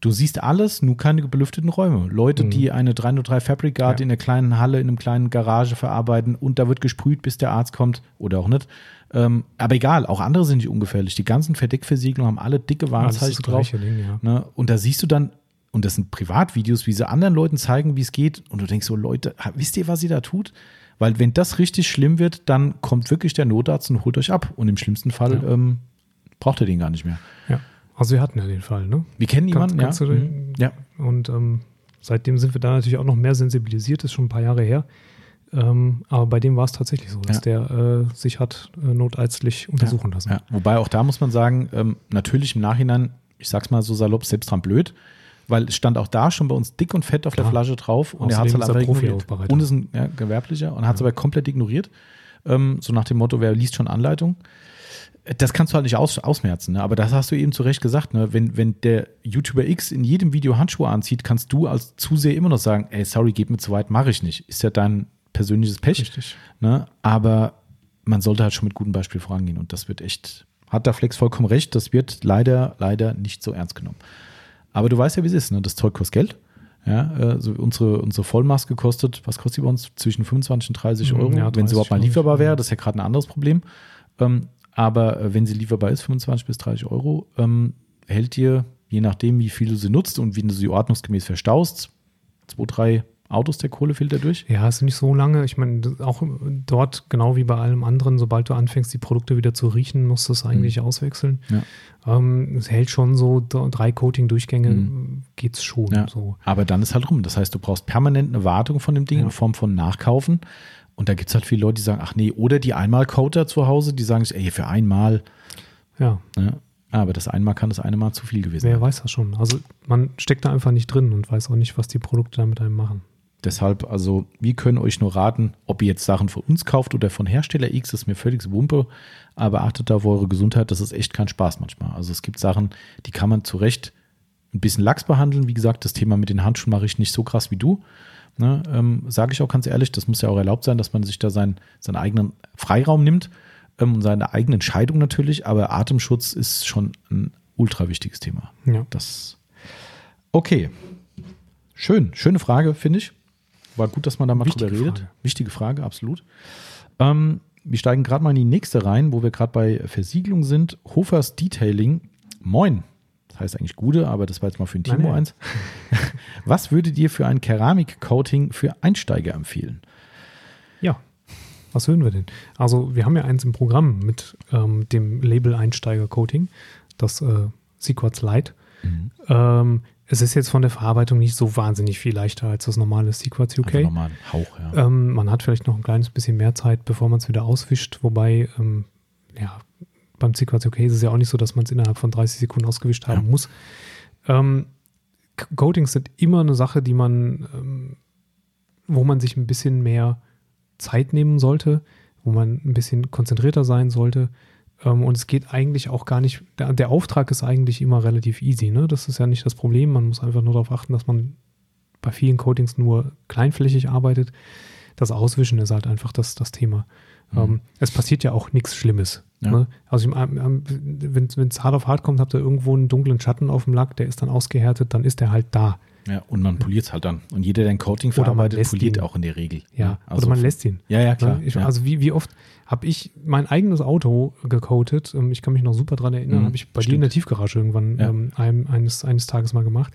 Du siehst alles, nur keine belüfteten Räume. Leute, die eine 303 Fabric Guard Ja. in einer kleinen Halle, in einem kleinen Garage verarbeiten und da wird gesprüht, bis der Arzt kommt oder auch nicht. Ähm, aber egal, auch andere sind nicht ungefährlich. Die ganzen Verdeckversiegelungen haben alle dicke Ja, Warnzeichen das drauf. Ding, ja. Ne? Und da siehst du dann, und das sind Privatvideos, wie sie anderen Leuten zeigen, wie es geht. Und du denkst so, Leute, wisst ihr, was ihr da tut? Weil wenn das richtig schlimm wird, dann kommt wirklich der Notarzt und holt euch ab. Und im schlimmsten Fall Ja. ähm, braucht er den gar nicht mehr. ja. Also wir hatten ja den Fall, ne? Wir kennen jemanden, kannst ja. Mhm. den- ja. Und ähm, seitdem sind wir da natürlich auch noch mehr sensibilisiert, ist schon ein paar Jahre her. Ähm, aber bei dem war es tatsächlich so, dass Ja. der äh, sich hat äh, notärztlich untersuchen lassen. Ja. Wobei auch da muss man sagen, ähm, natürlich im Nachhinein, ich sag's mal so salopp, selbst dran blöd, weil es stand auch da schon bei uns dick und fett auf der Klar. Flasche drauf und er hat es Außerdem halt einfach ignoriert. Und ist ein ja, gewerblicher und hat es aber komplett ignoriert. Ähm, so nach dem Motto, wer liest schon Anleitung? Das kannst du halt nicht aus, ausmerzen, ne? aber das hast du eben zu Recht gesagt. Ne? Wenn, wenn der YouTuber X in jedem Video Handschuhe anzieht, kannst du als Zuseher immer noch sagen, ey, sorry, geht mir zu weit, mache ich nicht. Ist ja dein persönliches Pech. Richtig. Ne? Aber man sollte halt schon mit gutem Beispiel vorangehen und das wird echt, hat da Flex vollkommen recht, das wird leider, leider nicht so ernst genommen. Aber du weißt ja, wie es ist, ne? das Zeug kostet Geld. Ja, äh, so unsere, unsere Vollmaske kostet, was kostet die bei uns? Zwischen 25 und 30 Mhm, Euro, ja, wenn sie 30, überhaupt mal lieferbar wäre. Das ist ja gerade ein anderes Problem. Ähm, aber äh, wenn sie lieferbar ist, 25 bis 30 Euro, ähm, hält dir, je nachdem, wie viel du sie nutzt und wie du sie ordnungsgemäß verstaust, zwei, drei Autos der Kohlefilter durch. Ja, ist nicht so lange. Ich meine, auch dort, genau wie bei allem anderen, sobald du anfängst, die Produkte wieder zu riechen, musst du es eigentlich auswechseln. Mhm. Ja. Ähm, es hält schon so drei Coating-Durchgänge, Mhm. geht's schon. Ja. So. Aber dann ist halt rum. Das heißt, du brauchst permanent eine Wartung von dem Ding Ja. in Form von Nachkaufen. Und da gibt es halt viele Leute, die sagen, ach nee, oder die Einmal-Coater zu Hause, die sagen sich, ey, für einmal, Ja, ne? Aber das einmal kann das eine Mal zu viel gewesen Wer sein. weiß das schon. Also man steckt da einfach nicht drin und weiß auch nicht, was die Produkte da mit einem machen. Deshalb, also, wir können euch nur raten, ob ihr jetzt Sachen von uns kauft oder von Hersteller X, ist mir völlig Wumpe. Aber achtet da auf eure Gesundheit, das ist echt kein Spaß manchmal. Also, es gibt Sachen, die kann man zu Recht ein bisschen lax behandeln. Wie gesagt, das Thema mit den Handschuhen mache ich nicht so krass wie du. Ne, ähm, Sage ich auch ganz ehrlich, das muss ja auch erlaubt sein, dass man sich da sein, seinen eigenen Freiraum nimmt ähm, und seine eigene Entscheidung natürlich. Aber Atemschutz ist schon ein ultra wichtiges Thema. Ja. Das. Okay. Schön. Schöne Frage, finde ich. War gut, dass man da mal Wichtige drüber redet. Frage. Wichtige Frage, absolut. Ähm, wir steigen gerade mal in die nächste rein, wo wir gerade bei Versiegelung sind. Hofers Detailing. Moin. Heißt eigentlich Gude, aber das war jetzt mal für ein Nein, Timo nein. eins. [LAUGHS] Was würdet ihr für ein Keramik-Coating für Einsteiger empfehlen? Ja. Was hören wir denn? Also, wir haben ja eins im Programm mit ähm, dem Label Einsteiger Coating, das äh, Sequats Light. Ähm, es ist jetzt von der Verarbeitung nicht so wahnsinnig viel leichter als das normale Sequats UK. Nochmal ein Hauch, ja. Ähm, man hat vielleicht noch ein kleines bisschen mehr Zeit, bevor man es wieder auswischt. Wobei, ähm, ja, beim Sequence OK ist es ja auch nicht so, dass man es innerhalb von 30 Sekunden ausgewischt haben Ja. muss. Ähm, Coatings sind immer eine Sache, die man, ähm, wo man sich ein bisschen mehr Zeit nehmen sollte, wo man ein bisschen konzentrierter sein sollte. Ähm, und es geht eigentlich auch gar nicht, der, der Auftrag ist eigentlich immer relativ easy. Ne? Das ist ja nicht das Problem. Man muss einfach nur darauf achten, dass man bei vielen Coatings nur kleinflächig arbeitet. Das Auswischen ist halt einfach das, das Thema. Ähm, es passiert ja auch nichts Schlimmes. Ja. Ne? Also ähm, wenn es hart auf hart kommt, habt ihr irgendwo einen dunklen Schatten auf dem Lack, der ist dann ausgehärtet, dann ist der halt da. ja. Und man poliert es halt dann. Und jeder, der ein Coating verarbeitet, poliert ihn. auch in der Regel. Ja, also oder man lässt ihn. Ja, ja, klar. Ne? Ich, ja. Also wie, wie oft habe ich mein eigenes Auto gecoatet? Ähm, Ich kann mich noch super dran erinnern, Mhm, habe ich bei dir in der Tiefgarage irgendwann Ja. ähm, eines, eines Tages mal gemacht.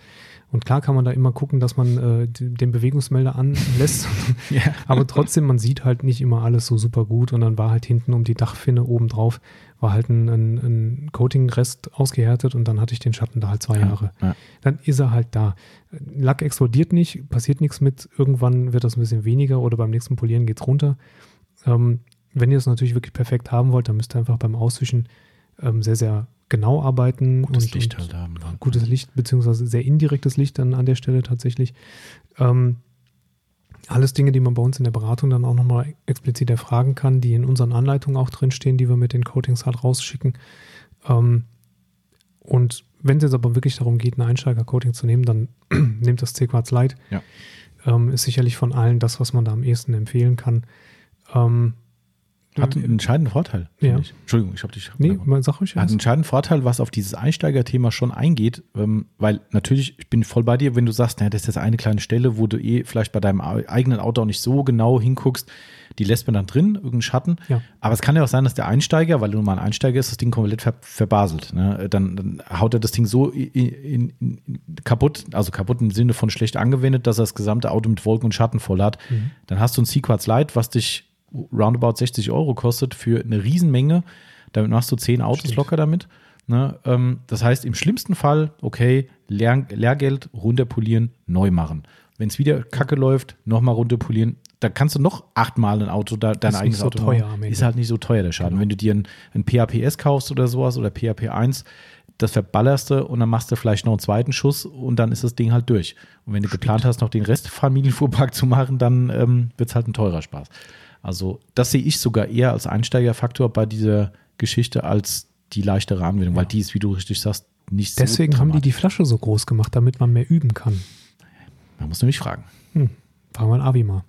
Und klar kann man da immer gucken, dass man äh, den Bewegungsmelder anlässt. [LAUGHS] ja. Aber trotzdem, man sieht halt nicht immer alles so super gut. Und dann war halt hinten um die Dachfinne oben drauf, war halt ein, ein, ein Coating-Rest ausgehärtet und dann hatte ich den Schatten da halt zwei Jahre. Ja. Dann ist er halt da. Lack explodiert nicht, passiert nichts mit. Irgendwann wird das ein bisschen weniger oder beim nächsten Polieren geht es runter. Ähm, wenn ihr es natürlich wirklich perfekt haben wollt, dann müsst ihr einfach beim Auswischen ähm, sehr, sehr genau arbeiten. Gutes und, Licht halt haben. gutes Licht, beziehungsweise sehr indirektes Licht dann an der Stelle tatsächlich. Ähm, alles Dinge, die man bei uns in der Beratung dann auch nochmal explizit erfragen kann, die in unseren Anleitungen auch drinstehen, die wir mit den Coatings halt rausschicken. Ähm, und wenn es jetzt aber wirklich darum geht, ein Einsteiger-Coating zu nehmen, dann [CLEARS THROAT] nehmt das C-Quarz Light. Ja. Ähm, ist sicherlich von allen das, was man da am ehesten empfehlen kann. Ähm, Hat einen entscheidenden Vorteil. Ja. Ich. Entschuldigung, ich habe dich. nee, mal sag euch Hat einen entscheidenden Vorteil, was auf dieses Einsteigerthema schon eingeht, ähm, weil natürlich, ich bin voll bei dir, wenn du sagst, naja, das ist jetzt eine kleine Stelle, wo du eh vielleicht bei deinem eigenen Auto auch nicht so genau hinguckst, die lässt man dann drin, irgendeinen Schatten. Ja. Aber es kann ja auch sein, dass der Einsteiger, weil du mal ein Einsteiger ist, das Ding komplett ver verbaselt. Ne? Dann, dann haut er das Ding so in, in, in, kaputt, also kaputt im Sinne von schlecht angewendet, dass er das gesamte Auto mit Wolken und Schatten voll hat. Mhm. Dann hast du ein Sequats Light, was dich roundabout 60 Euro kostet für eine Riesenmenge. Damit machst du 10 Autos Stimmt. locker damit. Ne? Ähm, das heißt, im schlimmsten Fall, okay, Lehr Lehrgeld runterpolieren, neu machen. Wenn es wieder kacke läuft, nochmal runterpolieren. Da kannst du noch achtmal ein Auto, da, dein Ist eigenes nicht so Auto teuer machen. Ist halt nicht so teuer, der Schaden. Wenn du dir ein, ein PAPS kaufst oder sowas oder PAP 1, das verballerst du und dann machst du vielleicht noch einen zweiten Schuss und dann ist das Ding halt durch. Und wenn du geplant hast, noch den Rest [LAUGHS] Familienfuhrpark zu machen, dann ähm, wird es halt ein teurer Spaß. Also das sehe ich sogar eher als Einsteigerfaktor bei dieser Geschichte als die leichtere Anwendung, weil die ist, wie du richtig sagst, nicht Deswegen so haben die die Flasche so groß gemacht, damit man mehr üben kann. Man muss nämlich fragen. Hm. Fragen wir an Avi mal.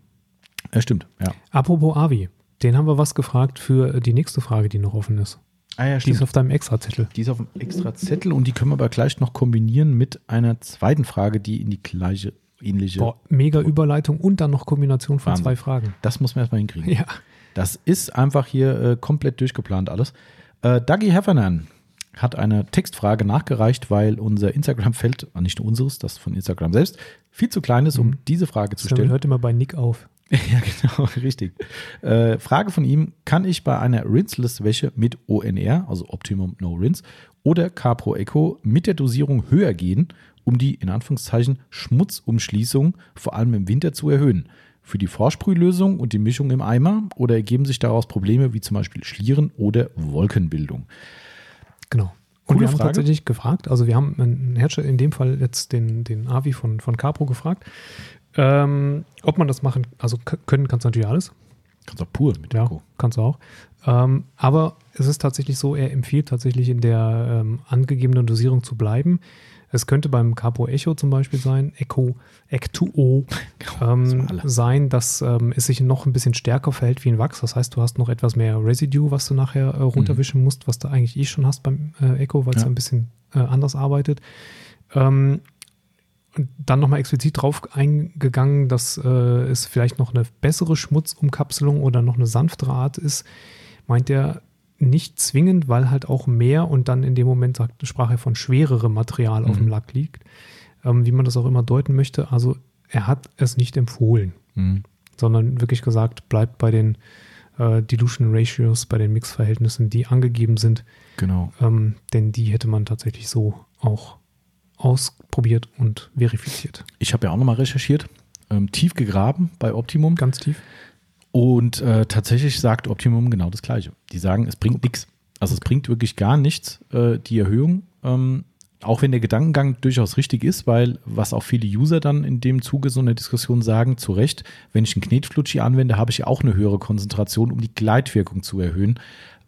Ja, stimmt. Ja. Apropos Avi, den haben wir was gefragt für die nächste Frage, die noch offen ist. Ah ja, Die ist auf deinem Extrazettel. Die ist auf einem extra Zettel und die können wir aber gleich noch kombinieren mit einer zweiten Frage, die in die gleiche, ähnliche. Boah, mega Überleitung und dann noch Kombination von Wahnsinn. zwei Fragen. Das muss man erstmal hinkriegen. Ja. Das ist einfach hier äh, komplett durchgeplant alles. Äh, Dougie Heffernan hat eine Textfrage nachgereicht, weil unser Instagram-Feld, äh, nicht nur unseres, das von Instagram selbst, viel zu klein ist, um Mhm. diese Frage zu stellen. hört immer bei Nick auf. [LAUGHS] Ja, genau, richtig. Äh, Frage von ihm: Kann ich bei einer Rinseless-Wäsche mit ONR, also Optimum No Rinse, oder Capro Eco mit der Dosierung höher gehen, um die in Anführungszeichen Schmutzumschließung vor allem im Winter zu erhöhen? Für die Vorsprühlösung und die Mischung im Eimer oder ergeben sich daraus Probleme wie zum Beispiel Schlieren oder Wolkenbildung? Genau. Und wir haben Frage. tatsächlich gefragt, also wir haben einen Hersteller, in dem Fall jetzt den, den Avi von, von Capro gefragt, ähm, ob man das machen, also können kannst du natürlich alles. Kannst auch pur mit Ja, kannst du auch. Ähm, aber es ist tatsächlich so, er empfiehlt tatsächlich in der ähm, angegebenen Dosierung zu bleiben. Es könnte beim Capo Echo zum Beispiel sein, Echo Ectuo, [LAUGHS] ähm, sein, dass ähm, es sich noch ein bisschen stärker verhält wie ein Wachs. Das heißt, du hast noch etwas mehr Residue, was du nachher äh, runterwischen mhm. musst, was du eigentlich eh schon hast beim äh, Echo, weil es ja. ein bisschen äh, anders arbeitet. Ähm, und dann nochmal explizit drauf eingegangen, dass äh, es vielleicht noch eine bessere Schmutzumkapselung oder noch eine sanftere Art ist, meint er, nicht zwingend, weil halt auch mehr und dann in dem Moment sagt, sprach er von schwererem Material mhm. auf dem Lack liegt, ähm, wie man das auch immer deuten möchte. Also er hat es nicht empfohlen, mhm. sondern wirklich gesagt, bleibt bei den äh, Dilution Ratios, bei den Mixverhältnissen, die angegeben sind. Genau. Ähm, denn die hätte man tatsächlich so auch ausprobiert und verifiziert. Ich habe ja auch nochmal recherchiert, ähm, tief gegraben bei Optimum. Ganz tief. Und äh, tatsächlich sagt Optimum genau das Gleiche. Die sagen, es bringt nichts. Also es bringt wirklich gar nichts, äh, die Erhöhung. Ähm, auch wenn der Gedankengang durchaus richtig ist, weil was auch viele User dann in dem Zuge so einer Diskussion sagen, zu Recht, wenn ich einen Knetflutschi anwende, habe ich auch eine höhere Konzentration, um die Gleitwirkung zu erhöhen.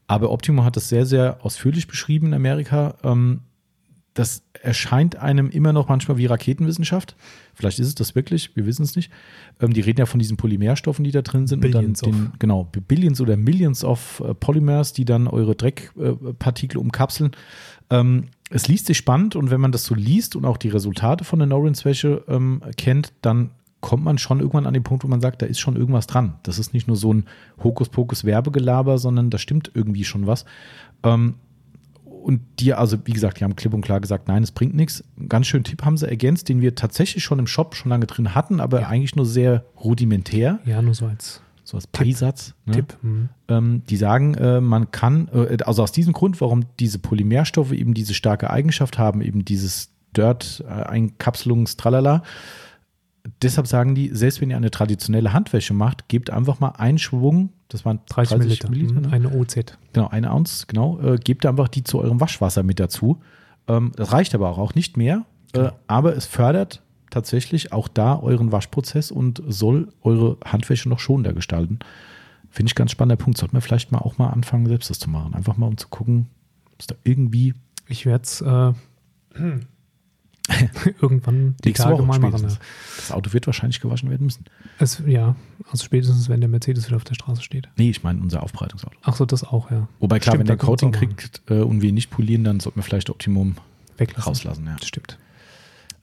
Aber Optimum hat das sehr, sehr ausführlich beschrieben in Amerika. Ähm, das erscheint einem immer noch manchmal wie Raketenwissenschaft. Vielleicht ist es das wirklich, wir wissen es nicht. Ähm, die reden ja von diesen Polymerstoffen, die da drin sind. Billions und dann den, genau, Billions oder Millions of äh, Polymers, die dann eure Dreckpartikel äh, umkapseln. Ähm, es liest sich spannend und wenn man das so liest und auch die Resultate von der No-Rinse-Wäsche ähm, kennt, dann kommt man schon irgendwann an den Punkt, wo man sagt, da ist schon irgendwas dran. Das ist nicht nur so ein Hokuspokus-Werbegelaber, sondern da stimmt irgendwie schon was. Ähm, und die, also wie gesagt, die haben klipp und klar gesagt, nein, es bringt nichts. Einen ganz schönen Tipp haben sie ergänzt, den wir tatsächlich schon im Shop schon lange drin hatten, aber ja. eigentlich nur sehr rudimentär. Ja, nur so als so als Beisatz. Ne? Tipp. Mhm. Ähm, die sagen, äh, man kann, äh, also aus diesem Grund, warum diese Polymerstoffe eben diese starke Eigenschaft haben, eben dieses Dirt-Einkapselungs-Tralala, deshalb sagen die, selbst wenn ihr eine traditionelle Handwäsche macht, gebt einfach mal einen Schwung, das waren 30, 30 Milliliter, Milliliter ne? eine OZ. Genau, eine Ounce, genau. Äh, gebt einfach die zu eurem Waschwasser mit dazu. Ähm, das reicht aber auch, auch nicht mehr. Äh, genau. aber es fördert tatsächlich auch da euren Waschprozess und soll eure Handwäsche noch schonender gestalten. Finde ich ganz spannender Punkt. Sollte man vielleicht mal auch mal anfangen, selbst das zu machen. Einfach mal, um zu gucken, ob es da irgendwie. Ich werde es äh, [LAUGHS] irgendwann die Nächste Tage Woche mal machen. Ja. Das Auto wird wahrscheinlich gewaschen werden müssen. Es, ja, also spätestens, wenn der Mercedes wieder auf der Straße steht. Nee, ich meine unser Aufbereitungsauto. Ach so, das auch, ja. Wobei klar, Stimmt, wenn der Coating kriegt äh, und wir ihn nicht polieren, dann sollten wir vielleicht Optimum Weglassen. rauslassen. Ja. Das stimmt.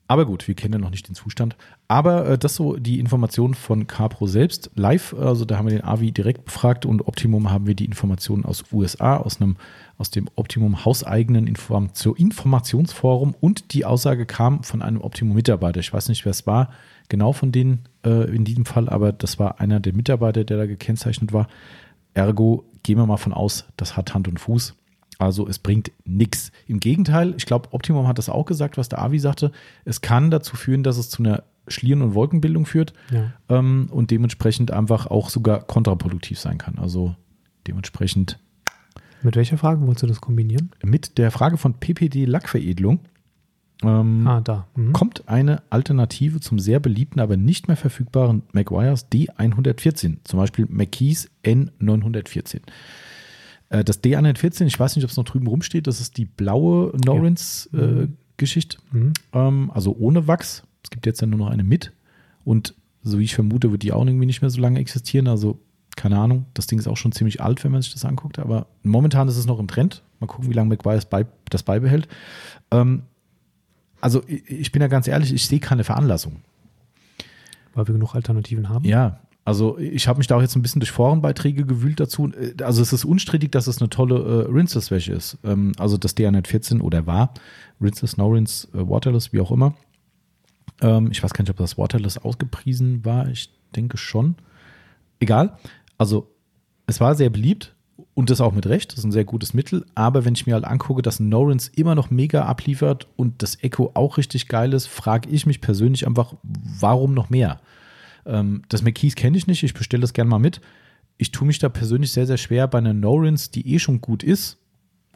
Aber gut, wir kennen ja noch nicht den Zustand. Aber äh, das so die Information von CarPro selbst live. Also da haben wir den Avi direkt befragt und Optimum haben wir die Informationen aus USA, aus einem aus dem Optimum hauseigenen Information, Informationsforum und die Aussage kam von einem Optimum-Mitarbeiter. Ich weiß nicht, wer es war, genau von denen äh, in diesem Fall, aber das war einer der Mitarbeiter, der da gekennzeichnet war. Ergo gehen wir mal von aus, das hat Hand und Fuß. Also es bringt nichts. Im Gegenteil, ich glaube, Optimum hat das auch gesagt, was der Avi sagte. Es kann dazu führen, dass es zu einer Schlieren- und Wolkenbildung führt ja. ähm, und dementsprechend einfach auch sogar kontraproduktiv sein kann. Also dementsprechend mit welcher Frage wolltest du das kombinieren? Mit der Frage von PPD Lackveredelung. Ähm, ah, da. Mhm. Kommt eine Alternative zum sehr beliebten, aber nicht mehr verfügbaren Maguires D114, zum Beispiel McKeys N914. Äh, das D114, ich weiß nicht, ob es noch drüben rumsteht, das ist die blaue Norins-Geschichte, ja. mhm. äh, mhm. also ohne Wachs. Es gibt jetzt ja nur noch eine mit und so wie ich vermute, wird die auch irgendwie nicht mehr so lange existieren. Also keine Ahnung, das Ding ist auch schon ziemlich alt, wenn man sich das anguckt, aber momentan ist es noch im Trend. Mal gucken, wie lange McGuire das beibehält. Ähm, also ich bin ja ganz ehrlich, ich sehe keine Veranlassung. Weil wir genug Alternativen haben? Ja, also ich habe mich da auch jetzt ein bisschen durch Forenbeiträge gewühlt dazu. Also es ist unstrittig, dass es eine tolle äh, Rinseless-Wäsche ist. Ähm, also das DR114 oder war. Rinseless, No Rinse, äh, Waterless, wie auch immer. Ähm, ich weiß gar nicht, ob das Waterless ausgepriesen war. Ich denke schon. Egal. Also es war sehr beliebt und das auch mit Recht, das ist ein sehr gutes Mittel, aber wenn ich mir halt angucke, dass ein Norins immer noch mega abliefert und das Echo auch richtig geil ist, frage ich mich persönlich einfach, warum noch mehr? Ähm, das McKees kenne ich nicht, ich bestelle das gerne mal mit. Ich tue mich da persönlich sehr, sehr schwer bei einer Norins, die eh schon gut ist,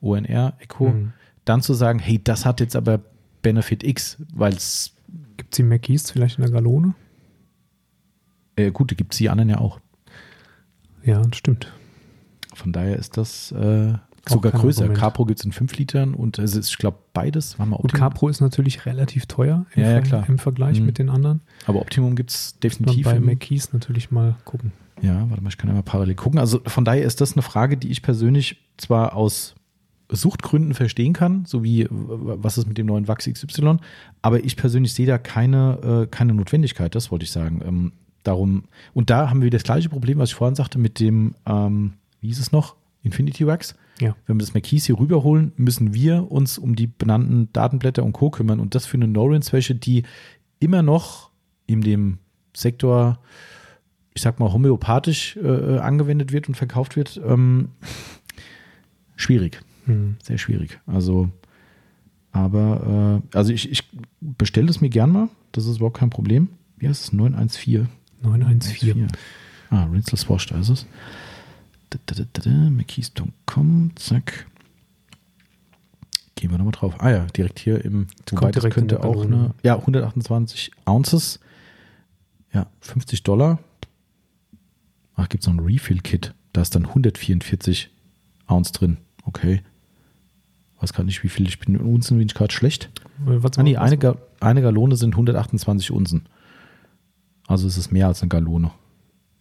ONR, Echo, mhm. dann zu sagen, hey, das hat jetzt aber Benefit X, weil es. Gibt es die McKees vielleicht in der Galone? Äh, gut, gibt es die anderen ja auch. Ja, stimmt. Von daher ist das äh, sogar größer. Argument. Capro gibt es in 5 Litern und es ist, ich glaube, beides. Waren wir Und. Capro ist natürlich relativ teuer im, Ja, ja, im Vergleich Mhm. mit den anderen. Aber Optimum gibt es definitiv. bei McKees natürlich mal gucken. Ja, warte mal, ich kann ja mal parallel gucken. Also von daher ist das eine Frage, die ich persönlich zwar aus Suchtgründen verstehen kann, so wie was ist mit dem neuen Wachs XY, aber ich persönlich sehe da keine, äh, keine Notwendigkeit, das wollte ich sagen. Ähm, darum, und da haben wir das gleiche Problem, was ich vorhin sagte, mit dem, ähm, wie hieß es noch? Infinity Wax. Ja. Wenn wir das McKees hier rüberholen, müssen wir uns um die benannten Datenblätter und Co. kümmern und das für eine No-Rinse-Wäsche, die immer noch in dem Sektor ich sag mal, homöopathisch äh, angewendet wird und verkauft wird, ähm, schwierig. Hm. Sehr schwierig. Also, aber, äh, also ich, ich bestelle es mir gern mal. Das ist überhaupt kein Problem. Wie heißt es? 914. 914. Ah, Rinseless Wash, da ist es. McKees.com, zack. Gehen wir nochmal drauf. Ah ja, direkt hier im, wobei das könnte auch eine, ja, 128 Ounces. Ja, 50 Dollar. Ach, gibt es noch ein Refill-Kit. Da ist dann 144 Ounce drin. Okay. Weiß gar nicht, wie viel ich bin. In Unzen bin ich gerade schlecht. Was, Ah, nee, eine, Ga eine Gallone sind 128 Unzen. Also es ist mehr als eine Gallone.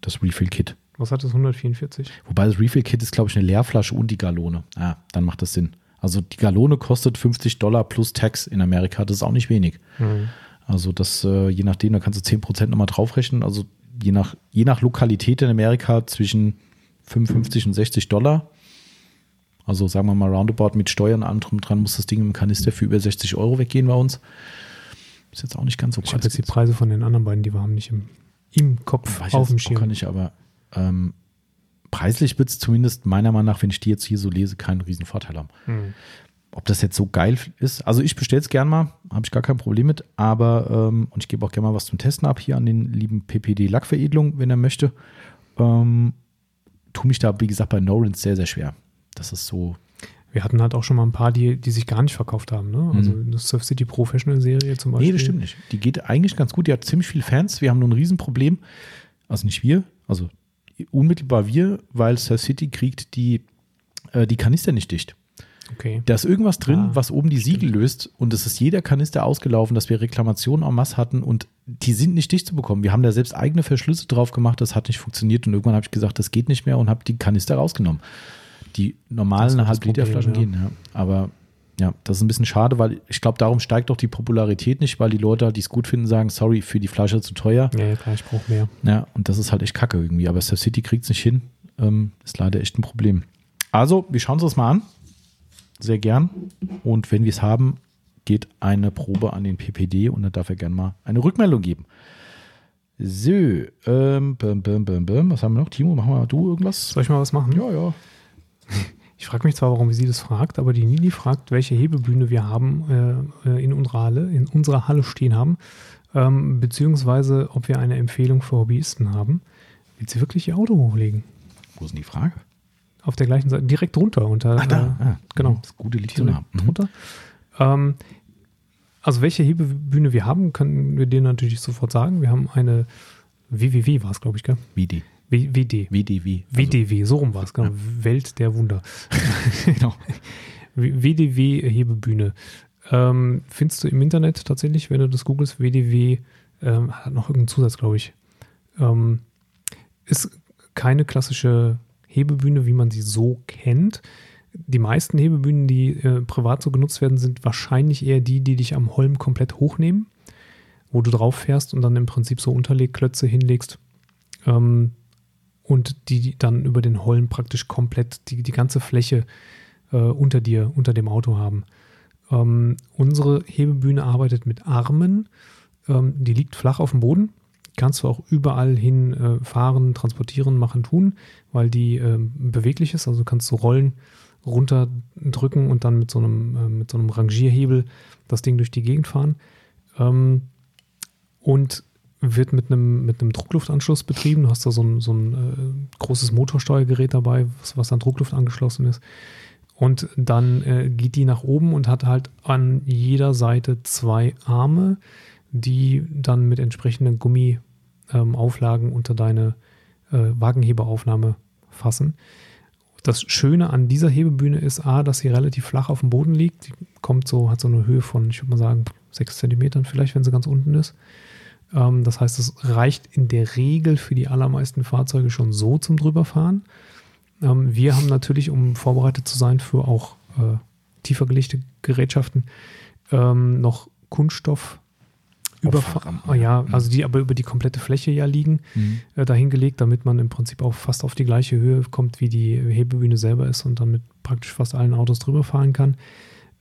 Das Refill-Kit. was hat das 144? Wobei das Refill-Kit ist, glaube ich, eine Leerflasche und die Gallone. Ah, dann macht das Sinn. Also die Gallone kostet 50 Dollar plus Tax in Amerika. Das ist auch nicht wenig. Hm. Also das, äh, je nachdem, da kannst du 10% nochmal draufrechnen. Also je nach, je nach Lokalität in Amerika zwischen 55 und 60 Dollar. Also sagen wir mal roundabout mit Steuern an drum dran muss das Ding im Kanister für über 60 Euro weggehen bei uns. Ist jetzt auch nicht ganz so Ich habe jetzt die Preise von den anderen beiden, die wir haben, nicht im, im Kopf Weiß ich auf dem Schirm. nicht, aber ähm, preislich wird es zumindest meiner Meinung nach, wenn ich die jetzt hier so lese, keinen riesen Vorteil haben. Hm. Ob das jetzt so geil ist, also ich bestelle es gern mal, habe ich gar kein Problem mit, aber ähm, und ich gebe auch gerne mal was zum Testen ab hier an den lieben PPD Lackveredelung, wenn er möchte. Ähm, tu mich da, wie gesagt, bei Norins sehr, sehr schwer. Das ist so, Wir hatten halt auch schon mal ein paar, die, die sich gar nicht verkauft haben. Ne? Also das Surf City Professional Serie zum Beispiel. Mhm. Nee, das stimmt nicht. Die geht eigentlich ganz gut. Die hat ziemlich viele Fans. Wir haben nur ein Riesenproblem. Also nicht wir, also unmittelbar wir, weil Surf City kriegt die, äh, die Kanister nicht dicht. Okay. Da ist irgendwas drin, Ah, was oben die Siegel löst und es ist jeder Kanister ausgelaufen, dass wir Reklamationen en masse hatten und die sind nicht dicht zu bekommen. Wir haben da selbst eigene Verschlüsse drauf gemacht, das hat nicht funktioniert und irgendwann habe ich gesagt, das geht nicht mehr und habe die Kanister rausgenommen. Die normalen Halb-Liter-Flaschen Problem, gehen, ja. Aber ja, das ist ein bisschen schade, weil ich glaube, darum steigt doch die Popularität nicht, weil die Leute, die es gut finden, sagen, sorry, für die Flasche zu teuer. Ja, ja, klar, ich brauche mehr. Ja, und das ist halt echt kacke irgendwie. Aber Surf City kriegt es nicht hin. Ähm, ist leider echt ein Problem. Also, wir schauen uns das mal an. Sehr gern. Und wenn wir es haben, geht eine Probe an den PPD und dann darf er gerne mal eine Rückmeldung geben. So, ähm, bim, bim, bim, bim. was haben wir noch? Timo, machen wir du irgendwas? Soll ich mal was machen? Ja, ja. Ich frage mich zwar, warum sie das fragt, aber die Nini fragt, welche Hebebühne wir haben äh, äh, in unserer Halle, in unserer Halle stehen haben, ähm, beziehungsweise ob wir eine Empfehlung für Hobbyisten haben. Will sie wirklich ihr Auto hochlegen? Wo ist denn die Frage? Auf der gleichen Seite, direkt drunter. Unter, Ah, da. Äh, Ah, genau. Das gute Lied zu direkt. Mhm. drunter. Ähm, also welche Hebebühne wir haben, können wir dir natürlich sofort sagen. Wir haben eine WWW war es, glaube ich, gell? WD. WD. WDW. Also, WDW, so rum war es, genau. Welt der Wunder. [LAUGHS] genau. [LAUGHS] WDW Hebebühne. Ähm, findest du im Internet tatsächlich, wenn du das googelst, WDW, ähm, hat noch irgendeinen Zusatz, glaube ich. Ähm, ist keine klassische Hebebühne, wie man sie so kennt. Die meisten Hebebühnen, die äh, privat so genutzt werden, sind wahrscheinlich eher die, die dich am Holm komplett hochnehmen, wo du drauf fährst und dann im Prinzip so Unterlegklötze hinlegst. Ähm, und die dann über den Holm praktisch komplett die, die ganze Fläche äh, unter dir, unter dem Auto haben. Ähm, unsere Hebebühne arbeitet mit Armen. Ähm, die liegt flach auf dem Boden. Kannst du auch überall hin äh, fahren, transportieren, machen, tun, weil die ähm, beweglich ist. Also du kannst so Rollen runterdrücken und dann mit so einem, äh, mit so einem Rangierhebel das Ding durch die Gegend fahren. Ähm, und wird mit einem, mit einem Druckluftanschluss betrieben. Du hast da so ein, so ein äh, großes Motorsteuergerät dabei, was, was an Druckluft angeschlossen ist. Und dann äh, geht die nach oben und hat halt an jeder Seite zwei Arme, die dann mit entsprechenden Gummiauflagen ähm, unter deine äh, Wagenheberaufnahme fassen. Das Schöne an dieser Hebebühne ist A, dass sie relativ flach auf dem Boden liegt. Die kommt so, hat so eine Höhe von, ich würde mal sagen, sechs Zentimetern vielleicht, wenn sie ganz unten ist. Ähm, das heißt, es reicht in der Regel für die allermeisten Fahrzeuge schon so zum drüberfahren. Ähm, wir haben natürlich, um vorbereitet zu sein für auch äh, tiefer gelegte Gerätschaften, ähm, noch Kunststoff Überfahren, ja, mhm. also die aber über die komplette Fläche ja liegen, mhm. äh, dahingelegt, damit man im Prinzip auch fast auf die gleiche Höhe kommt, wie die Hebebühne selber ist und dann mit praktisch fast allen Autos drüber fahren kann.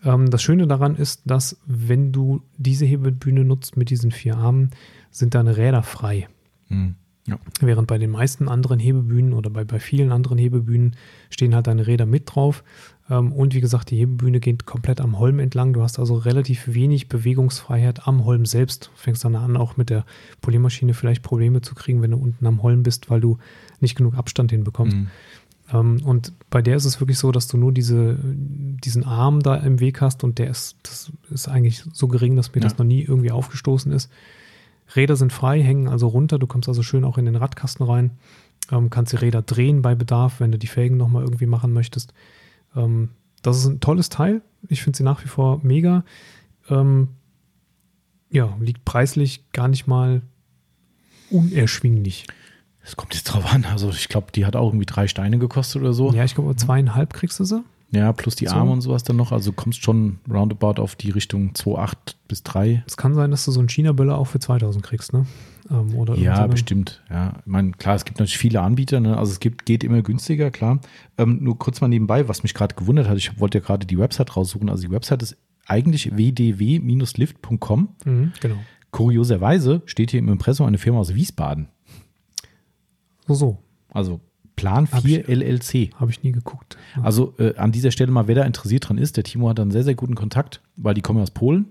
Ähm, das Schöne daran ist, dass wenn du diese Hebebühne nutzt mit diesen vier Armen, sind deine Räder frei. Mhm. Ja. Während bei den meisten anderen Hebebühnen oder bei, bei vielen anderen Hebebühnen stehen halt deine Räder mit drauf. Ähm, und wie gesagt, die Hebebühne geht komplett am Holm entlang. Du hast also relativ wenig Bewegungsfreiheit am Holm selbst. Du fängst dann an, auch mit der Poliermaschine vielleicht Probleme zu kriegen, wenn du unten am Holm bist, weil du nicht genug Abstand hinbekommst. Mhm. Ähm, und bei der ist es wirklich so, dass du nur diese, diesen Arm da im Weg hast und der ist, das ist eigentlich so gering, dass mir ja. das noch nie irgendwie aufgestoßen ist. Räder sind frei, hängen also runter. Du kommst also schön auch in den Radkasten rein. Ähm, kannst die Räder drehen bei Bedarf, wenn du die Felgen nochmal irgendwie machen möchtest. Ähm, das ist ein tolles Teil. Ich finde sie nach wie vor mega. Ja, liegt preislich gar nicht mal unerschwinglich. Es kommt jetzt drauf an. Also ich glaube, die hat auch irgendwie drei Steine gekostet oder so. Ja, ich glaube, zweieinhalb kriegst du sie. Ja, plus die Arme so. und sowas dann noch. Also kommst schon roundabout auf die Richtung 2,8 bis 3. Es kann sein, dass du so einen China-Böller auch für 2000 kriegst, ne? Ähm, oder ja, bestimmt. Ja, ich meine, klar, es gibt natürlich viele Anbieter, ne? also es gibt, geht immer günstiger, klar. Ähm, nur kurz mal nebenbei, was mich gerade gewundert hat, ich wollte ja gerade die Website raussuchen. Also die Website ist eigentlich wdw-lift.com. Mhm, genau. Kurioserweise steht hier im Impressum eine Firma aus Wiesbaden. So, so. Also Plan 4 hab ich, LLC. Habe ich nie geguckt. Also äh, an dieser Stelle mal, wer da interessiert dran ist, der Timo hat einen sehr, sehr guten Kontakt, weil die kommen aus Polen.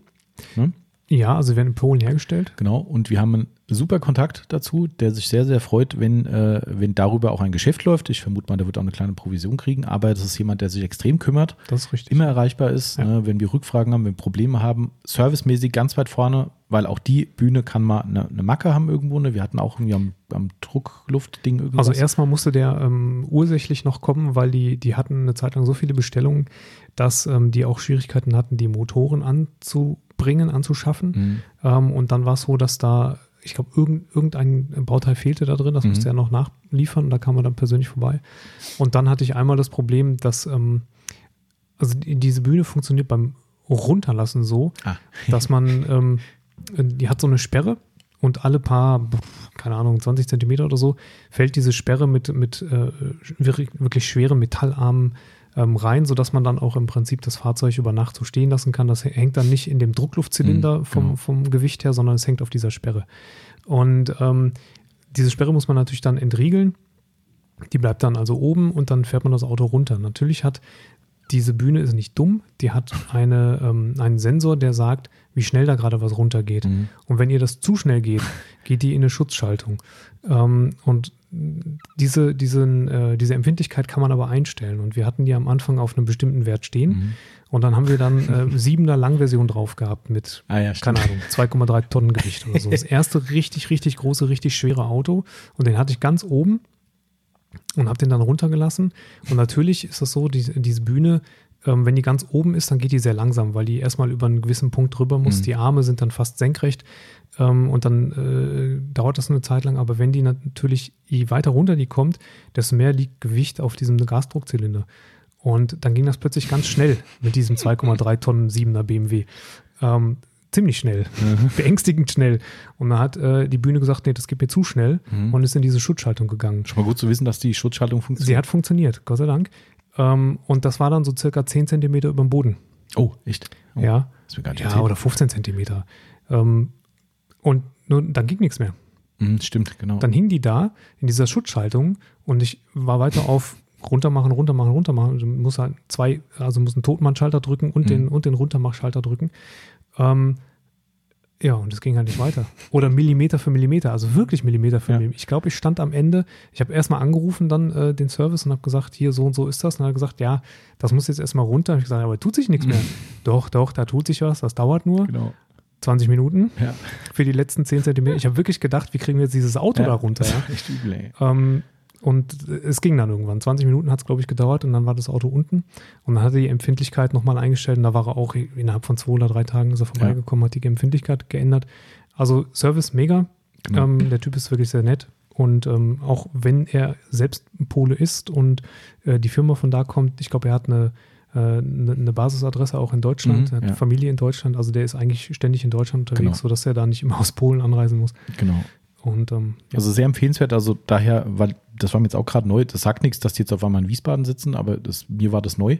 Ne? Ja, also werden in Polen hergestellt. Genau, und wir haben einen super Kontakt dazu, der sich sehr, sehr freut, wenn, äh, wenn darüber auch ein Geschäft läuft. Ich vermute mal, der wird auch eine kleine Provision kriegen, aber das ist jemand, der sich extrem kümmert. Das ist richtig. Immer erreichbar ist, ja. ne, wenn wir Rückfragen haben, wenn wir Probleme haben. Servicemäßig ganz weit vorne, weil auch die Bühne kann mal eine, eine Macke haben irgendwo. Ne? Wir hatten auch irgendwie am, am Druckluftding irgendwas. Also erstmal musste der ähm, ursächlich noch kommen, weil die, die hatten eine Zeit lang so viele Bestellungen, dass ähm, die auch Schwierigkeiten hatten, die Motoren anzubringen, anzuschaffen. Mhm. Ähm, und dann war es so, dass da ich glaube, irgend, irgendein Bauteil fehlte da drin, das mhm. musste er noch nachliefern und da kam er dann persönlich vorbei. Und dann hatte ich einmal das Problem, dass ähm, also diese Bühne funktioniert beim Runterlassen so, ah. dass man, ähm, die hat so eine Sperre und alle paar, keine Ahnung, 20 Zentimeter oder so, fällt diese Sperre mit, mit äh, wirklich schweren Metallarmen ähm, rein, sodass man dann auch im Prinzip das Fahrzeug über Nacht so stehen lassen kann. Das hängt dann nicht in dem Druckluftzylinder mhm, vom, genau. vom Gewicht her, sondern es hängt auf dieser Sperre. Und ähm, diese Sperre muss man natürlich dann entriegeln. Die bleibt dann also oben und dann fährt man das Auto runter. Natürlich hat diese Bühne ist nicht dumm, die hat eine, ähm, einen Sensor, der sagt, wie schnell da gerade was runtergeht. Mhm. Und wenn ihr das zu schnell geht, geht die in eine Schutzschaltung. Ähm, und diese, diesen, äh, diese Empfindlichkeit kann man aber einstellen. Und wir hatten die am Anfang auf einem bestimmten Wert stehen. Mhm. Und dann haben wir dann äh, siebener Langversion drauf gehabt mit, ah, ja, keine Ahnung, 2,3 Tonnen Gewicht oder so. Das [LAUGHS] erste richtig, richtig große, richtig schwere Auto. Und den hatte ich ganz oben und habe den dann runtergelassen. Und natürlich ist das so, die, diese Bühne, ähm, wenn die ganz oben ist, dann geht die sehr langsam, weil die erstmal über einen gewissen Punkt drüber muss. Mhm. Die Arme sind dann fast senkrecht ähm, und dann äh, dauert das eine Zeit lang. Aber wenn die natürlich, je weiter runter die kommt, desto mehr liegt Gewicht auf diesem Gasdruckzylinder. Und dann ging das plötzlich ganz schnell mit diesem [LAUGHS] 2,3 Tonnen 7er BMW. Ähm, ziemlich schnell, mhm. beängstigend schnell. Und dann hat äh, die Bühne gesagt, nee, das geht mir zu schnell mhm. und ist in diese Schutzschaltung gegangen. Schon mal gut zu wissen, dass die Schutzschaltung funktioniert. Sie hat funktioniert, Gott sei Dank. Ähm, und das war dann so circa 10 Zentimeter über dem Boden. Oh, echt? Oh, ja. ja, oder 15 Zentimeter. Ähm, und nur, dann ging nichts mehr. Mhm, stimmt, genau. Dann hing die da in dieser Schutzschaltung und ich war weiter auf runtermachen, runtermachen, runtermachen. Also muss halt zwei, also muss einen Totmannschalter drücken und, mhm. den, und den Runtermachschalter drücken. Ähm, Ja, und es ging halt nicht weiter. Oder Millimeter für Millimeter, also wirklich Millimeter für Ja. Millimeter. Ich glaube, ich stand am Ende, ich habe erstmal angerufen dann äh, den Service und habe gesagt, hier so und so ist das. Und dann hat er gesagt, ja, das muss jetzt erstmal runter. Und ich gesagt, aber tut sich nichts mehr. [LAUGHS] doch, doch, da tut sich was, das dauert nur Genau. 20 Minuten Ja. für die letzten 10 Zentimeter. Ich habe wirklich gedacht, wie kriegen wir jetzt dieses Auto da runter? Das Ja? war echt übel, ey. Ähm, und es ging dann irgendwann. 20 Minuten hat es, glaube ich, gedauert und dann war das Auto unten. Und dann hat er die Empfindlichkeit nochmal eingestellt und da war er auch innerhalb von zwei oder drei Tagen ist er vorbeigekommen, hat die Empfindlichkeit geändert. Also Service mega. Genau. Ähm, der Typ ist wirklich sehr nett. Und ähm, auch wenn er selbst Pole ist und äh, die Firma von da kommt, ich glaube, er hat eine, äh, eine, eine Basisadresse auch in Deutschland, Mhm, er hat ja. Familie in Deutschland, also der ist eigentlich ständig in Deutschland unterwegs, Genau. sodass er da nicht immer aus Polen anreisen muss. Genau. Und ähm, ja. Also sehr empfehlenswert. Also daher, weil das war mir jetzt auch gerade neu. Das sagt nichts, dass die jetzt auf einmal in Wiesbaden sitzen, aber das, mir war das neu.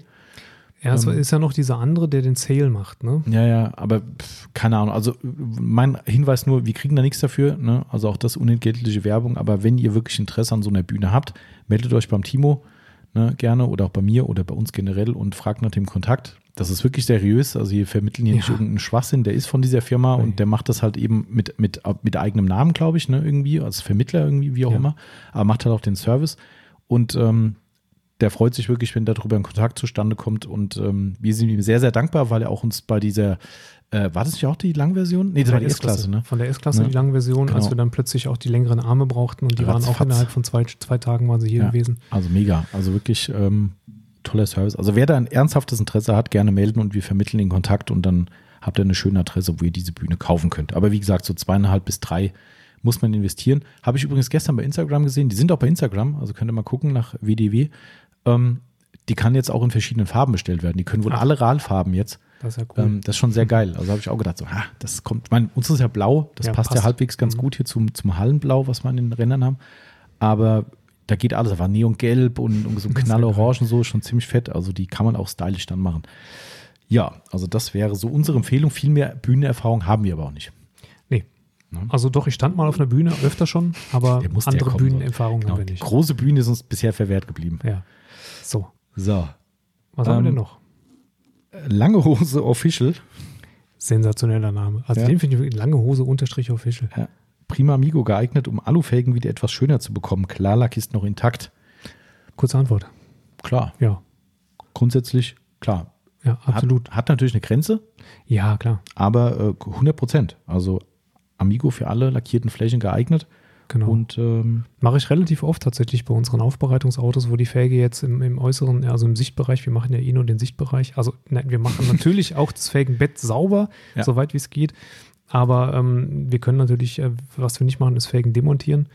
Ja, es Ähm, ist ja noch dieser andere, der den Sale macht, ne? Ja, ja, aber pff, keine Ahnung. Also mein Hinweis nur, wir kriegen da nichts dafür. Ne? Also auch das unentgeltliche Werbung. Aber wenn ihr wirklich Interesse an so einer Bühne habt, meldet euch beim Timo ne, gerne oder auch bei mir oder bei uns generell und fragt nach dem Kontakt. Das ist wirklich seriös. Also wir vermitteln hier nicht Ja. irgendeinen Schwachsinn. Der ist von dieser Firma Nee. und der macht das halt eben mit, mit, mit eigenem Namen, glaube ich, ne, irgendwie, als Vermittler irgendwie, wie auch Ja. immer. Aber macht halt auch den Service. Und ähm, der freut sich wirklich, wenn darüber ein Kontakt zustande kommt. Und ähm, wir sind ihm sehr, sehr dankbar, weil er auch uns bei dieser, äh, war das nicht auch die Langversion? Nee, das war die S-Klasse, ne? Von der S-Klasse Ja. die lange Version, als Genau. wir dann plötzlich auch die längeren Arme brauchten und die waren auch Ratzfatz. innerhalb von zwei, zwei Tagen waren sie hier Ja. gewesen. Also mega. Also wirklich ähm, toller Service. Also wer da ein ernsthaftes Interesse hat, gerne melden und wir vermitteln den Kontakt und dann habt ihr eine schöne Adresse, wo ihr diese Bühne kaufen könnt. Aber wie gesagt, so zweieinhalb bis drei muss man investieren. Habe ich übrigens gestern bei Instagram gesehen. Die sind auch bei Instagram, also könnt ihr mal gucken nach WDW. Ähm, die kann jetzt auch in verschiedenen Farben bestellt werden. Die können wohl Ach. alle RAL-Farben jetzt. Das ist ja cool. Ähm, das ist schon sehr geil. Also habe ich auch gedacht, so, ha, das kommt, ich meine, uns ist ja blau, das Ja, passt, ja passt. halbwegs ganz Mhm. gut hier zum, zum Hallenblau, was wir in den Rändern haben. Aber da geht alles, da war Neongelb und, und so ja Knallorange und so, schon ziemlich fett. Also die kann man auch stylisch dann machen. Ja, also das wäre so unsere Empfehlung. Viel mehr Bühnenerfahrung haben wir aber auch nicht. nee. Ne? Also doch, ich stand mal auf einer Bühne, öfter schon, aber ja andere kommen. Bühnenerfahrungen Genau, haben wir die nicht. große Bühne ist uns bisher verwehrt geblieben. Ja. So, So, was haben wir Ähm, denn noch? Lange Hose Official. Sensationeller Name. Also Ja. den finde ich lange Hose unterstrich official. Ja. Prima Amigo geeignet, um Alufelgen wieder etwas schöner zu bekommen. Klarlack ist noch intakt. Kurze Antwort. Klar, Ja, grundsätzlich, klar. ja, absolut. Hat, hat natürlich eine Grenze, Ja, klar. aber äh, 100 Prozent. Also Amigo für alle lackierten Flächen geeignet. Genau. Und ähm, Mache ich relativ oft tatsächlich bei unseren Aufbereitungsautos, wo die Felge jetzt im, im äußeren, also im Sichtbereich, wir machen ja eh nur den Sichtbereich. Also nein, wir machen [LAUGHS] natürlich auch das Felgenbett sauber, Ja. soweit wie es geht. Aber ähm, wir können natürlich, äh, was wir nicht machen, ist Felgen demontieren.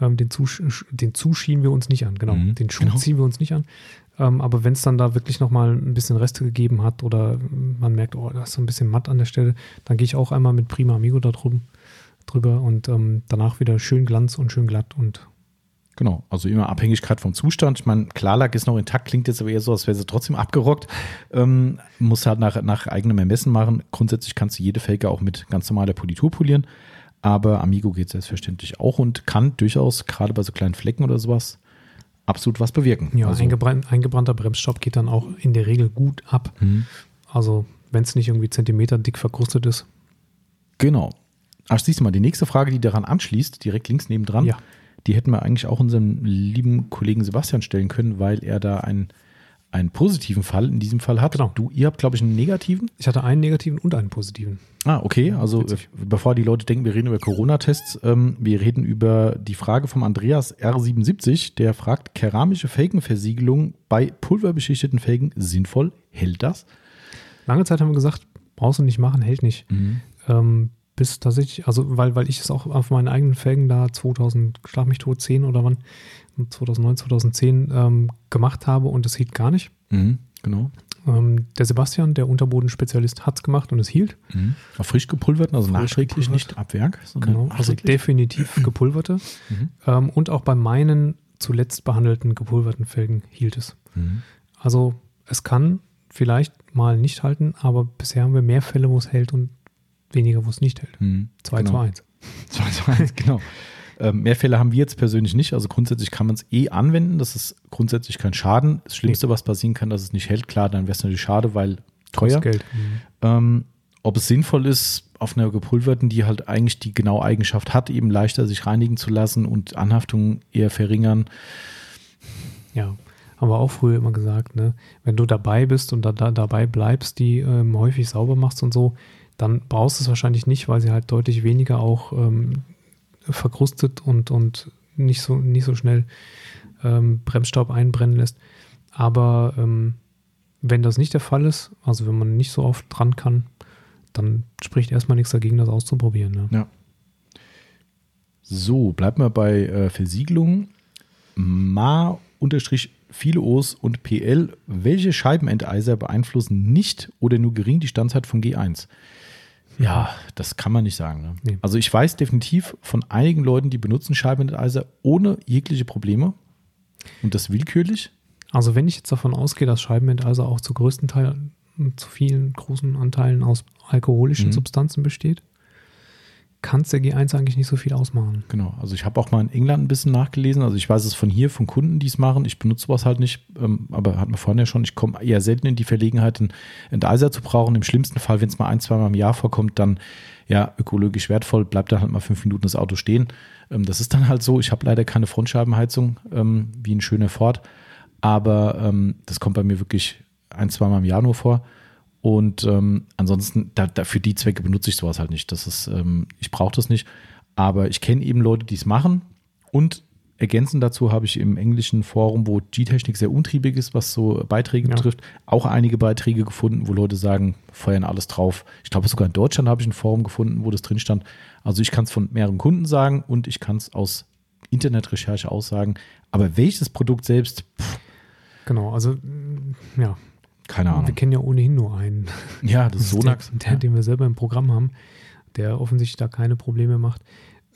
Ähm, den, Zusch den Zuh schieben wir uns nicht an, genau. Mhm, den Schuh genau. ziehen wir uns nicht an. Ähm, aber wenn es dann da wirklich nochmal ein bisschen Reste gegeben hat oder man merkt, oh, da ist so ein bisschen matt an der Stelle, dann gehe ich auch einmal mit Prima Amigo da drum, drüber und ähm, danach wieder schön Glanz und schön glatt und genau, also immer Abhängigkeit vom Zustand. Ich meine, Klarlack ist noch intakt, klingt jetzt aber eher so, als wäre sie trotzdem abgerockt. Ähm, muss halt nach, nach eigenem Ermessen machen. Grundsätzlich kannst du jede Felge auch mit ganz normaler Politur polieren. Aber Amigo geht selbstverständlich auch und kann durchaus, gerade bei so kleinen Flecken oder sowas, absolut was bewirken. Ja, also, eingebrannt, eingebrannter Bremsstaub geht dann auch in der Regel gut ab. hm. Also wenn es nicht irgendwie Zentimeter dick verkrustet ist. Genau. Ach, siehst du mal, die nächste Frage, die daran anschließt, direkt links nebendran, Ja. die hätten wir eigentlich auch unserem lieben Kollegen Sebastian stellen können, weil er da einen, einen positiven Fall in diesem Fall hat. Genau. Du, ihr habt, glaube ich, einen negativen. Ich hatte einen negativen und einen positiven. Ah, okay. Also Witzig. äh, bevor die Leute denken, wir reden über Corona-Tests, ähm, wir reden über die Frage vom Andreas R77, der fragt, keramische Felgenversiegelung bei pulverbeschichteten Felgen sinnvoll? Hält das? Lange Zeit haben wir gesagt, brauchst du nicht machen, hält nicht. Ähm, bis tatsächlich, also weil, weil ich es auch auf meinen eigenen Felgen da 2000, schlag mich tot, 10 oder wann, 2009, 2010 ähm, gemacht habe und es hielt gar nicht. Mhm, genau. Ähm, der Sebastian, der Unterbodenspezialist, hat es gemacht und es hielt. Mhm. Auf frisch gepulverten, also Frisch nachträglich, gepulvert. nicht ab Werk. Genau, also definitiv [CLEARS THROAT] gepulverte. Mhm. Ähm, und auch bei meinen zuletzt behandelten gepulverten Felgen hielt es. Mhm. Also es kann vielleicht mal nicht halten, aber bisher haben wir mehr Fälle, wo es hält und weniger, wo es nicht hält. Mhm. 2 genau. zu 1. 2 [LAUGHS] zu 1, genau. Ähm, mehr Fälle haben wir jetzt persönlich nicht. Also grundsätzlich kann man es eh anwenden. Das ist grundsätzlich kein Schaden. Das Schlimmste, was passieren kann, dass es nicht hält. Klar, dann wäre es natürlich schade, weil teuer. Geld. Mhm. Ähm, ob es sinnvoll ist, auf einer gepulverten, die halt eigentlich die genaue Eigenschaft hat, eben leichter sich reinigen zu lassen und Anhaftungen eher verringern. Ja, haben wir auch früher immer gesagt, ne? wenn du dabei bist und da, da dabei bleibst, die ähm, häufig sauber machst und so, dann brauchst du es wahrscheinlich nicht, weil sie halt deutlich weniger auch ähm, verkrustet und, und nicht, so, nicht so schnell ähm, Bremsstaub einbrennen lässt. Aber ähm, wenn das nicht der Fall ist, also wenn man nicht so oft dran kann, dann spricht erstmal nichts dagegen, das auszuprobieren. Ne? Ja. So, bleibt mal bei äh, Versiegelung. Ma unterstrich viele O's und PL. Welche Scheibenenteiser beeinflussen nicht oder nur gering die Standzeit von G1? Ja, das kann man nicht sagen. Ne? Nee. Also ich weiß definitiv von einigen Leuten, die benutzen Scheibenenteiser ohne jegliche Probleme und das willkürlich. Also wenn ich jetzt davon ausgehe, dass Scheibenenteiser auch zu größten Teilen, zu vielen großen Anteilen aus alkoholischen Mhm. Substanzen besteht, kann es der G1 eigentlich nicht so viel ausmachen. Genau, also ich habe auch mal in England ein bisschen nachgelesen. Also ich weiß es von hier, von Kunden, die es machen. Ich benutze sowas halt nicht, ähm, aber hat man vorhin ja schon, ich komme eher selten in die Verlegenheit, einen Enteiser zu brauchen. Im schlimmsten Fall, wenn es mal ein, zweimal im Jahr vorkommt, dann ja, ökologisch wertvoll, bleibt dann halt mal fünf Minuten das Auto stehen. Ähm, das ist dann halt so. Ich habe leider keine Frontscheibenheizung, ähm, wie ein schöner Ford, aber ähm, das kommt bei mir wirklich ein, zweimal im Jahr nur vor. Und ähm, ansonsten, da, da für die Zwecke benutze ich sowas halt nicht. Das ist, ähm, ich brauche das nicht. Aber ich kenne eben Leute, die es machen. Und ergänzend dazu habe ich im englischen Forum, wo G-Technik sehr untriebig ist, was so Beiträge Ja. betrifft, auch einige Beiträge gefunden, wo Leute sagen, feuern alles drauf. Ich glaube, sogar in Deutschland habe ich ein Forum gefunden, wo das drin stand. Also ich kann es von mehreren Kunden sagen und ich kann es aus Internetrecherche aussagen. Aber welches Produkt selbst, pff, Genau, also ja, keine wir Ahnung. kennen ja ohnehin nur einen. Ja, das ist [LAUGHS] Sonax. Der, der, den wir selber im Programm haben, der offensichtlich da keine Probleme macht.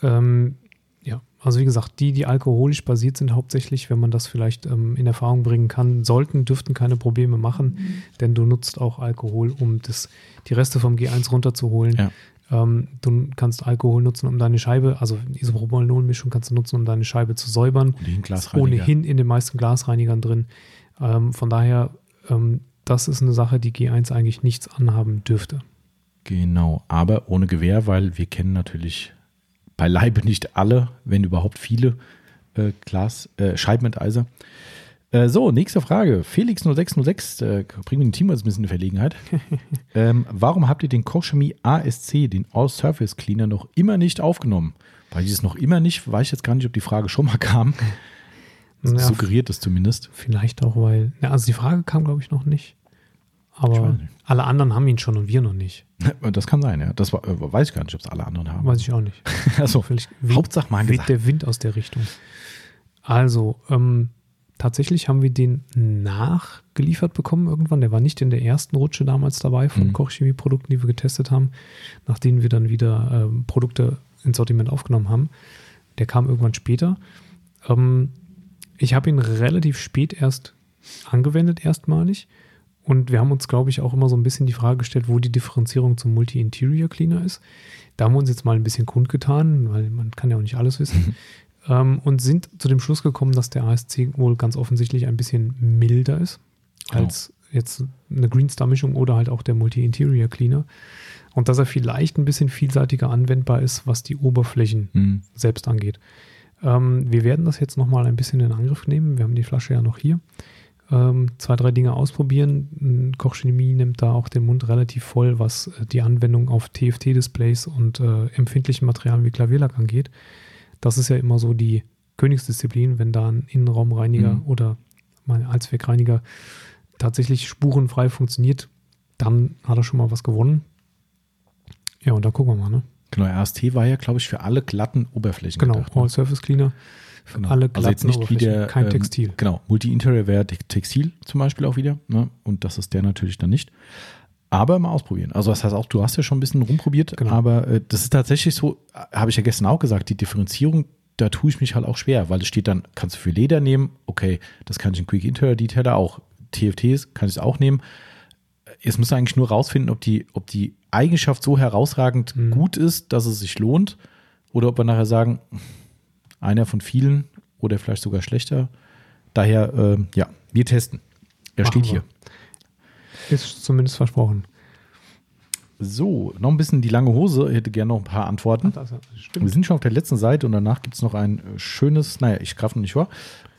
Ähm, ja, also wie gesagt, die, die alkoholisch basiert sind, hauptsächlich, wenn man das vielleicht ähm, in Erfahrung bringen kann, sollten, dürften keine Probleme machen, denn du nutzt auch Alkohol, um das, die Reste vom G1 runterzuholen. Ja. Ähm, du kannst Alkohol nutzen, um deine Scheibe, also Isopropanol-Mischung kannst du nutzen, um deine Scheibe zu säubern. Ohnehin ohnehin in den meisten Glasreinigern drin. Ähm, von daher, ähm, das ist eine Sache, die G1 eigentlich nichts anhaben dürfte. Genau, aber ohne Gewehr, weil wir kennen natürlich beileibe nicht alle, wenn überhaupt viele äh, Glas, äh, Scheibenenteiser. Äh, so, nächste Frage. Felix0606, äh, bringen wir den Team jetzt ein bisschen in Verlegenheit. [LAUGHS] ähm, warum habt ihr den Kochchemie ASC, den All-Surface Cleaner, noch immer nicht aufgenommen? Weil ich es noch immer nicht, weiß ich jetzt gar nicht, ob die Frage schon mal kam. Ja, Suggeriert es zumindest. vielleicht auch, weil, ja, also die Frage kam, glaube ich, noch nicht. Aber nicht. alle anderen haben ihn schon und wir noch nicht. [LAUGHS] Das kann sein, ja. Das war, äh, weiß ich gar nicht, ob es alle anderen haben. Weiß ich auch nicht. [LAUGHS] Also, Vielleicht weht, Hauptsache mal weht gesagt. der Wind aus der Richtung. Also, ähm, tatsächlich haben wir den nachgeliefert bekommen irgendwann. Der war nicht in der ersten Rutsche damals dabei von Mhm. Kochchemie-Produkten, die wir getestet haben, nach denen wir dann wieder ähm, Produkte ins Sortiment aufgenommen haben. Der kam irgendwann später. Ähm, ich habe ihn relativ spät erst angewendet, erstmalig. Und wir haben uns, glaube ich, auch immer so ein bisschen die Frage gestellt, wo die Differenzierung zum Multi-Interior Cleaner ist. Da haben wir uns jetzt mal ein bisschen kundgetan, weil man kann ja auch nicht alles wissen. [LAUGHS] ähm, und sind zu dem Schluss gekommen, dass der ASC wohl ganz offensichtlich ein bisschen milder ist Genau. als jetzt eine Greenstar-Mischung oder halt auch der Multi-Interior Cleaner. Und dass er vielleicht ein bisschen vielseitiger anwendbar ist, was die Oberflächen Hm. selbst angeht. Ähm, wir werden das jetzt nochmal ein bisschen in Angriff nehmen. Wir haben die Flasche ja noch hier. Ähm, zwei, drei Dinge ausprobieren. Kochchemie nimmt da auch den Mund relativ voll, was äh, die Anwendung auf TFT-Displays und äh, empfindlichen Materialien wie Klavierlack angeht. Das ist ja immer so die Königsdisziplin, wenn da ein Innenraumreiniger Mhm. oder mein Allzweckreiniger tatsächlich spurenfrei funktioniert, dann hat er schon mal was gewonnen. Ja, und da gucken wir mal, ne? Genau, RST war ja, glaube ich, für alle glatten Oberflächen Genau, gedacht. ne? All Surface Cleaner. Für Genau. alle also jetzt glatten nicht Oberflächen, der, kein ähm, Textil. Genau, Multi-Interior wäre Te- Textil zum Beispiel auch wieder. Ne? Und das ist der natürlich dann nicht. Aber mal ausprobieren. Also das heißt auch, du hast ja schon ein bisschen rumprobiert, Genau. aber äh, das ist tatsächlich so, habe ich ja gestern auch gesagt, die Differenzierung, da tue ich mich halt auch schwer, weil es steht dann, kannst du für Leder nehmen, okay, das kann ich in Quick Interior Detailer auch, TFTs kann ich es auch nehmen. Jetzt musst du eigentlich nur rausfinden, ob die, ob die Eigenschaft so herausragend Mhm. gut ist, dass es sich lohnt, oder ob wir nachher sagen, einer von vielen oder vielleicht sogar schlechter. Daher, äh, ja, wir testen. Er Machen steht wir. hier. Ist zumindest versprochen. So, noch ein bisschen die lange Hose. Ich hätte gerne noch ein paar Antworten. Ach, Wir sind schon auf der letzten Seite und danach gibt es noch ein äh, schönes, naja, ich greife noch nicht vor.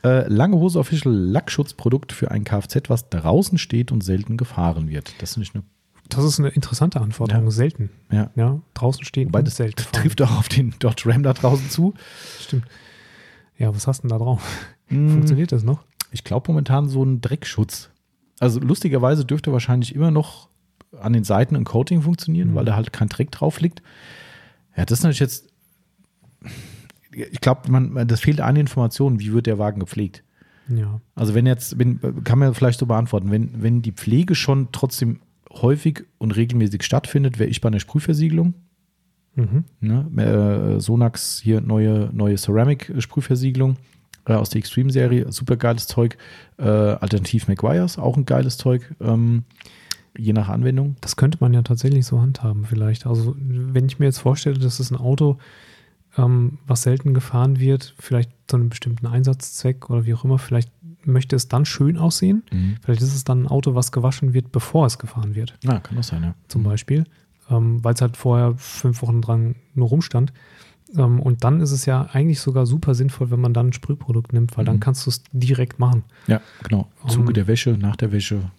Äh, lange Hose Official Lackschutzprodukt für ein Kfz, was draußen steht und selten gefahren wird. Das ist nicht eine. Das ist eine interessante Anforderung. Ja. Selten. Ja. Ja, draußen stehen Wobei und das selten fahren. trifft auch auf den Dodge Ram da draußen zu. Stimmt. Ja, was hast du denn da drauf? Hm, Funktioniert das noch? Ich glaube momentan so ein Dreckschutz. Also lustigerweise dürfte wahrscheinlich immer noch an den Seiten ein Coating funktionieren, Mhm. weil da halt kein Dreck drauf liegt. Ja, das ist natürlich jetzt. Ich glaube, man, man- das fehlt eine Information, wie wird der Wagen gepflegt. Ja. Also wenn jetzt, wenn, kann man vielleicht so beantworten, wenn, wenn die Pflege schon trotzdem häufig und regelmäßig stattfindet, wäre ich bei einer Sprühversiegelung. Mhm. Ne? Äh, Sonax hier neue, neue Ceramic-Sprühversiegelung äh, aus der Extreme-Serie, super geiles Zeug. Äh, Alternativ McGuire's, auch ein geiles Zeug, ähm, je nach Anwendung. Das könnte man ja tatsächlich so handhaben, vielleicht. Also, wenn ich mir jetzt vorstelle, das ist ein Auto, ähm, was selten gefahren wird, vielleicht zu einem bestimmten Einsatzzweck oder wie auch immer, vielleicht möchte es dann schön aussehen. Vielleicht ist es dann ein Auto, was gewaschen wird, bevor es gefahren wird, Ja, kann das sein, ja. zum Beispiel, ähm, weil es halt vorher fünf Wochen dran nur rumstand. Ähm, und dann ist es ja eigentlich sogar super sinnvoll, wenn man dann ein Sprühprodukt nimmt, weil dann Mhm. kannst du es direkt machen. Ja, genau. Im Zuge Um, der Wäsche, nach der Wäsche,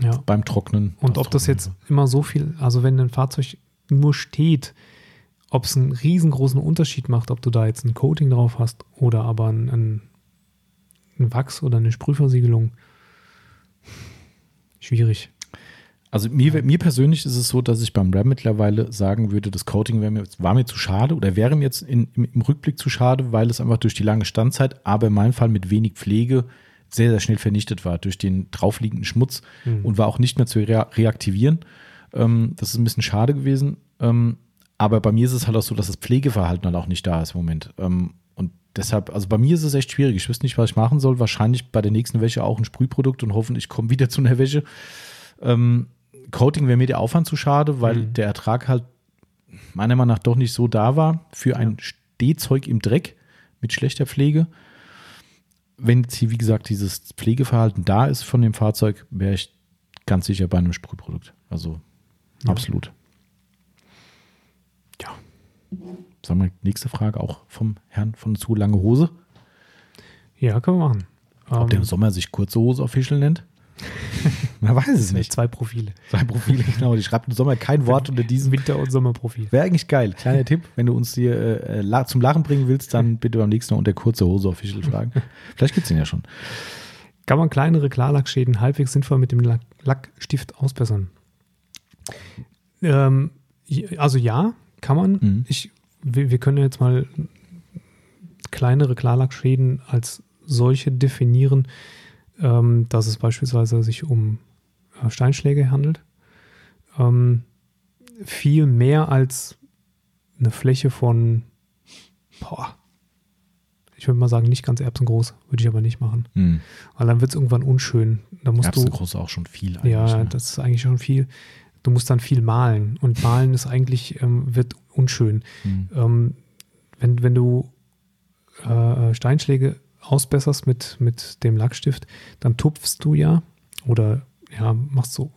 Ja. beim Trocknen. Und ob das jetzt immer so viel, also wenn ein Fahrzeug nur steht, ob es einen riesengroßen Unterschied macht, ob du da jetzt ein Coating drauf hast oder aber ein, ein, ein Wachs oder eine Sprühversiegelung. Schwierig. Also mir, mir persönlich ist es so, dass ich beim Ram mittlerweile sagen würde, das Coating mir, war mir zu schade oder wäre mir jetzt in, im Rückblick zu schade, weil es einfach durch die lange Standzeit, aber in meinem Fall mit wenig Pflege sehr, sehr schnell vernichtet war durch den draufliegenden Schmutz Mhm. und war auch nicht mehr zu rea reaktivieren. Ähm, das ist ein bisschen schade gewesen. Ähm, aber bei mir ist es halt auch so, dass das Pflegeverhalten halt auch nicht da ist im Moment. Ähm, und deshalb, also bei mir ist es echt schwierig. Ich wüsste nicht, was ich machen soll. Wahrscheinlich bei der nächsten Wäsche auch ein Sprühprodukt und hoffen, ich komme wieder zu einer Wäsche. Ähm, Coating wäre mir der Aufwand zu schade, weil Mhm. der Ertrag halt meiner Meinung nach doch nicht so da war für ein Stehzeug im Dreck mit schlechter Pflege. Wenn jetzt hier, wie gesagt, dieses Pflegeverhalten da ist von dem Fahrzeug, wäre ich ganz sicher bei einem Sprühprodukt. Also Ja. absolut. Ja. Sagen wir, nächste Frage auch vom Herrn von zu lange Hose. Ja, können wir machen. Ob Ähm, der im Sommer sich kurze Hose official nennt? [LAUGHS] Man weiß es nicht. Zwei Profile. Sein Profil, [LAUGHS] genau. Die schreibt im Sommer kein Wort unter diesem. Winter- und Sommerprofil. Wäre eigentlich geil. Kleiner Tipp, wenn du uns hier äh, la- zum Lachen bringen willst, dann bitte beim nächsten Mal unter kurze Hose official fragen. [LAUGHS] Vielleicht gibt es den ja schon. Kann man kleinere Klarlackschäden halbwegs sinnvoll mit dem Lack Lackstift ausbessern? Ähm, also ja, kann man. Mhm. Ich, wir, wir können jetzt mal kleinere Klarlackschäden als solche definieren, ähm, dass es beispielsweise sich um äh, Steinschläge handelt. Ähm, viel mehr als eine Fläche von, boah, ich würde mal sagen, nicht ganz erbsengroß, würde ich aber nicht machen. Hm. Weil dann wird es irgendwann unschön. Da musst du. Erbsengroß auch schon viel eigentlich. Ja, ne? das ist eigentlich schon viel. Du musst dann viel malen. Und malen ist eigentlich, ähm, wird unschön. Hm. Ähm, wenn, wenn du äh, Steinschläge ausbesserst mit, mit dem Lackstift, dann tupfst du ja oder ja, machst so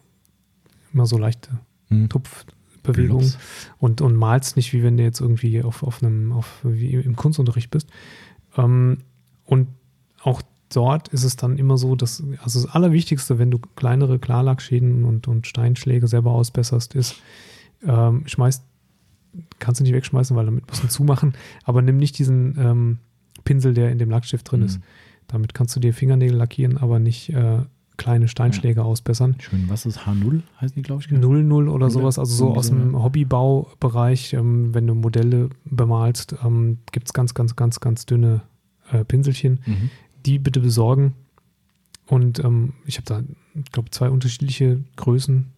immer so leichte Hm. Tupfbewegungen und, und malst nicht, wie wenn du jetzt irgendwie auf, auf einem, auf, wie im Kunstunterricht bist. Ähm, und auch dort ist es dann immer so, dass, also das Allerwichtigste, wenn du kleinere Klarlackschäden und, und Steinschläge selber ausbesserst, ist, ähm, schmeißt, kannst du nicht wegschmeißen, weil damit musst du zumachen, aber nimm nicht diesen ähm, Pinsel, der in dem Lackstift drin ist. Hm. Damit kannst du dir Fingernägel lackieren, aber nicht äh, kleine Steinschläge ausbessern. Schön, was ist H0? Heißen die, glaube ich. genau? 0-0 oder Null, sowas, also so aus dem ja. Hobbybaubereich, ähm, wenn du Modelle bemalst, ähm, gibt es ganz, ganz, ganz, ganz dünne äh, Pinselchen. Mhm. Die bitte besorgen. Und ähm, ich habe da, ich glaube, zwei unterschiedliche Größen,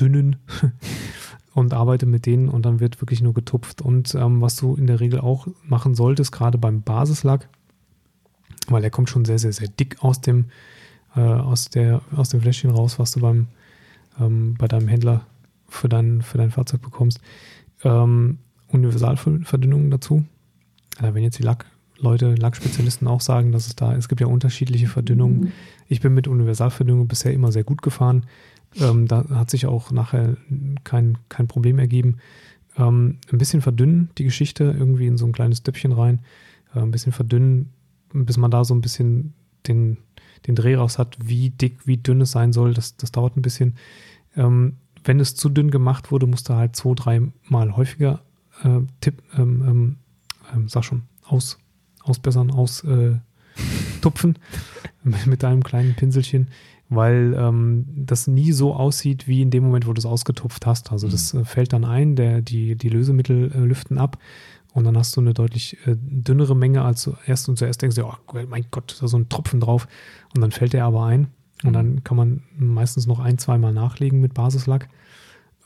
dünnen, [LAUGHS] und arbeite mit denen und dann wird wirklich nur getupft. Und ähm, was du in der Regel auch machen solltest, gerade beim Basislack, weil der kommt schon sehr, sehr, sehr dick aus dem, äh, aus, der, aus dem Fläschchen raus, was du beim, ähm, bei deinem Händler für dein, für dein Fahrzeug bekommst. Ähm, Universalverdünnung dazu. Äh, wenn jetzt die Leute, Lackspezialisten auch sagen, dass es da, es gibt ja unterschiedliche Verdünnungen. Ich bin mit Universalverdünnung bisher immer sehr gut gefahren. Ähm, da hat sich auch nachher kein, kein Problem ergeben. Ähm, ein bisschen verdünnen die Geschichte, irgendwie in so ein kleines Döppchen rein. Äh, ein bisschen verdünnen, bis man da so ein bisschen den, den Dreh raus hat, wie dick, wie dünn es sein soll. Das, das dauert ein bisschen. Ähm, wenn es zu dünn gemacht wurde, musste halt zwei, dreimal häufiger äh, tipp, ähm, ähm, ähm sag schon, aus, ausbessern, austupfen äh, [LAUGHS] mit deinem kleinen Pinselchen, weil ähm, das nie so aussieht wie in dem Moment, wo du es ausgetupft hast. Also das mhm. fällt dann ein, der, die, die Lösemittel äh, lüften ab und dann hast du eine deutlich äh, dünnere Menge, als du erst und zuerst denkst, oh mein Gott, da ist so ein Tropfen drauf und dann fällt der aber ein und dann kann man meistens noch ein, zweimal nachlegen mit Basislack.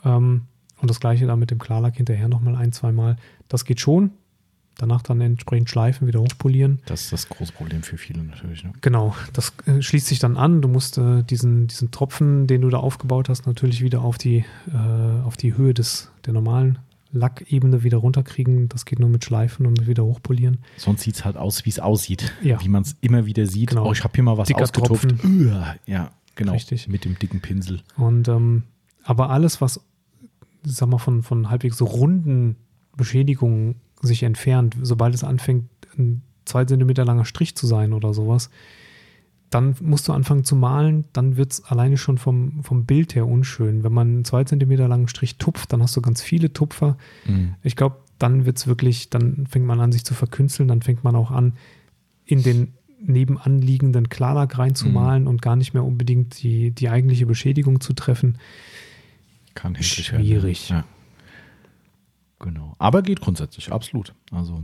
Ähm, und das gleiche dann mit dem Klarlack hinterher nochmal ein, zweimal. Das geht schon. Danach dann entsprechend schleifen, wieder hochpolieren. Das ist das große Problem für viele natürlich. Ne? Genau, das äh, schließt sich dann an. Du musst äh, diesen, diesen Tropfen, den du da aufgebaut hast, natürlich wieder auf die, äh, auf die Höhe des, der normalen Lackebene wieder runterkriegen. Das geht nur mit Schleifen und wieder hochpolieren. Sonst sieht es halt aus, wie es aussieht. Ja. Wie man es immer wieder sieht. Genau. Oh, ich habe hier mal was Dicker ausgetupft. Ja, genau. Richtig. Mit dem dicken Pinsel. Und ähm, aber alles, was sag mal, von, von halbwegs so runden Beschädigungen sich entfernt, sobald es anfängt, ein zwei Zentimeter langer Strich zu sein oder sowas, dann musst du anfangen zu malen, dann wird es alleine schon vom, vom Bild her unschön. Wenn man einen zwei Zentimeter langen Strich tupft, dann hast du ganz viele Tupfer. Mhm. Ich glaube, dann wird es wirklich, dann fängt man an, sich zu verkünsteln, dann fängt man auch an, in den nebenanliegenden Klarlack reinzumalen mhm. und gar nicht mehr unbedingt die, die eigentliche Beschädigung zu treffen. Kann schwierig. Ja. Genau. Aber geht grundsätzlich, absolut. Also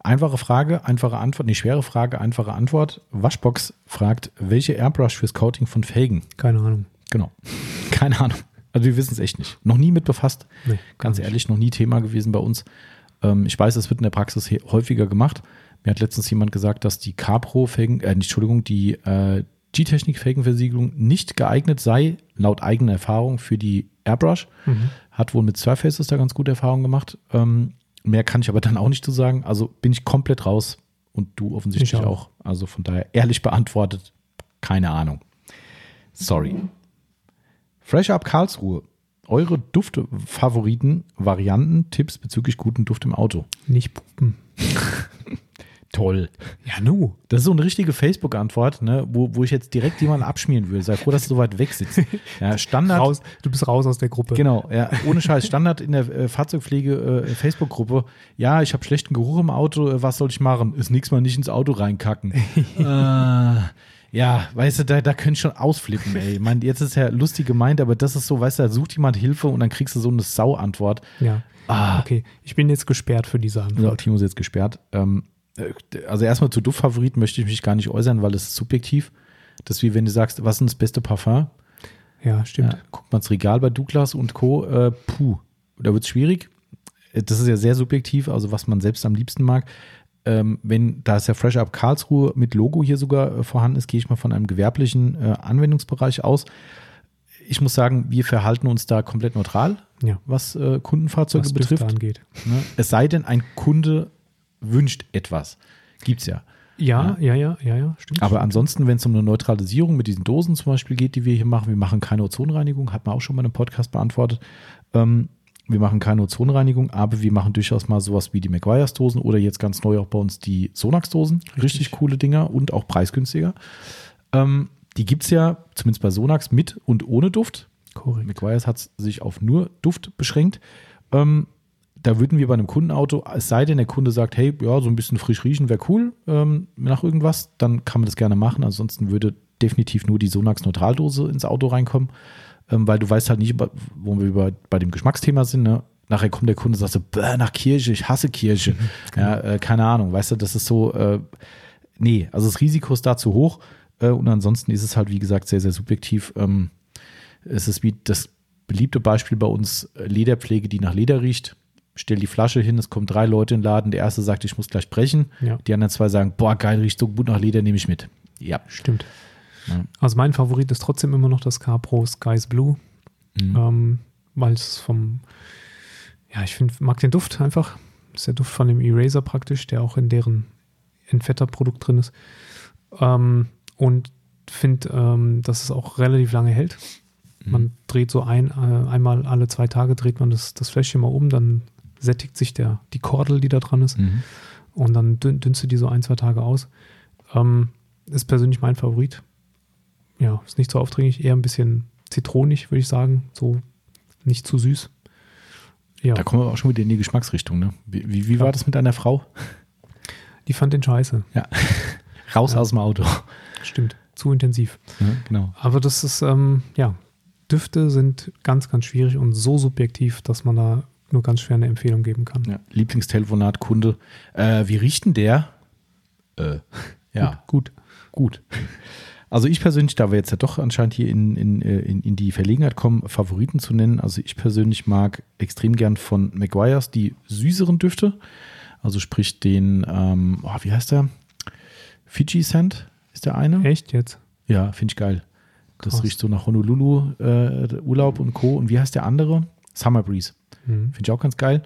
einfache Frage, einfache Antwort, nicht schwere Frage, einfache Antwort. Waschbox fragt, welche Airbrush fürs Coating von Felgen? Keine Ahnung. Genau. [LAUGHS] Keine Ahnung. Also wir wissen es echt nicht. Noch nie mit befasst. Nee, Ganz ehrlich, noch nie Thema gewesen bei uns. Ähm, ich weiß, es wird in der Praxis häufiger gemacht. Mir hat letztens jemand gesagt, dass die Capro-Felgen, äh, Entschuldigung, die, äh, G-Technik-Felgenversiegelung nicht geeignet sei, laut eigener Erfahrung, für die Airbrush. Mhm. Hat wohl mit Surfaces da ganz gute Erfahrungen gemacht. Ähm, mehr kann ich aber dann auch nicht zu sagen. Also bin ich komplett raus und du offensichtlich auch. auch. Also von daher ehrlich beantwortet, keine Ahnung. Sorry. Fresh Up Karlsruhe. Eure Duftfavoriten, Varianten, Tipps bezüglich guten Duft im Auto. Nicht pupen. [LAUGHS] Toll. Ja, nu. Das ist so eine richtige Facebook-Antwort, ne, wo, wo ich jetzt direkt jemanden abschmieren will. Sei froh, dass du so weit weg sitzt. Ja, [LAUGHS] Standard. Raus, du bist raus aus der Gruppe. Genau, ja, [LAUGHS] ohne Scheiß. Standard in der äh, Fahrzeugpflege äh, Facebook-Gruppe. Ja, ich habe schlechten Geruch im Auto. Äh, was soll ich machen? Ist nichts mal nicht ins Auto reinkacken. [LAUGHS] äh, ja, weißt du, da, da könnt schon ausflippen, ey. Ich meine, jetzt ist ja lustig gemeint, aber das ist so, weißt du, da sucht jemand Hilfe und dann kriegst du so eine Sau-Antwort. Ja. Ah. Okay, ich bin jetzt gesperrt für diese Antwort. Ja, Timo ist jetzt gesperrt. Ähm, äh, also erstmal zu Duftfavoriten möchte ich mich gar nicht äußern, weil es ist subjektiv. Das ist wie wenn du sagst, was ist das beste Parfum? Ja, stimmt. Ja, guckt man ins Regal bei Douglas und Co. Äh, puh, da wird es schwierig. Äh, das ist ja sehr subjektiv, also was man selbst am liebsten mag. Ähm, wenn da ist ja Fresh Up Karlsruhe mit Logo hier sogar äh, vorhanden ist, gehe ich mal von einem gewerblichen äh, Anwendungsbereich aus. Ich muss sagen, wir verhalten uns da komplett neutral, ja. was äh, Kundenfahrzeuge was betrifft. Angeht. Ne? Es sei denn, ein Kunde wünscht etwas. Gibt's ja. Ja, ja, ja, ja, ja, stimmt. Aber ansonsten, wenn es um eine Neutralisierung mit diesen Dosen zum Beispiel geht, die wir hier machen, wir machen keine Ozonreinigung, hat man auch schon mal im Podcast beantwortet. Ähm, wir machen keine Ozonreinigung, aber wir machen durchaus mal sowas wie die McGuire's-Dosen oder jetzt ganz neu auch bei uns die Sonax-Dosen. Richtig. Richtig, coole Dinger und auch preisgünstiger. Ähm, die gibt es ja, zumindest bei Sonax, mit und ohne Duft. Korrekt. McGuire's hat sich auf nur Duft beschränkt. Ähm, da würden wir bei einem Kundenauto, es sei denn, der Kunde sagt, hey, ja, so ein bisschen frisch riechen wäre cool ähm, nach irgendwas, dann kann man das gerne machen. Ansonsten würde definitiv nur die Sonax Neutraldose ins Auto reinkommen, ähm, weil du weißt halt nicht, wo wir über, bei dem Geschmacksthema sind, ne? Nachher kommt der Kunde und sagt so, nach Kirche, ich hasse Kirche. Mhm, genau. Ja, äh, keine Ahnung, weißt du, das ist so, äh, nee, also das Risiko ist da zu hoch. Äh, und ansonsten ist es halt, wie gesagt, sehr, sehr subjektiv. Ähm, es ist wie das beliebte Beispiel bei uns, äh, Lederpflege, die nach Leder riecht stell die Flasche hin, es kommen drei Leute in den Laden. Der erste sagt, ich muss gleich brechen. Ja. Die anderen zwei sagen, boah, geil, riecht so gut nach Leder, nehme ich mit. Ja. Stimmt. Ja. Also mein Favorit ist trotzdem immer noch das Capro Skies Blue. Mhm. Ähm, weil es vom, ja, ich finde, mag den Duft einfach Das ist der Duft von dem Eraser praktisch, der auch in deren Entfetter-Produkt drin ist. Ähm, und finde, ähm, dass es auch relativ lange hält. Man Mhm. dreht so ein, äh, einmal alle zwei Tage dreht man das, das Fläschchen mal um, dann sättigt sich der, die Kordel, die da dran ist, Mhm. und dann dün- dünstet die so ein, zwei Tage aus. Ähm, ist persönlich mein Favorit. Ja, ist nicht so aufdringlich, eher ein bisschen zitronig, würde ich sagen. So nicht zu süß. Ja, Da kommen wir auch schon wieder in die Geschmacksrichtung. Ne? Wie, wie, wie war das mit deiner Frau? die fand den scheiße. [LAUGHS] Raus Ja. aus dem Auto. Stimmt, zu intensiv. Ja, genau. Aber das ist, ähm, ja, Düfte sind ganz, ganz schwierig und so subjektiv, dass man da nur ganz schwer eine Empfehlung geben kann. Ja. Lieblingstelefonat, Kunde. Äh, wie riecht denn der? Äh, [LAUGHS] ja, Gut. gut. Also ich persönlich, da wir jetzt ja doch anscheinend hier in, in, äh, in, in die Verlegenheit kommen, Favoriten zu nennen. Also ich persönlich mag extrem gern von Maguires die süßeren Düfte. Also sprich den, ähm, oh, wie heißt der? Fiji Scent ist der eine. Echt jetzt? Ja, finde ich geil. Das Krass. riecht so nach Honolulu, äh, Urlaub und Co. Und wie heißt der andere? Summer Breeze. Mhm. Finde ich auch ganz geil.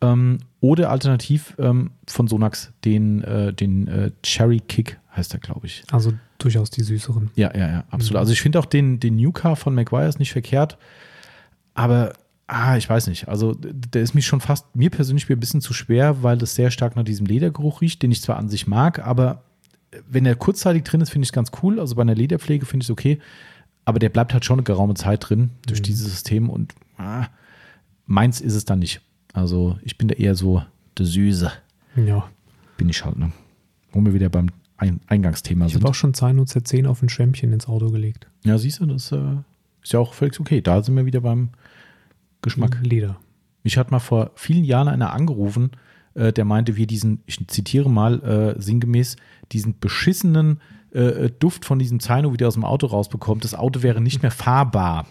Ähm, oder alternativ ähm, von Sonax den, äh, den äh, Cherry Kick heißt der, glaube ich. Also durchaus die süßeren. Ja, ja, ja, absolut. Mhm. Also ich finde auch den, den New Car von Maguires nicht verkehrt, aber ah, ich weiß nicht. Also der ist mich schon fast, mir persönlich ein bisschen zu schwer, weil das sehr stark nach diesem Ledergeruch riecht, den ich zwar an sich mag, aber wenn er kurzzeitig drin ist, finde ich es ganz cool. Also bei einer Lederpflege finde ich es okay, aber der bleibt halt schon eine geraume Zeit drin durch Mhm. dieses System und ah, meins ist es dann nicht. Also ich bin da eher so der Süße, Ja. bin ich halt. Ne? Wo wir wieder beim Ein Eingangsthema Ich sind. habe auch schon Zaino Z10 auf ein Schwämmchen ins Auto gelegt. Ja, siehst du, das äh, ist ja auch völlig okay. Da sind wir wieder beim Geschmack. Leder. Mich hat mal vor vielen Jahren einer angerufen, äh, der meinte, wir diesen, ich zitiere mal äh, sinngemäß, diesen beschissenen äh, Duft von diesem Zaino wieder aus dem Auto rausbekommt. Das Auto wäre nicht mehr fahrbar.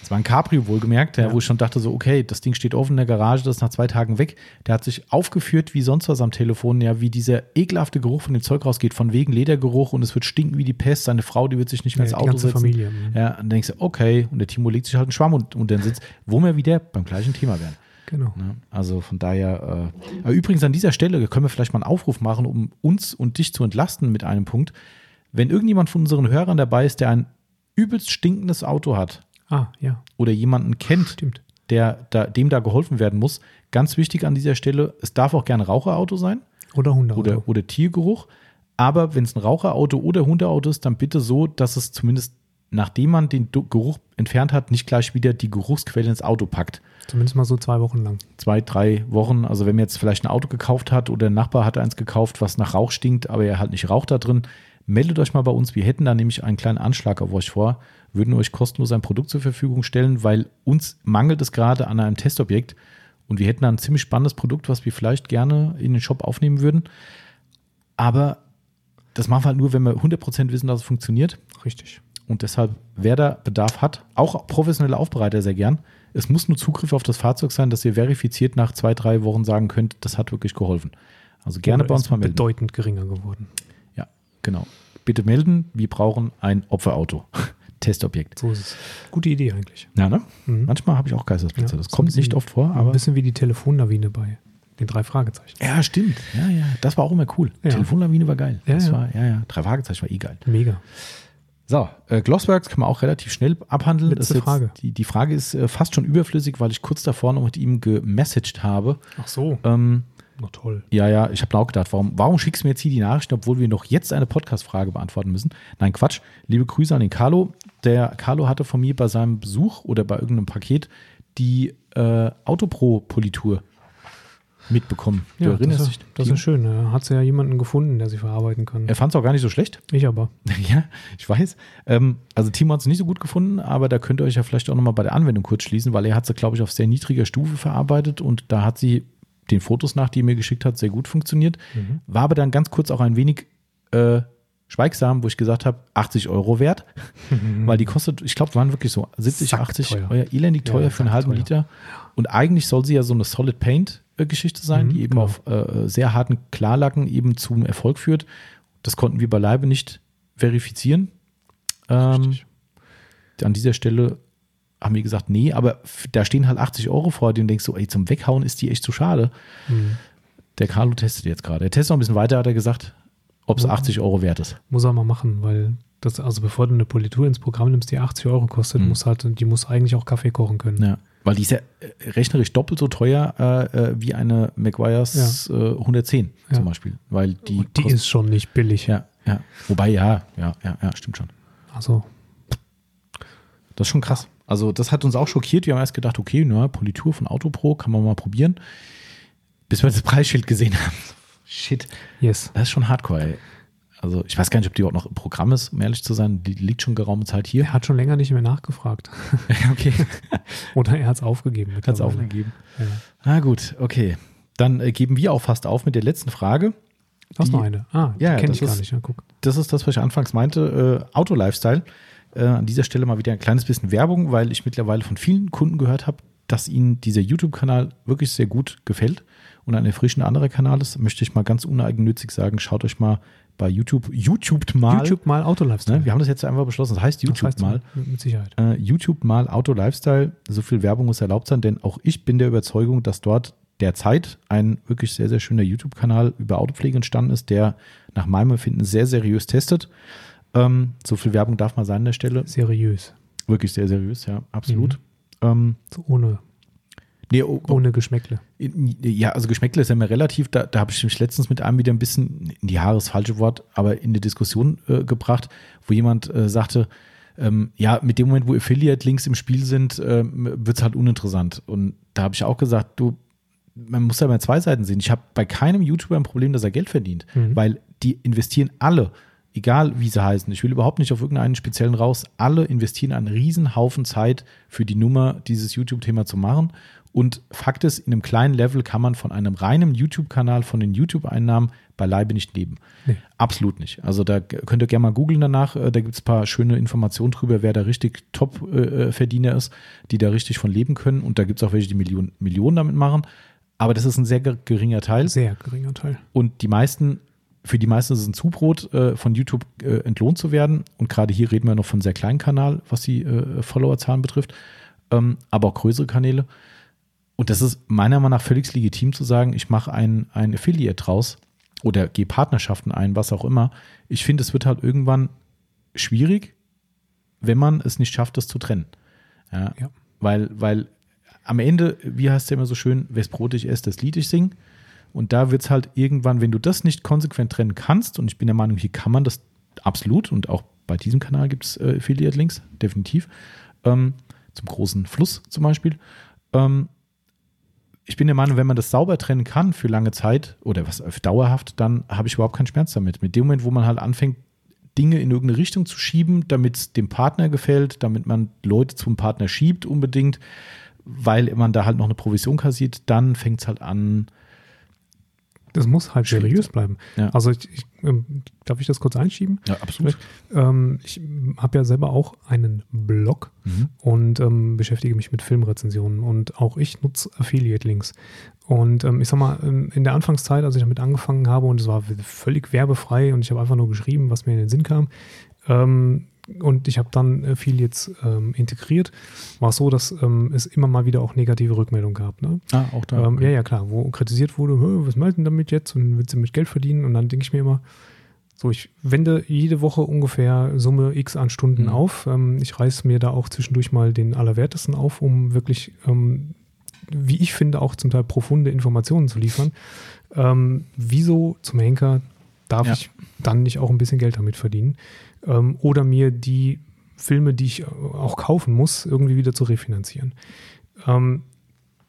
Das war ein Cabrio wohlgemerkt, ja. Wo ich schon dachte so, okay, das Ding steht offen in der Garage, das ist nach zwei Tagen weg. Der hat sich aufgeführt wie sonst was am Telefon, ja, wie dieser ekelhafte Geruch von dem Zeug rausgeht, von wegen Ledergeruch und es wird stinken wie die Pest. Seine Frau, die wird sich nicht mehr Ja, ins die Auto ganze setzen. Familie. Mhm. Ja, und dann denkst du, okay, und der Timo legt sich halt einen Schwamm unter den Sitz, wo wir wieder beim gleichen Thema wären. Genau. Ne? Also von daher, äh, aber übrigens an dieser Stelle können wir vielleicht mal einen Aufruf machen, um uns und dich zu entlasten mit einem Punkt. Wenn irgendjemand von unseren Hörern dabei ist, der ein übelst stinkendes Auto hat Ah, ja. oder jemanden kennt, Stimmt. der da, dem da geholfen werden muss, ganz wichtig an dieser Stelle, es darf auch gerne Raucherauto sein Oder Hundeauto. oder, oder Tiergeruch. Aber wenn es ein Raucherauto oder Hundeauto ist, dann bitte so, dass es zumindest, nachdem man den Geruch entfernt hat, nicht gleich wieder die Geruchsquelle ins Auto packt. Zumindest mal so zwei Wochen lang. Zwei, drei Wochen. Also wenn man jetzt vielleicht ein Auto gekauft hat oder ein Nachbar hat eins gekauft, was nach Rauch stinkt, aber er halt nicht raucht da drin, meldet euch mal bei uns. Wir hätten da nämlich einen kleinen Anschlag auf euch vor, würden euch kostenlos ein Produkt zur Verfügung stellen, weil uns mangelt es gerade an einem Testobjekt und wir hätten da ein ziemlich spannendes Produkt, was wir vielleicht gerne in den Shop aufnehmen würden. Aber das machen wir halt nur, wenn wir 100% wissen, dass es funktioniert. Richtig. Und deshalb, wer da Bedarf hat, auch professionelle Aufbereiter sehr gern. Es muss nur Zugriff auf das Fahrzeug sein, dass ihr verifiziert nach zwei, drei Wochen sagen könnt, das hat wirklich geholfen. Also gerne Oder bei uns mal melden. bedeutend geringer geworden. Ja, genau. Bitte melden, wir brauchen ein Opferauto. [LAUGHS] Testobjekt. So ist es. Gute Idee eigentlich. Ja, ne? Mhm. Manchmal habe ich auch Geistesblitze. Ja, das kommt bisschen- nicht oft vor, Aber ein bisschen wie die Telefonlawine bei den drei Fragezeichen. Ja, stimmt. Ja, ja. Das war auch immer cool. Ja. Telefonlawine war geil. Ja, das ja. war, ja, ja. Drei Fragezeichen war eh geil. Mega. So, äh, Glossworks kann man auch relativ schnell abhandeln. Letzte Das ist jetzt- Frage. Die, die Frage ist äh, fast schon überflüssig, weil ich kurz davor noch mit ihm gemessaged habe. Ach so. Ähm, Na toll. ja, ja, ich habe auch gedacht, warum, warum schickst du mir jetzt hier die Nachricht, obwohl wir noch jetzt eine Podcast-Frage beantworten müssen? Nein, Quatsch. Liebe Grüße an den Carlo. Der Carlo hatte von mir bei seinem Besuch oder bei irgendeinem Paket die äh, Autopro-Politur mitbekommen. Du Ja, erinnerst das, dich? ist, das ist schön. Da hat sie ja jemanden gefunden, der sie verarbeiten kann. Er fand es auch gar nicht so schlecht. Ich aber. [LAUGHS] Ja, ich weiß. Ähm, also Timo hat es nicht so gut gefunden, aber da könnt ihr euch ja vielleicht auch nochmal bei der Anwendung kurz schließen, weil er hat sie, glaube ich, auf sehr niedriger Stufe verarbeitet und da hat sie den Fotos nach, die er mir geschickt hat, sehr gut funktioniert. Mhm. War aber dann ganz kurz auch ein wenig äh, schweigsam, wo ich gesagt habe, 80 Euro wert, [LAUGHS] weil die kostet, ich glaube, waren wirklich so 70, Sack 80 teuer. Euro, elendig Ja, teuer für einen halben teuer. Liter. Und eigentlich soll sie ja so eine Solid Paint äh, Geschichte sein, Mhm, die eben genau. auf äh, sehr harten Klarlacken eben zum Erfolg führt. Das konnten wir beileibe nicht verifizieren. Ähm, Richtig. an dieser Stelle haben wir gesagt, nee, aber da stehen halt 80 Euro vor, denen denkst du, ey, zum Weghauen ist die echt zu schade. Mhm. Der Carlo testet jetzt gerade. Er testet noch ein bisschen weiter, hat er gesagt, ob es Ja. 80 Euro wert ist. Muss er mal machen, weil das, also bevor du eine Politur ins Programm nimmst, die 80 Euro kostet, Mhm. muss halt, die muss eigentlich auch Kaffee kochen können. Ja. Weil die ist ja äh, rechnerisch doppelt so teuer äh, äh, wie eine Maguire's äh, 110 Ja. zum Beispiel. Weil die, Und die kost- ist schon nicht billig. Ja, ja. Wobei, ja, ja, ja, ja, stimmt schon. Also, Das ist schon krass. Also, das hat uns auch schockiert. Wir haben erst gedacht, okay, na, Politur von Autopro kann man mal probieren. Bis wir das Preisschild gesehen haben. [LAUGHS] Shit, yes. das ist schon hardcore, ey. Also, ich weiß gar nicht, ob die überhaupt noch im Programm ist, um ehrlich zu sein. Die liegt schon geraume Zeit hier. Er hat schon länger nicht mehr nachgefragt. [LAUGHS] [LAUGHS] okay. Oder er hat es aufgegeben. Hat es aufgegeben. Ja. Na gut, okay. Dann äh, geben wir auch fast auf mit der letzten Frage. Du hast noch eine. Ah, Ja, die kenne ich gar ist- nicht. Ja, guck. das ist das, was ich anfangs meinte, äh, Auto-Lifestyle. Äh, an dieser Stelle mal wieder ein kleines bisschen Werbung, weil ich mittlerweile von vielen Kunden gehört habe, dass ihnen dieser YouTube-Kanal wirklich sehr gut gefällt und ein erfrischender anderer Kanal ist. Möchte ich mal ganz uneigennützig sagen, schaut euch mal bei YouTube, YouTube mal. YouTube mal Autolifestyle. Ne? Wir haben das jetzt einfach beschlossen. Das heißt Das YouTube heißt, mal. Mit Sicherheit. Äh, YouTube mal Auto Lifestyle. So viel Werbung muss erlaubt sein, denn auch ich bin der Überzeugung, dass dort derzeit ein wirklich sehr, sehr schöner YouTube-Kanal über Autopflege entstanden ist, der nach meinem Empfinden sehr seriös testet. Ähm, so viel Werbung darf mal sein an der Stelle. Seriös. Wirklich sehr seriös, ja, absolut. Ähm, So ohne, nee, oh, oh, ohne Geschmäckle. ja, also Geschmäckle ist ja immer relativ. Da, da habe ich mich letztens mit einem wieder ein bisschen, in die Haare ist das falsche Wort, aber in die Diskussion äh, gebracht, wo jemand äh, sagte, ähm, ja, mit dem Moment, wo Affiliate-Links im Spiel sind, ähm, wird es halt uninteressant. Und da habe ich auch gesagt, du, man muss ja mal zwei Seiten sehen. Ich habe bei keinem YouTuber ein Problem, dass er Geld verdient, Mhm. weil die investieren alle, egal wie sie heißen. Ich will überhaupt nicht auf irgendeinen speziellen raus. Alle investieren einen riesen Haufen Zeit für die Nummer, dieses YouTube-Thema zu machen. Und Fakt ist, in einem kleinen Level kann man von einem reinen YouTube-Kanal, von den YouTube-Einnahmen beileibe nicht leben. Nee. Absolut nicht. Also da könnt ihr gerne mal googeln danach. Äh, Da gibt es ein paar schöne Informationen drüber, wer da richtig Top-Verdiener ist, die da richtig von leben können. Und da gibt es auch welche, die Millionen, Millionen damit machen. Aber das ist ein sehr ge- geringer Teil. Sehr geringer Teil. Und die meisten, für die meisten ist es ein Zubrot, äh, von YouTube äh, entlohnt zu werden. Und gerade hier reden wir noch von einem sehr kleinen Kanal, was die äh, Followerzahlen betrifft, ähm, aber auch größere Kanäle. Und das ist meiner Meinung nach völlig legitim zu sagen, ich mache ein, ein Affiliate draus oder gehe Partnerschaften ein, was auch immer. Ich finde, es wird halt irgendwann schwierig, wenn man es nicht schafft, das zu trennen. Ja, Ja. Weil, weil am Ende, wie heißt es ja immer so schön, wes Brot ich esse, das Lied ich sing. Und da wird es halt irgendwann, wenn du das nicht konsequent trennen kannst, und ich bin der Meinung, hier kann man das absolut, und auch bei diesem Kanal gibt es äh, Affiliate-Links, definitiv, ähm, zum großen Fluss zum Beispiel. Ähm, ich bin der Meinung, wenn man das sauber trennen kann für lange Zeit oder was äh, dauerhaft, dann habe ich überhaupt keinen Schmerz damit. Mit dem Moment, wo man halt anfängt, Dinge in irgendeine Richtung zu schieben, damit es dem Partner gefällt, damit man Leute zum Partner schiebt unbedingt, weil man da halt noch eine Provision kassiert, dann fängt es halt an. Das muss halt Schwierig. seriös bleiben. Ja. Also, ich, ich, ähm, darf ich das kurz einschieben? Ja, absolut. Ähm, ich habe ja selber auch einen Blog Mhm. und ähm, beschäftige mich mit Filmrezensionen und auch ich nutze Affiliate-Links. Und ähm, ich sag mal, ähm, in der Anfangszeit, als ich damit angefangen habe und es war völlig werbefrei und ich habe einfach nur geschrieben, was mir in den Sinn kam, ähm, und ich habe dann Affiliates ähm, integriert, war es so, dass ähm, es immer mal wieder auch negative Rückmeldungen gab. Ne? Ah, auch da. Ähm, ja, ja, klar, wo kritisiert wurde, "Hö, was melden damit jetzt und willst du mit Geld verdienen? Und dann denke ich mir immer, so, ich wende jede Woche ungefähr Summe X an Stunden Mhm. auf. Ähm, ich reiß mir da auch zwischendurch mal den Allerwertesten auf, um wirklich, ähm, wie ich finde, auch zum Teil profunde Informationen zu liefern. Ähm, wieso zum Henker darf Ja. ich dann nicht auch ein bisschen Geld damit verdienen? Ähm, oder mir die Filme, die ich auch kaufen muss, irgendwie wieder zu refinanzieren. Ähm,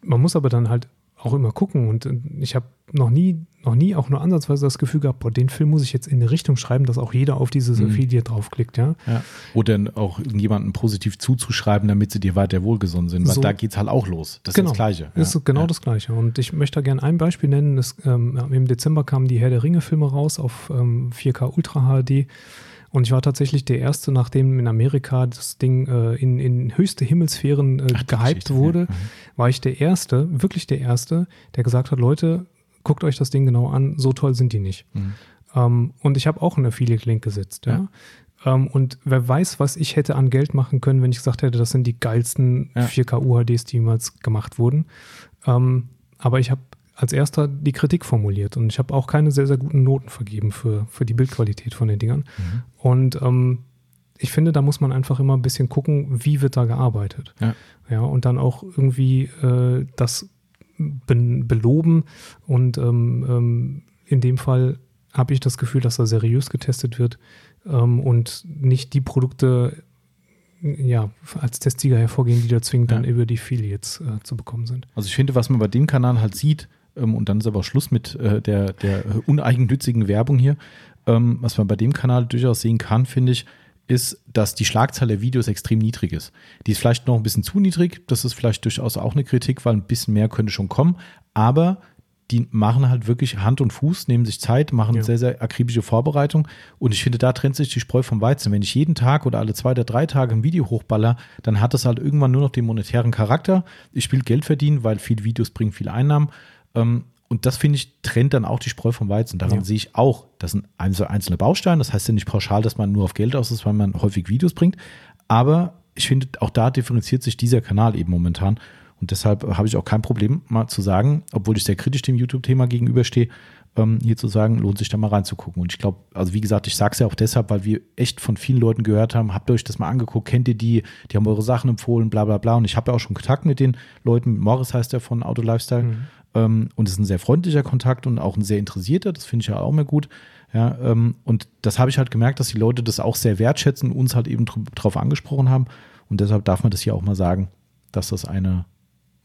man muss aber dann halt auch immer gucken und äh, ich habe noch nie, noch nie auch nur ansatzweise das Gefühl gehabt, boah, den Film muss ich jetzt in eine Richtung schreiben, dass auch jeder auf dieses Mhm. Affiliate draufklickt, ja. Ja. Oder auch irgendjemanden positiv zuzuschreiben, damit sie dir weiter wohlgesonnen sind. Weil So. da geht es halt auch los. Das Genau. ist das Gleiche. Das ist genau ja. das Gleiche. Und ich möchte da gerne ein Beispiel nennen. Das, ähm, Im Dezember kamen die Herr der Ringe-Filme raus auf ähm, 4K Ultra HD. Und ich war tatsächlich der Erste, nachdem in Amerika das Ding äh, in, in höchste Himmelsphären äh, Ach, gehypt wurde, ja. Mhm. war ich der Erste, wirklich der Erste, der gesagt hat, Leute, guckt euch das Ding genau an, so toll sind die nicht. Mhm. Ähm, und ich habe auch einen Affiliate-Link gesetzt, ja. Ähm, und wer weiß, was ich hätte an Geld machen können, wenn ich gesagt hätte, das sind die geilsten Ja. 4K UHDs, die jemals gemacht wurden. Ähm, aber ich habe als erster die Kritik formuliert. Und ich habe auch keine sehr, sehr guten Noten vergeben für, für die Bildqualität von den Dingern. Mhm. Und ähm, ich finde, da muss man einfach immer ein bisschen gucken, wie wird da gearbeitet. Ja, ja und dann auch irgendwie äh, das be beloben. Und ähm, ähm, in dem Fall habe ich das Gefühl, dass da seriös getestet wird ähm, und nicht die Produkte ja, als Testsieger hervorgehen, die da zwingend ja. dann über die Affiliates äh, zu bekommen sind. Also ich finde, was man bei dem Kanal halt sieht, ähm, und dann ist aber auch Schluss mit äh, der, der uneigennützigen Werbung hier, ähm, was man bei dem Kanal durchaus sehen kann, finde ich, ist, dass die Schlagzahl der Videos extrem niedrig ist. Die ist vielleicht noch ein bisschen zu niedrig. Das ist vielleicht durchaus auch eine Kritik, weil ein bisschen mehr könnte schon kommen. Aber die machen halt wirklich Hand und Fuß, nehmen sich Zeit, machen ja. sehr, sehr akribische Vorbereitung. Und ich finde, da trennt sich die Spreu vom Weizen. Wenn ich jeden Tag oder alle zwei oder drei Tage ein Video hochballer, dann hat das halt irgendwann nur noch den monetären Charakter. Ich will Geld verdienen, weil viele Videos bringen viel Einnahmen. Ähm, und das finde ich, trennt dann auch die Spreu vom Weizen. Daran ja. sehe ich auch, das sind einzelne Bausteine. Das heißt ja nicht pauschal, dass man nur auf Geld aus ist, weil man häufig Videos bringt. Aber ich finde, auch da differenziert sich dieser Kanal eben momentan. Und deshalb habe ich auch kein Problem, mal zu sagen, obwohl ich sehr kritisch dem YouTube-Thema gegenüberstehe, ähm, hier zu sagen, lohnt sich da mal reinzugucken. Und ich glaube, also wie gesagt, ich sage es ja auch deshalb, weil wir echt von vielen Leuten gehört haben, habt ihr euch das mal angeguckt, kennt ihr die, die haben eure Sachen empfohlen, bla bla bla. Und ich habe ja auch schon Kontakt mit den Leuten, Morris heißt der von Auto Lifestyle. Mhm. Ähm, und es ist ein sehr freundlicher Kontakt und auch ein sehr interessierter, das finde ich ja auch mehr gut. Ja, ähm, und das habe ich halt gemerkt, dass die Leute das auch sehr wertschätzen, uns halt eben drauf angesprochen haben. Und deshalb darf man das hier auch mal sagen, dass das eine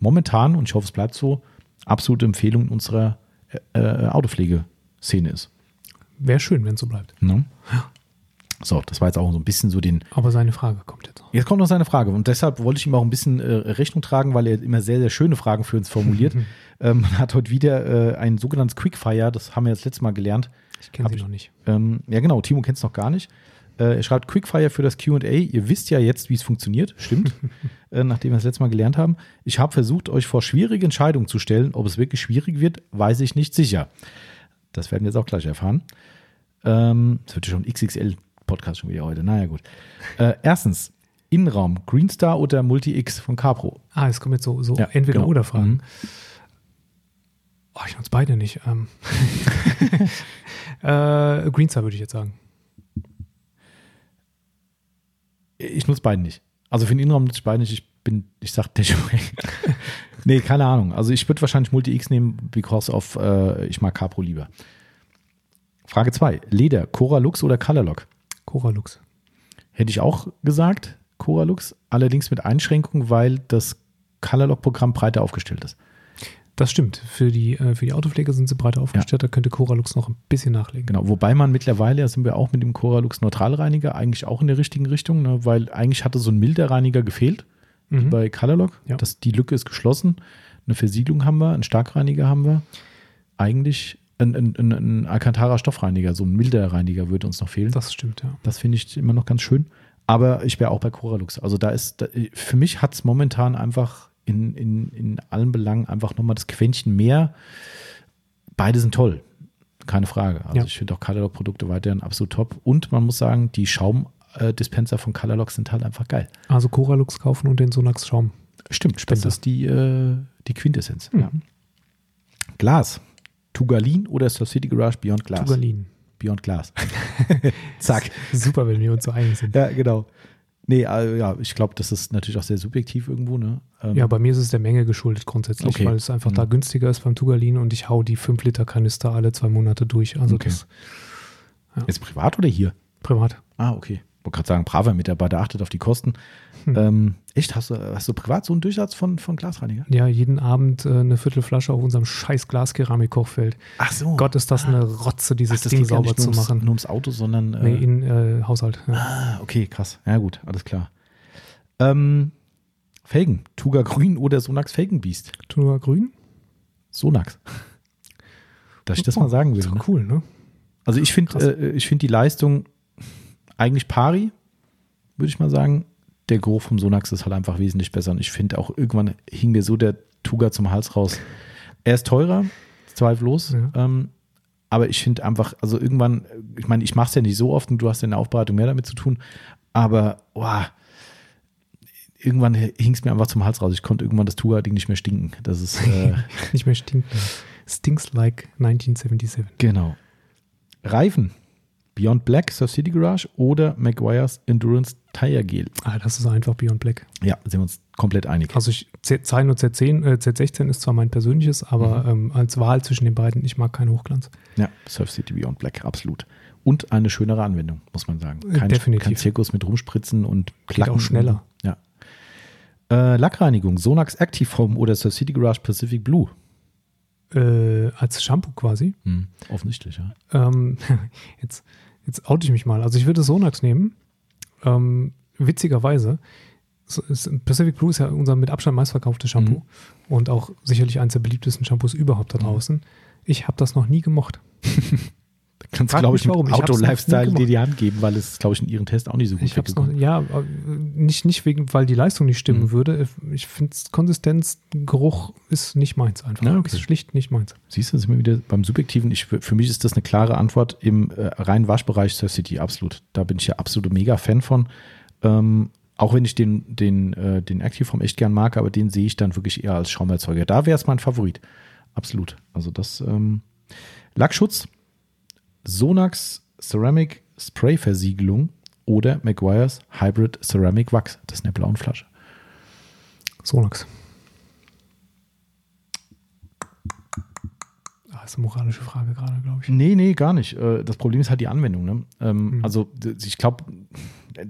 momentan, und ich hoffe, es bleibt so, absolute Empfehlung unserer äh, äh, Autopflegeszene ist. Wäre schön, wenn es so bleibt. Ne? Ja. So, das war jetzt auch so ein bisschen so den. Aber seine Frage kommt jetzt noch. Jetzt kommt noch seine Frage. Und deshalb wollte ich ihm auch ein bisschen äh, Rechnung tragen, weil er immer sehr, sehr schöne Fragen für uns formuliert. [LAUGHS] ähm, man hat heute wieder äh, ein sogenanntes Quickfire, das haben wir jetzt letztes Mal gelernt. Ich kenne sie ich, noch nicht. Ähm, ja, genau, Timo kennt es noch gar nicht. Äh, er schreibt Quickfire für das QA. Ihr wisst ja jetzt, wie es funktioniert. Stimmt. [LAUGHS] äh, nachdem wir das letzte Mal gelernt haben. Ich habe versucht, euch vor schwierige Entscheidungen zu stellen. Ob es wirklich schwierig wird, weiß ich nicht sicher. Das werden wir jetzt auch gleich erfahren. Ähm, das wird ja schon XXL-Podcast schon wieder heute. Naja, gut. Äh, erstens, Innenraum, Greenstar oder Multi-X von Capro? Ah, es kommen jetzt so, so ja, entweder genau. oder Fragen. Mhm. Oh, ich nutze beide nicht. Ähm. [LAUGHS] äh, Greenstar würde ich jetzt sagen. Ich nutze beide nicht. Also für den Innenraum nutze ich beide nicht. Ich bin, ich sag Dashway. [LAUGHS] nee, keine Ahnung. Also ich würde wahrscheinlich Multi-X nehmen, because of, äh, ich mag Capro lieber. Frage 2. Leder, Cora Lux oder Color Lock? Cora Lux. Hätte ich auch gesagt, Cora Lux, allerdings mit Einschränkung, weil das Color Lock Programm breiter aufgestellt ist. Das stimmt. Für die, äh, für die Autopflege sind sie breiter aufgestellt. Ja. Da könnte Coralux noch ein bisschen nachlegen. Genau. Wobei man mittlerweile, da sind wir auch mit dem Coralux Neutralreiniger eigentlich auch in der richtigen Richtung, ne? weil eigentlich hatte so ein milder Reiniger gefehlt mhm. bei Colorlock. Ja. Das, die Lücke ist geschlossen. Eine Versiegelung haben wir, einen Starkreiniger haben wir. Eigentlich ein, ein, ein, ein Alcantara Stoffreiniger, so ein milder Reiniger würde uns noch fehlen. Das stimmt, ja. Das finde ich immer noch ganz schön. Aber ich wäre auch bei Coralux. Also da ist, da, für mich hat es momentan einfach in, in, in allen Belangen einfach nochmal das Quäntchen mehr. Beide sind toll, keine Frage. Also ja. ich finde auch Colorlock-Produkte weiterhin absolut top. Und man muss sagen, die Schaumdispenser von Colorlock sind halt einfach geil. Also Coralux kaufen und den Sonax Schaum. Stimmt, Spender. das ist die, äh, die Quintessenz. Mhm. Ja. Glas. Tugalin oder ist das City Garage Beyond Glass? Tugalin. Beyond Glass. [LAUGHS] Zack. Super, wenn wir uns so einig sind. Ja, genau. Nee, also, ja, ich glaube, das ist natürlich auch sehr subjektiv irgendwo. Ne? Ähm ja, bei mir ist es der Menge geschuldet grundsätzlich, okay. weil es einfach mhm. da günstiger ist beim Tugalin und ich hau die 5 Liter Kanister alle zwei Monate durch. Also okay. das. Ja. Ist privat oder hier? Privat. Ah, okay wollte gerade sagen, braver Mitarbeiter achtet auf die Kosten. Hm. Ähm, echt, hast du, hast du privat so einen Durchsatz von, von Glasreiniger? Ja, jeden Abend äh, eine Viertelflasche auf unserem scheiß Glaskeramik-Kochfeld. Ach so. Gott, ist das ah. eine Rotze, dieses Ach, Ding sauber zu machen. Nur ums Auto, sondern. Äh, nee, in äh, Haushalt. Ja. Ah, okay, krass. Ja, gut, alles klar. Ähm, Felgen, Tuga Grün oder Sonax Felgenbiest? Tuga Grün? Sonax. Dass ich das oh, mal sagen will. Das ist ne? cool, ne? Also ich finde äh, ich die Leistung eigentlich pari, würde ich mal sagen. Der Geruch vom Sonax ist halt einfach wesentlich besser. Und ich finde auch, irgendwann hing mir so der Tuga zum Hals raus. Er ist teurer, zweifellos. Ja. Ähm, aber ich finde einfach, also irgendwann, ich meine, ich mache es ja nicht so oft und du hast ja in der Aufbereitung mehr damit zu tun. Aber, boah, irgendwann hing es mir einfach zum Hals raus. Ich konnte irgendwann das Tuga-Ding nicht mehr stinken. Das ist. Äh, [LAUGHS] nicht mehr stinken. Stinks like 1977. Genau. Reifen. Beyond Black, Surf City Garage oder Maguire's Endurance Tire Gel. Ah, das ist einfach Beyond Black. Ja, sind wir uns komplett einig. Also ich, Z, Zeilen und Z10, äh, Z16 ist zwar mein persönliches, aber Mhm. ähm, als Wahl zwischen den beiden, ich mag keinen Hochglanz. Ja, Surf City Beyond Black, absolut. Und eine schönere Anwendung, muss man sagen. Äh, Kein, definitiv. kein Zirkus mit Rumspritzen und Klacken. auch schneller. Ja. Äh, Lackreinigung, Sonax Active Foam oder Surf City Garage Pacific Blue. Äh, als Shampoo quasi. Hm, offensichtlich, ja. Ähm, [LAUGHS] jetzt, jetzt oute ich mich mal. Also ich würde Sonax nehmen. Ähm, witzigerweise. Pacific Blue ist ja unser mit Abstand meistverkauftes Shampoo. Mhm. Und auch sicherlich eines der beliebtesten Shampoos überhaupt da draußen. Ich habe das noch nie gemocht. [LAUGHS] Kannst glaube ich, mit warum. Noch Auto-Lifestyle dir die Hand geben, weil es, glaube ich, in ihren Test auch nicht so gut Ich noch, ja, äh, nicht, nicht wegen, weil die Leistung nicht stimmen Mhm. würde. Ich finde, Konsistenz, Geruch ist nicht meins einfach. Ja, okay. Ist schlicht nicht meins. Siehst du, sind wir wieder beim Subjektiven. Ich, für mich ist das eine klare Antwort im äh, reinen Waschbereich Surf City, absolut. Da bin ich ja absolut mega Fan von. Ähm, auch wenn ich den, den, äh, den Activeform echt gern mag, aber den sehe ich dann wirklich eher als Schaumerzeuger. Da wäre es mein Favorit. Absolut. Also das ähm, Lackschutz, Sonax Ceramic Spray Versiegelung oder Maguire's Hybrid Ceramic Wachs. Das ist in der blauen Flasche. Sonax. Ah, ist eine moralische Frage gerade, glaube ich. Nee, nee, gar nicht. Äh, Das Problem ist halt die Anwendung. Ne? Ähm, Mhm. Also ich glaube,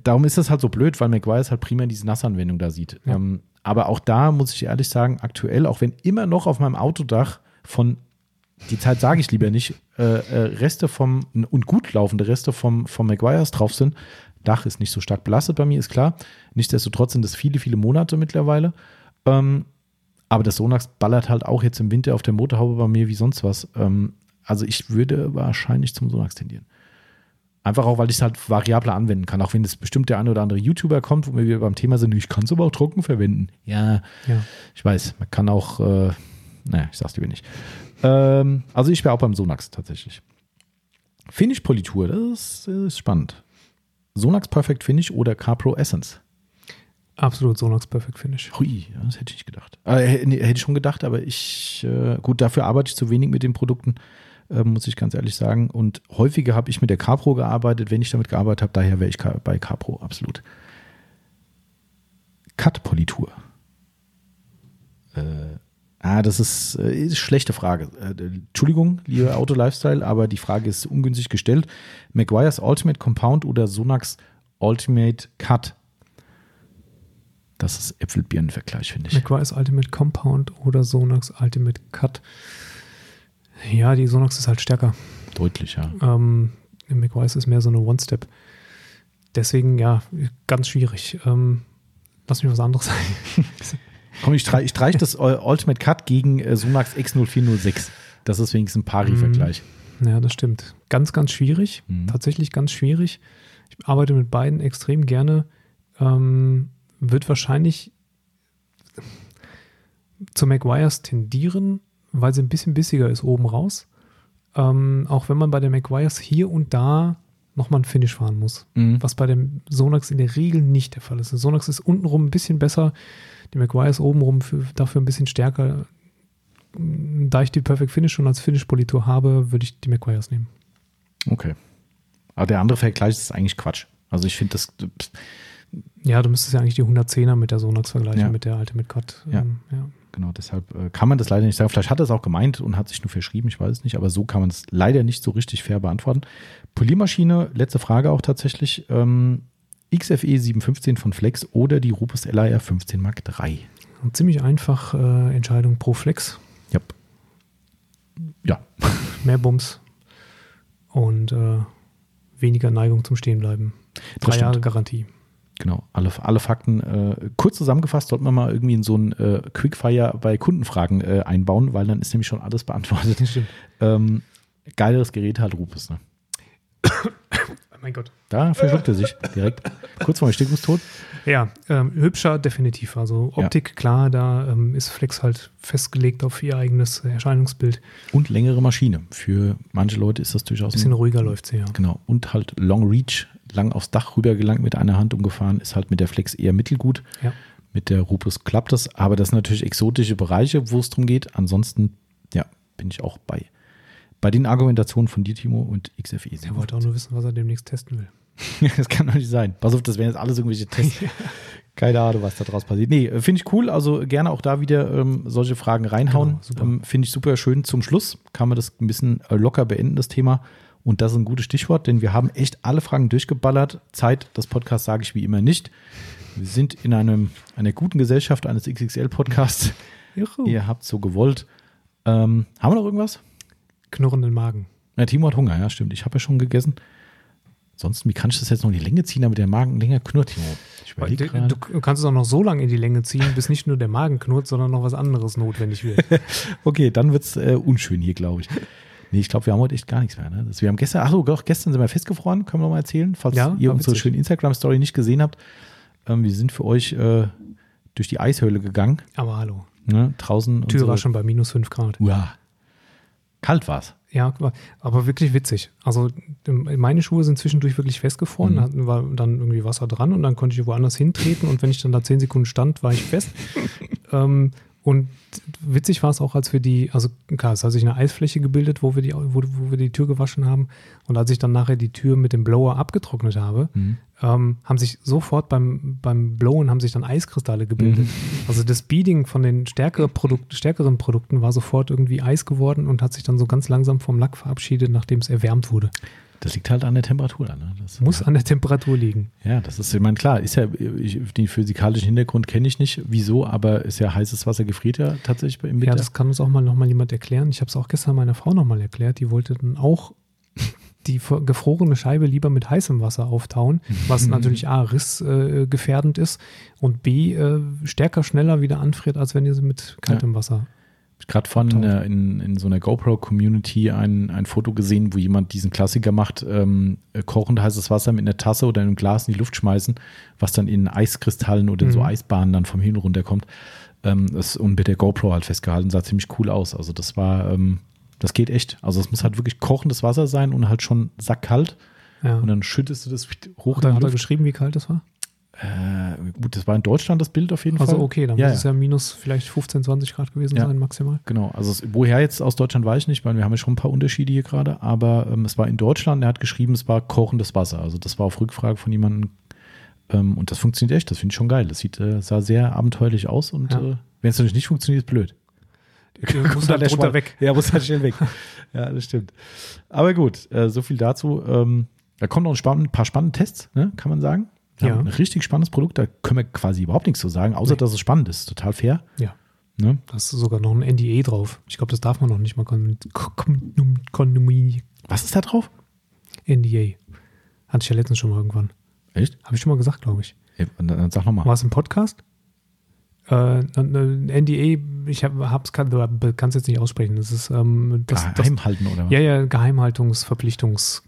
darum ist das halt so blöd, weil McGuire halt primär diese Nassanwendung da sieht. Ja. Ähm, aber auch da muss ich ehrlich sagen, aktuell, auch wenn immer noch auf meinem Autodach von, die Zeit sage ich lieber nicht, äh, äh, Reste vom, und gut laufende Reste vom, vom McGuire's drauf sind, Dach ist nicht so stark belastet bei mir, ist klar. Nichtsdestotrotz sind das viele, viele Monate mittlerweile. Ähm, aber das Sonax ballert halt auch jetzt im Winter auf der Motorhaube bei mir wie sonst was. Ähm, also ich würde wahrscheinlich zum Sonax tendieren. Einfach auch, weil ich es halt variabler anwenden kann. Auch wenn es bestimmt der ein oder andere YouTuber kommt, wo wir wieder beim Thema sind, ich kann es aber auch trocken verwenden. Ja, Ja. ich weiß, man kann auch, äh, naja, ich sag's lieber nicht. Ähm, also ich wäre auch beim Sonax tatsächlich. Finish-Politur, das ist spannend. Sonax Perfect Finish oder CarPro Essence? Absolut Sonax Perfect Finish. Hui, das hätte ich nicht gedacht. Äh, nee, hätte ich schon gedacht, aber ich, äh, gut, dafür arbeite ich zu wenig mit den Produkten, äh, muss ich ganz ehrlich sagen. Und häufiger habe ich mit der CarPro gearbeitet, wenn ich damit gearbeitet habe, daher wäre ich bei CarPro, absolut. Cut-Politur. Äh, ah, das ist, äh, ist eine schlechte Frage. Äh, Entschuldigung, liebe [LAUGHS] Auto-Lifestyle, aber die Frage ist ungünstig gestellt. Maguire's Ultimate Compound oder Sonax Ultimate Cut? Das ist Äpfel-Birnen-Vergleich, finde ich. McGuire's Ultimate Compound oder Sonax Ultimate Cut. Ja, die Sonax ist halt stärker. Deutlich, ja. Ähm, McGuire's ist mehr so eine One-Step. Deswegen, ja, ganz schwierig. Ähm, lass mich was anderes [LAUGHS] sagen. Komm, ich streich, ich streich das Ultimate Cut gegen äh, Sonax X0406. Das ist wenigstens ein Pari-Vergleich. Ja, das stimmt. Ganz, ganz schwierig. Mhm. Tatsächlich ganz schwierig. Ich arbeite mit beiden extrem gerne. Ähm, wird wahrscheinlich zu McGuire's tendieren, weil sie ein bisschen bissiger ist oben raus. Ähm, auch wenn man bei der McGuire's hier und da nochmal ein Finish fahren muss. Mhm. Was bei dem Sonax in der Regel nicht der Fall ist. Der Sonax ist untenrum ein bisschen besser, die McGuire's obenrum für, dafür ein bisschen stärker. Da ich die Perfect Finish schon als Finish-Politur habe, würde ich die McGuire's nehmen. Okay. Aber der andere Vergleich ist eigentlich Quatsch. Also ich finde das. Ja, du müsstest ja eigentlich die 110er mit der Sonax vergleichen, Ja. mit der Ultimate Cut. Ja. Ähm, ja. Genau, deshalb äh, kann man das leider nicht sagen. Vielleicht hat er es auch gemeint und hat sich nur verschrieben, ich weiß es nicht, aber so kann man es leider nicht so richtig fair beantworten. Poliermaschine, letzte Frage auch tatsächlich. Ähm, XFE 715 von Flex oder die Rupes LAR 15 Mark III. Und ziemlich einfach äh, Entscheidung pro Flex. Ja. Ja. [LAUGHS] Mehr Bums und äh, weniger Neigung zum Stehenbleiben. Drei stimmt. Jahre Garantie. Genau, alle, alle Fakten äh, kurz zusammengefasst, sollten wir mal irgendwie in so ein äh, Quickfire bei Kundenfragen äh, einbauen, weil dann ist nämlich schon alles beantwortet. [LAUGHS] Ähm, geileres Gerät halt Rupes. Ne? Oh [COUGHS] mein Gott. Da verschluckt er sich direkt. Kurz vor dem Erstickungstod. Ja, ähm, hübscher definitiv. Also Optik, klar, da ähm, ist Flex halt festgelegt auf ihr eigenes Erscheinungsbild. Und längere Maschine. Für manche Leute ist das durchaus Bisschen ein, ruhiger läuft sie, ja. Genau. Und halt Long Reach, lang aufs Dach rüber gelangt mit einer Hand umgefahren, ist halt mit der Flex eher mittelgut. Ja. Mit der Rupus klappt das. Aber das sind natürlich exotische Bereiche, wo es drum geht. Ansonsten, ja, bin ich auch bei. Bei den Argumentationen von dir, Timo, und XFE. Er wollte auch nur wissen, was er demnächst testen will. [LAUGHS] das kann doch nicht sein. Pass auf, das wären jetzt alles irgendwelche Tests. Keine Ahnung, was da draus passiert. Nee, äh, finde ich cool. Also gerne auch da wieder ähm, solche Fragen reinhauen. Genau, ähm, finde ich super schön. Zum Schluss kann man das ein bisschen äh, locker beenden, das Thema. Und das ist ein gutes Stichwort, denn wir haben echt alle Fragen durchgeballert. Zeit des Podcasts sage ich wie immer nicht. Wir sind in einem, einer guten Gesellschaft eines XXL-Podcasts. Ihr habt so gewollt. Ähm, haben wir noch irgendwas? Knurrenden Magen. Ja, Timo hat Hunger, ja, stimmt. Ich habe ja schon gegessen. Ansonsten, wie kann ich das jetzt noch in die Länge ziehen, damit der Magen länger knurrt, Timo? Ich überlege Du, gerade. du kannst es auch noch so lange in die Länge ziehen, bis nicht nur der Magen knurrt, sondern noch was anderes notwendig wird. [LAUGHS] Okay, dann wird es äh, unschön hier, glaube ich. Nee, ich glaube, wir haben heute echt gar nichts mehr. Ne? Wir haben gestern, ach so, doch, gestern sind wir festgefroren, können wir noch mal erzählen, falls Ja, ihr unsere schöne Instagram-Story nicht gesehen habt. Ähm, wir sind für euch äh, durch die Eishöhle gegangen. Aber hallo. Ne? Draußen. Tür war schon bei minus 5 Grad. Uah. Kalt war's. Ja, aber wirklich witzig. Also ähm, meine Schuhe sind zwischendurch wirklich festgefroren, Mhm. hatten war dann irgendwie Wasser dran und dann konnte ich woanders hintreten und wenn ich dann da zehn Sekunden stand, war ich fest. [LAUGHS] ähm, und witzig war es auch, als wir die, also klar, es hat sich eine Eisfläche gebildet, wo wir die, wo, wo wir die Tür gewaschen haben. Und als ich dann nachher die Tür mit dem Blower abgetrocknet habe, Mhm. ähm, haben sich sofort beim, beim Blowen haben sich dann Eiskristalle gebildet. Also das Beading von den stärkere Produkt, stärkeren Produkten war sofort irgendwie Eis geworden und hat sich dann so ganz langsam vom Lack verabschiedet, nachdem es erwärmt wurde. Das liegt halt an der Temperatur. Ne? Das, Muss an der Temperatur liegen. Ja, das ist, ich meine, klar, ist ja, ich, den physikalischen Hintergrund kenne ich nicht, wieso, aber ist ja heißes Wasser gefriert ja tatsächlich im Winter. Ja, das kann uns auch mal nochmal jemand erklären. Ich habe es auch gestern meiner Frau nochmal erklärt. Die wollte dann auch die gefrorene Scheibe lieber mit heißem Wasser auftauen, was [LAUGHS] natürlich A, rissgefährdend äh, ist und B, äh, stärker, schneller wieder anfriert, als wenn ihr sie mit kaltem Wasser. Gerade von äh, in, in so einer GoPro-Community ein, ein Foto gesehen, wo jemand diesen Klassiker macht, ähm, äh, kochend heißes Wasser mit einer Tasse oder einem Glas in die Luft schmeißen, was dann in Eiskristallen oder in so Mhm. Eisbahnen dann vom Himmel runterkommt. Ähm, das, und mit der GoPro halt festgehalten, sah ziemlich cool aus. Also das war, ähm, das geht echt. Also es muss halt wirklich kochendes Wasser sein und halt schon sackkalt. Ja. Und dann schüttest du das hoch er, in hat er geschrieben, wie kalt es war? Äh, gut, das war in Deutschland das Bild auf jeden Also Fall. okay, dann ja, muss es ja minus vielleicht 15, 20 Grad gewesen Ja. sein, maximal. Genau, also es, woher jetzt aus Deutschland weiß ich nicht, weil wir haben ja schon ein paar Unterschiede hier gerade, aber ähm, es war in Deutschland, er hat geschrieben, es war kochendes Wasser. Also das war auf Rückfrage von jemandem ähm, und das funktioniert echt, das finde ich schon geil. Das sieht, äh, sah sehr abenteuerlich aus und Ja. äh, wenn es natürlich nicht funktioniert, ist blöd. muss [LAUGHS] halt der Schwall- weg. Ja, muss halt schnell weg. [LAUGHS] ja, das stimmt. Aber gut, äh, so viel dazu. Ähm, da kommen noch ein paar spannende Tests, ne, kann man sagen. Ja. Ein richtig spannendes Produkt, da können wir quasi überhaupt nichts zu sagen, außer Nee. dass es spannend ist. Total fair. Ja, Ne? da ist sogar noch ein NDA drauf. Ich glaube, das darf man noch nicht mal. Kon kon kon Was ist da drauf? NDA. Hatte ich ja letztens schon mal irgendwann. Echt? Habe ich schon mal gesagt, glaube ich. Ja, dann, sag nochmal. War es im Podcast? Äh, NDA, ich habe es kann es jetzt nicht aussprechen. Das ist ähm, das, das, Geheim halten oder was? ja, ja, Geheimhaltungsverpflichtungsregel,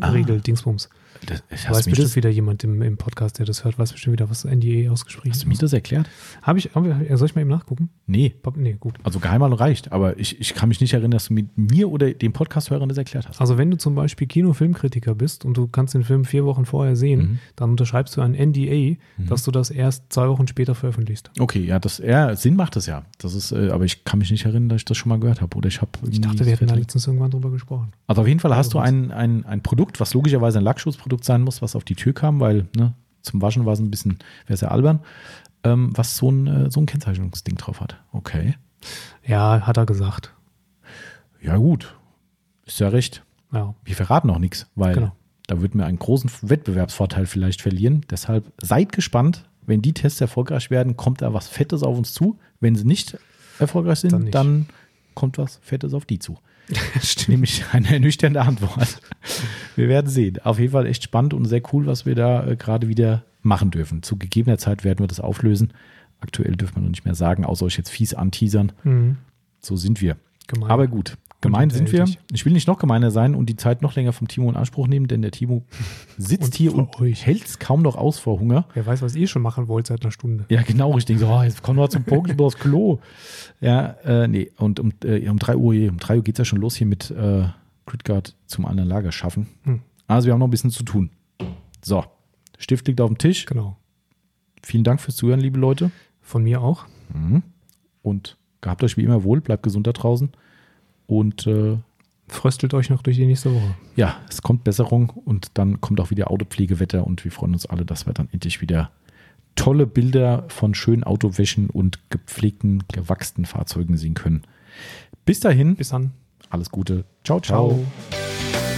Ah. Dingsbums. Das, Weiß du mir bestimmt das, wieder jemand im, im Podcast, der das hört, weiß bestimmt wieder, was NDA ausgeschrieben hast du mir das erklärt? Habe ich, hab ich, soll ich mal eben nachgucken? Nee. Nee, gut. Also Geheimhaltung reicht, aber ich, ich kann mich nicht erinnern, dass du mit mir oder dem Podcast-Hörern das erklärt hast. Also wenn du zum Beispiel Kino-Filmkritiker bist und du kannst den Film vier Wochen vorher sehen, Mhm. dann unterschreibst du ein NDA, dass du das erst zwei Wochen später veröffentlichst. Okay, ja, das, ja, Sinn macht das ja. Das ist, äh, aber ich kann mich nicht erinnern, dass ich das schon mal gehört habe. Oder ich habe Ich dachte, wir hätten da letztens irgendwann drüber gesprochen. Also auf jeden Fall hast du Also ein, ein, ein Produkt, was logischerweise ein Lackschutzprodukt sein muss, was auf die Tür kam, weil ne, zum Waschen war es ein bisschen, wäre sehr albern, ähm, was so ein, äh, so ein Kennzeichnungsding drauf hat. Okay. Ja, hat er gesagt. Ja, gut. Ist ja recht. Ja, Wir verraten noch nichts, weil Genau. da würden wir einen großen Wettbewerbsvorteil vielleicht verlieren. Deshalb seid gespannt. Wenn die Tests erfolgreich werden, kommt da was Fettes auf uns zu. Wenn sie nicht erfolgreich sind, Dann dann, kommt was Fettes auf die zu. [LAUGHS] Nämlich eine ernüchternde Antwort. Wir werden sehen. Auf jeden Fall echt spannend und sehr cool, was wir da äh, gerade wieder machen dürfen. Zu gegebener Zeit werden wir das auflösen. Aktuell dürfen wir noch nicht mehr sagen, außer euch jetzt fies anteasern. Mhm. So sind wir. Gemein. Aber gut, gemein sind wir. hinterhältig. Ich will nicht noch gemeiner sein und die Zeit noch länger vom Timo in Anspruch nehmen, denn der Timo sitzt Und hier und hält es kaum noch aus vor Hunger. Wer weiß, was ihr schon machen wollt seit einer Stunde. Ja, genau, ich denke so, oh, jetzt komm doch zum Punkt, [LAUGHS] aufs Klo. Ja, äh, nee, und um, äh, um 3 Uhr, um 3 Uhr geht es ja schon los hier mit äh, Gridguard zum anderen Lager schaffen. Hm. Also wir haben noch ein bisschen zu tun. So, Stift liegt auf dem Tisch. Genau. Vielen Dank fürs Zuhören, liebe Leute. Von mir auch. Mhm. Und gehabt euch wie immer wohl, bleibt gesund da draußen. Und äh, Fröstelt euch noch durch die nächste Woche. ja, es kommt Besserung und dann kommt auch wieder Autopflegewetter und wir freuen uns alle, dass wir dann endlich wieder tolle Bilder von schönen Autowäschen und gepflegten, gewachsenen Fahrzeugen sehen können. Bis dahin, Bis dann. alles Gute. ciao. ciao. Ciao.